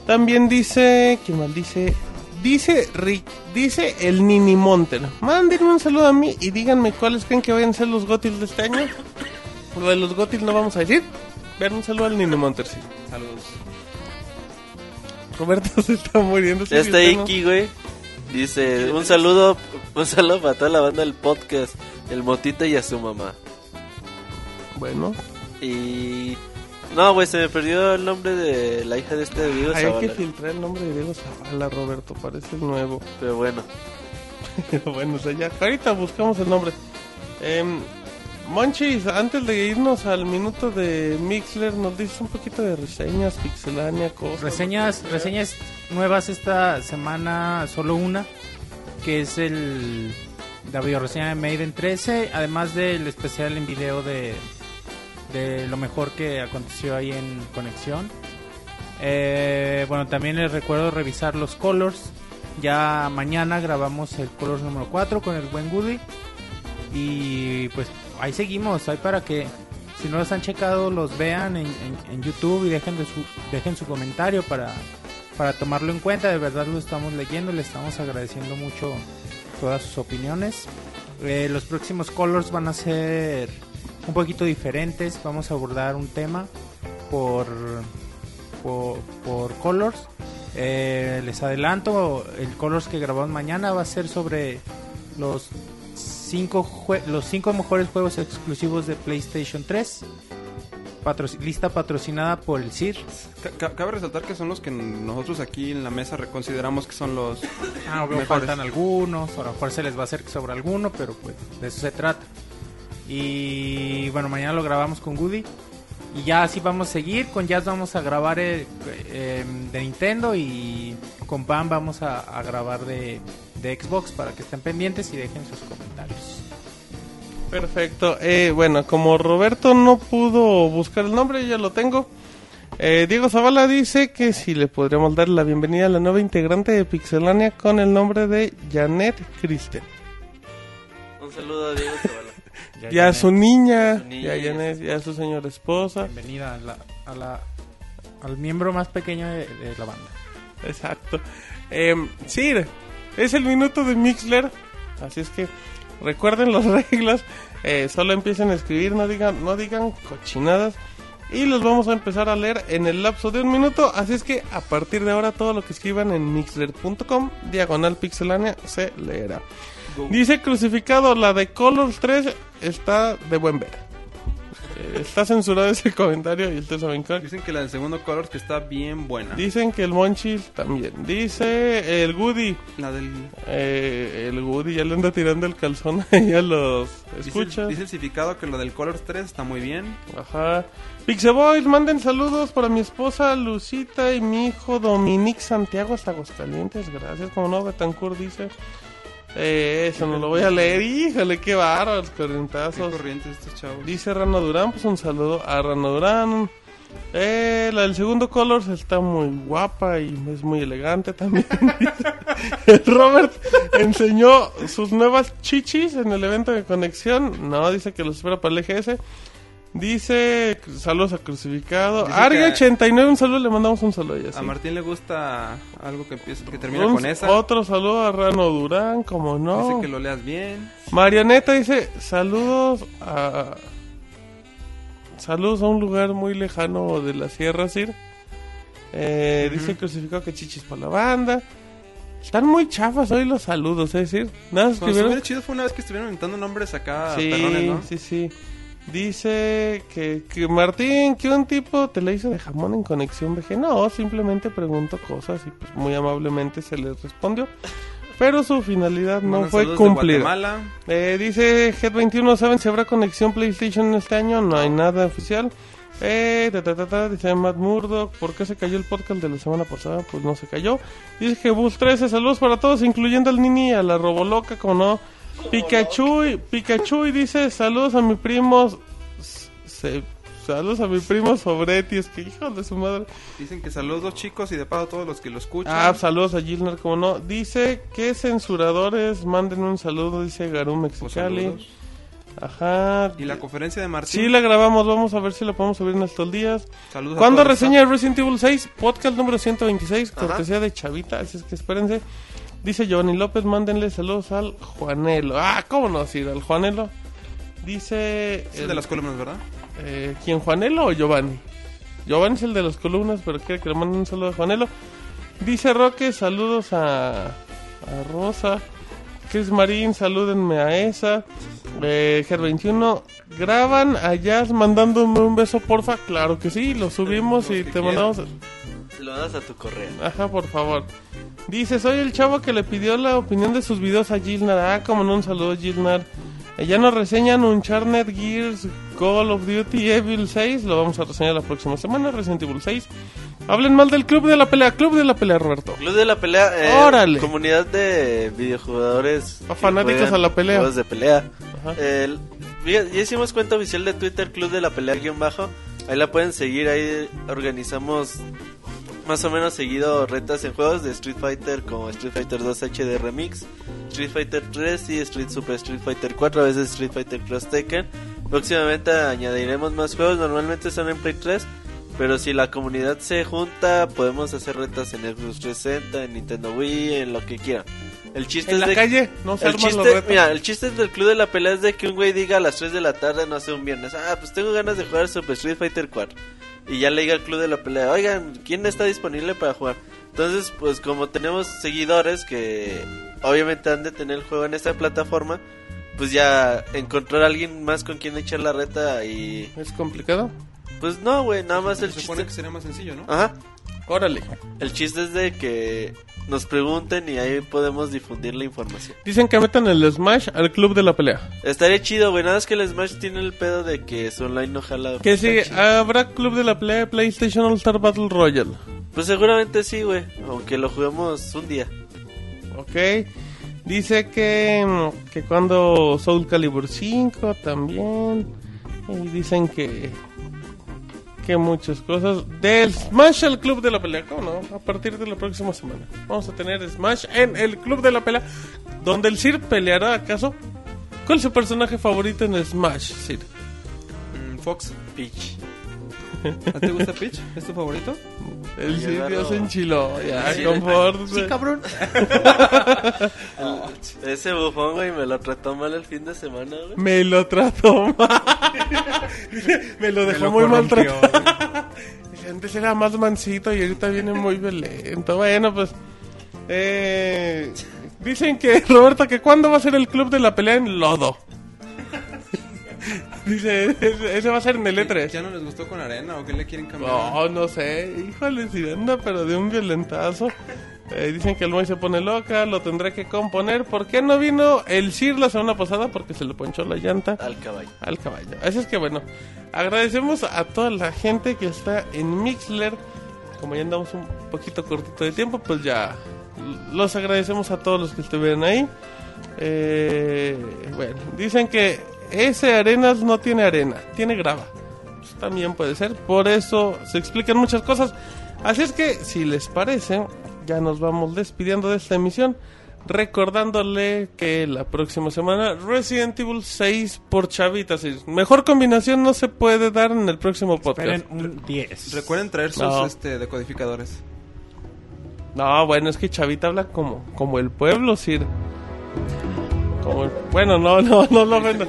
Speaker 2: También dice. ¿Quién más dice? Dice Rick, dice el Nini Monter. Mándenme un saludo a mí y díganme cuáles creen que vayan a ser los gotis de este año. Lo de los gotis no vamos a decir. Ver un saludo al Nini Monter, sí.
Speaker 6: Saludos.
Speaker 2: Roberto se está muriendo.
Speaker 3: Ya está. Iki, güey. Dice, un saludo, un saludo para toda la banda del podcast, el Motita y a su mamá.
Speaker 2: Bueno,
Speaker 3: Y... No, güey, se me perdió el nombre de la hija de este Diego
Speaker 2: hay que filtrar el nombre de Diego Zavala, Roberto. Parece nuevo.
Speaker 3: Pero bueno.
Speaker 2: bueno, o sea, ya. Ahorita buscamos el nombre. Em, Monchis, antes de irnos al minuto de Mixler, nos dices un poquito de reseñas, pixelania, cosas.
Speaker 4: Reseñas, reseñas nuevas esta semana, solo una, que es el la videoreseña de Maiden 13, además del especial en video de, de lo mejor que aconteció ahí en Conexión. Eh, bueno, también les recuerdo revisar los colors. Ya mañana grabamos el colors número 4 con el buen Goody. Y pues ahí seguimos, ahí para que si no los han checado los vean en, YouTube y dejen, de su, dejen su comentario para, para tomarlo en cuenta. De verdad lo estamos leyendo, le estamos agradeciendo mucho todas sus opiniones. Eh, los próximos colors van a ser un poquito diferentes. Vamos a abordar un tema por, por, por colors. Eh, les adelanto, el colors que grabamos mañana va a ser sobre los cinco, jue- los cinco mejores juegos exclusivos de PlayStation 3. Patro- lista patrocinada por el CIR.
Speaker 6: Ca- ca- Cabe resaltar que son los que nosotros aquí en la mesa reconsideramos que son los
Speaker 4: Ah,
Speaker 6: mejores.
Speaker 4: faltan algunos, o a lo mejor se les va a hacer sobre alguno, pero pues de eso se trata. Y bueno, mañana lo grabamos con Goody. Y ya así vamos a seguir. Con Jazz vamos a grabar eh, eh, de Nintendo y con Pam vamos a, a grabar de, de Xbox para que estén pendientes y dejen sus comentarios.
Speaker 2: Perfecto. Eh, bueno, como Roberto no pudo buscar el nombre, ya lo tengo. Eh, Diego Zavala dice que si le podríamos dar la bienvenida a la nueva integrante de Pixelania con el nombre de Janet Kristen.
Speaker 3: Un saludo a Diego Zavala.
Speaker 4: Ya,
Speaker 2: y a su niña,
Speaker 3: su niña,
Speaker 2: y a Janet, y a su señora esposa.
Speaker 4: Bienvenida a la, a la- al miembro más pequeño de, de la banda.
Speaker 2: Exacto. Eh, sí, es el minuto de Mixler. Así es que recuerden las reglas. eh, solo empiecen a escribir, no digan, no digan cochinadas. Y los vamos a empezar a leer en el lapso de un minuto. Así es que a partir de ahora todo lo que escriban en mixler.com, diagonal pixelánea, se leerá. Dice crucificado, la de Colors 3 está de buen ver. Eh, está censurado ese comentario y ustedes saben cuál.
Speaker 6: Dicen que la del segundo Colors que está bien buena.
Speaker 2: Dicen que el Monchis también. Dice el Woody.
Speaker 6: La del...
Speaker 2: eh, el Woody ya le anda tirando el calzón ahí a los
Speaker 6: Dice,
Speaker 2: escuchas.
Speaker 6: dice el que la del Colors 3 está muy bien.
Speaker 2: Ajá. Pixeboys, manden saludos para mi esposa Lucita y mi hijo Dominic Santiago hasta Aguascalientes. Gracias, como no, Betancourt dice. Eh, eso no lo voy a leer. Híjole, qué bárbaros,
Speaker 6: Qué
Speaker 2: corrientazos.
Speaker 6: corrientes estos chavos.
Speaker 2: Dice Rano Durán, pues un saludo a Rano Durán. Eh, la del segundo Colors está muy guapa y es muy elegante también. Robert enseñó sus nuevas chichis en el evento de conexión. No, dice que los espera para el EGS. Dice saludos a Crucificado.
Speaker 6: Dice
Speaker 2: Argue89, un saludo, le mandamos un saludo. ya,
Speaker 6: A
Speaker 2: sí.
Speaker 6: Martín le gusta algo que empieza, que termina
Speaker 2: Un-
Speaker 6: con esa.
Speaker 2: Otro saludo a Rano Durán, como no.
Speaker 6: Dice que lo leas bien.
Speaker 2: Marioneta dice, saludos a... Saludos a un lugar muy lejano de la Sierra, Sir. Eh, Dice crucificado que chichis para la banda. Están muy chafas hoy los saludos, es decir. Nada, escribieron...
Speaker 6: estuvo chido fue una vez que estuvieron inventando nombres acá
Speaker 2: Sí,
Speaker 6: perrones, ¿no?
Speaker 2: sí, sí. Dice que, que Martín, que un tipo te le hizo de jamón en conexión VG. No, simplemente pregunto cosas y pues muy amablemente se les respondió. Pero su finalidad no fue.
Speaker 6: Guatemala.
Speaker 2: Eh, dice Head21, ¿saben si habrá conexión PlayStation este año? No hay nada oficial. Eh, ta, ta, ta, ta, dice Matt Murdock, ¿por qué se cayó el podcast de la semana pasada? Pues no se cayó. Dice que Bus 13, saludos para todos, incluyendo al Nini y a la Roboloca, como no. Pikachu, y- Pikachu y dice, saludos a mi primo, se- saludos a mi primo Sobretti, es que hijo de su madre.
Speaker 6: Dicen que saludos chicos y de paso a todos los que lo escuchan.
Speaker 2: Ah, saludos a Gilner, como no. Dice que censuradores, manden un saludo, dice Garum
Speaker 6: Pues
Speaker 2: Mexicali.
Speaker 6: saludos.
Speaker 2: Ajá.
Speaker 6: Y la conferencia de Martín.
Speaker 2: Sí, la grabamos, vamos a ver si la podemos subir en estos días.
Speaker 6: Saludos
Speaker 2: ¿Cuándo reseña Resident Evil 6? Podcast número 126,
Speaker 3: Ajá.
Speaker 2: cortesía de Chavita, así es que espérense. Dice Giovanni López, mándenle saludos al Juanelo. Ah, ¿cómo no decir al Juanelo? Dice...
Speaker 6: Es el de las columnas, ¿verdad?
Speaker 2: eh, ¿Quién, Juanelo o Giovanni? Giovanni es el de las columnas, pero quiere que le manden un saludo a Juanelo. Dice Roque, saludos a, a Rosa. Chris Marín, salúdenme a esa. Eh, Ger21, graban a Jazz mandándome un beso, porfa. Claro que sí, lo subimos y te mandamos.
Speaker 3: Lo das a tu correo.
Speaker 2: Ajá, por favor. Dice, soy el chavo que le pidió la opinión de sus videos a Gilnar. Ah, como no, un saludo, Gilnar. Eh, ya nos reseñan Uncharted, Gears, Call of Duty, Evil 6. Lo vamos a reseñar la próxima semana, Resident Evil 6. Hablen mal del Club de la Pelea. Club de la Pelea, Roberto.
Speaker 3: Club de la pelea. eh,
Speaker 2: Órale.
Speaker 3: Comunidad de videojugadores.
Speaker 2: A
Speaker 3: que
Speaker 2: fanáticos a la pelea.
Speaker 3: Juegos de pelea.
Speaker 2: Ajá.
Speaker 3: El- ya ya hicimos cuenta oficial de Twitter, Club de la Pelea guion bajo. Ahí la pueden seguir, ahí organizamos más o menos seguido retas en juegos de Street Fighter como Street Fighter 2 HD Remix, Street Fighter 3 y Street Super Street Fighter 4, a veces Street Fighter Cross Tekken. Próximamente añadiremos más juegos, normalmente son en Play 3. Pero si la comunidad se junta, podemos hacer retas en Xbox 360, en Nintendo Wii, en lo que quieran. El chiste
Speaker 2: En
Speaker 3: es
Speaker 2: la
Speaker 3: de
Speaker 2: calle, no se
Speaker 3: el
Speaker 2: arman los
Speaker 3: chiste,
Speaker 2: retos.
Speaker 3: mira, el chiste del club de la pelea es de que un güey diga a las 3 de la tarde, no sé, un viernes, ah, pues tengo ganas de jugar Super Street Fighter 4. Y ya le diga al club de la pelea, oigan, ¿quién está disponible para jugar? Entonces, pues como tenemos seguidores que obviamente han de tener el juego en esta plataforma, pues ya encontrar a alguien más con quien echar la reta y...
Speaker 2: ¿Es complicado?
Speaker 3: Pues no, güey, nada más el
Speaker 6: Se supone que
Speaker 3: chiste...
Speaker 6: sería más sencillo, ¿no?
Speaker 3: Ajá,
Speaker 2: Órale.
Speaker 3: el chiste es de que nos pregunten y ahí podemos difundir la información.
Speaker 2: Dicen que metan el Smash al Club de la Pelea.
Speaker 3: Estaría chido, güey. Nada más que el Smash tiene el pedo de que su online no jala.
Speaker 2: Que sí,
Speaker 3: chido.
Speaker 2: habrá Club de la Pelea de PlayStation All Star Battle Royale.
Speaker 3: Pues seguramente sí, güey. Aunque lo juguemos un día.
Speaker 2: Ok. Dice que, mm, que cuando Soul Calibur 5 también. Y dicen que. Muchas cosas. Del Smash al Club de la Pelea. ¿Cómo no? A partir de la próxima semana. Vamos a tener Smash en el Club de la Pelea. Donde el Sir peleará, ¿acaso? ¿Cuál es su personaje favorito en Smash, Sir?
Speaker 6: Mm, Fox Peach. ¿A ti te gusta Peach? ¿Es tu favorito?
Speaker 2: El
Speaker 3: Ay,
Speaker 2: ya se enchiló. Ya,
Speaker 3: Sí,
Speaker 2: confórtate.
Speaker 6: cabrón.
Speaker 3: Ese bufón, güey, me lo trató mal el fin de semana, güey.
Speaker 2: Me lo trató mal. me lo dejó
Speaker 6: lo
Speaker 2: muy maltratado. Antes era más mansito y ahorita viene muy violento. Bueno, pues. Eh, dicen que, Roberto, que cuándo va a ser el club de la pelea en lodo. Dice, ese va a ser en el E3.
Speaker 6: ¿Ya no les gustó con arena o qué le quieren cambiar?
Speaker 2: No, no sé. Híjole, si anda, pero de un violentazo. Eh, dicen que el Moy se pone loca, lo tendré que componer. ¿Por qué no vino el Sir la semana pasada? Porque se le ponchó la llanta
Speaker 3: Al caballo.
Speaker 2: al caballo. Así es que bueno, agradecemos a toda la gente que está en Mixler. Como ya andamos un poquito cortito de tiempo, pues ya los agradecemos a todos los que estuvieron ahí. Eh, bueno, dicen que ese Arenas no tiene arena, tiene grava. Pues también puede ser, por eso se explican muchas cosas. Así es que, si les parece, ya nos vamos despidiendo de esta emisión. Recordándole que la próxima semana Resident Evil 6 por chavitas. Mejor combinación no se puede dar en el próximo podcast.
Speaker 4: Esperen un 10.
Speaker 6: Recuerden traer sus
Speaker 2: No.
Speaker 6: este, decodificadores.
Speaker 2: No, bueno, es que Chavita habla como, como el pueblo, Sir. Bueno, no, no, no lo ven.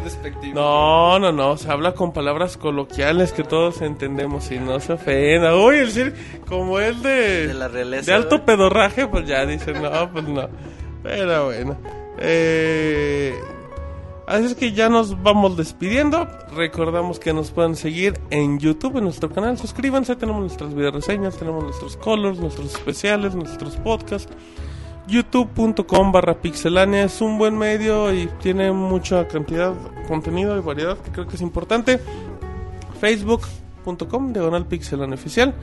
Speaker 2: No, no, no, se habla con palabras coloquiales que todos entendemos y no se ofenda. Uy, el Sir, como el de,
Speaker 3: De la realeza,
Speaker 2: de alto pedorraje, pues ya dice, no, pues no. Pero bueno. Eh, así es que ya nos vamos despidiendo. Recordamos que nos pueden seguir en YouTube, en nuestro canal. Suscríbanse, tenemos nuestras video reseñas, tenemos nuestros colors, nuestros especiales, nuestros podcasts. youtube.com barra pixelania. Es un buen medio y tiene mucha cantidad de contenido y variedad que creo que es importante. Facebook.com diagonal pixelania oficial.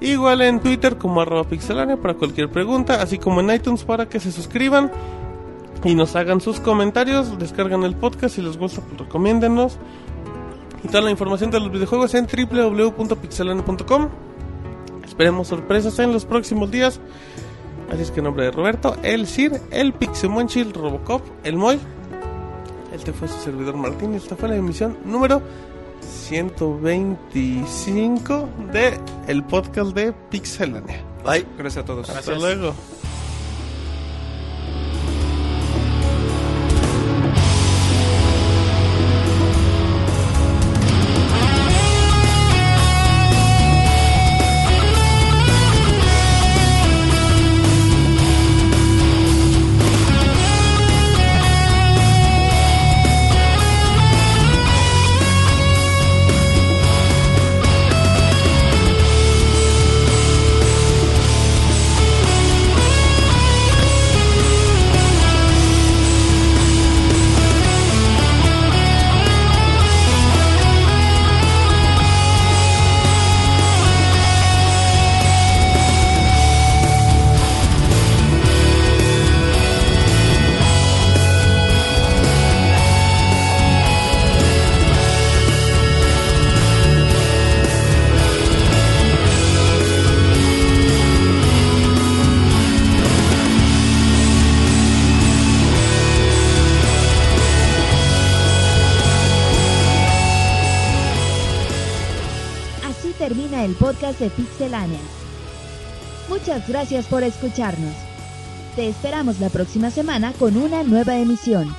Speaker 2: Igual en twitter como arroba pixelania para cualquier pregunta así como en itunes para que se suscriban y nos hagan sus comentarios. Descargan el podcast si les gusta pues recomiéndenos. Y toda la información de los videojuegos en www.pixelania.com esperemos sorpresas en los próximos días Así es que en nombre de Roberto, el Sir, el Pixemonchi, el Robocop, el Moy, este fue su servidor Martín y esta fue la emisión número 125 de el podcast de Pixelania.
Speaker 3: Bye.
Speaker 6: Gracias a todos.
Speaker 2: Hasta luego.
Speaker 1: Gracias por escucharnos. Te esperamos la próxima semana con una nueva emisión.